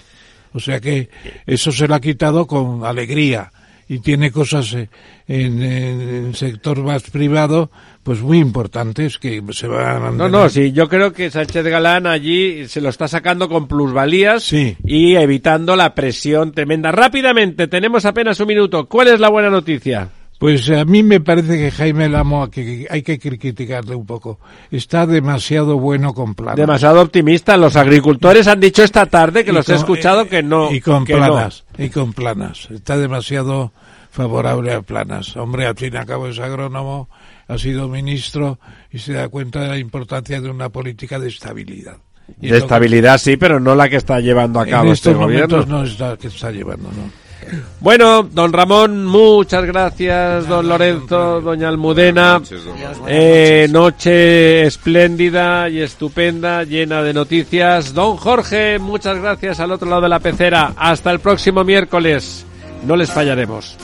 O sea que eso se lo ha quitado con alegría y tiene cosas eh, en, el sector más privado pues muy importantes que se van a No, no, sí, yo creo que Sánchez Galán allí se lo está sacando con plusvalías y evitando la presión tremenda. Rápidamente, tenemos apenas un minuto. ¿Cuál es la buena noticia? Pues a mí me parece que Jaime Lamo que hay que criticarle un poco. Está demasiado bueno con planas. Demasiado optimista. Los agricultores han dicho esta tarde que los he escuchado que no. Y con planas. Y con planas. Está demasiado favorable a planas. Hombre, al fin y al cabo es agrónomo, ha sido ministro y se da cuenta de la importancia de una política de estabilidad. de estabilidad sí, pero no la que está llevando a cabo este gobierno. No es la que está llevando, no. Bueno, don Ramón, muchas gracias, don Lorenzo, doña Almudena. Eh, noche espléndida y estupenda, llena de noticias. Don Jorge, muchas gracias al otro lado de la pecera. Hasta el próximo miércoles. No les fallaremos.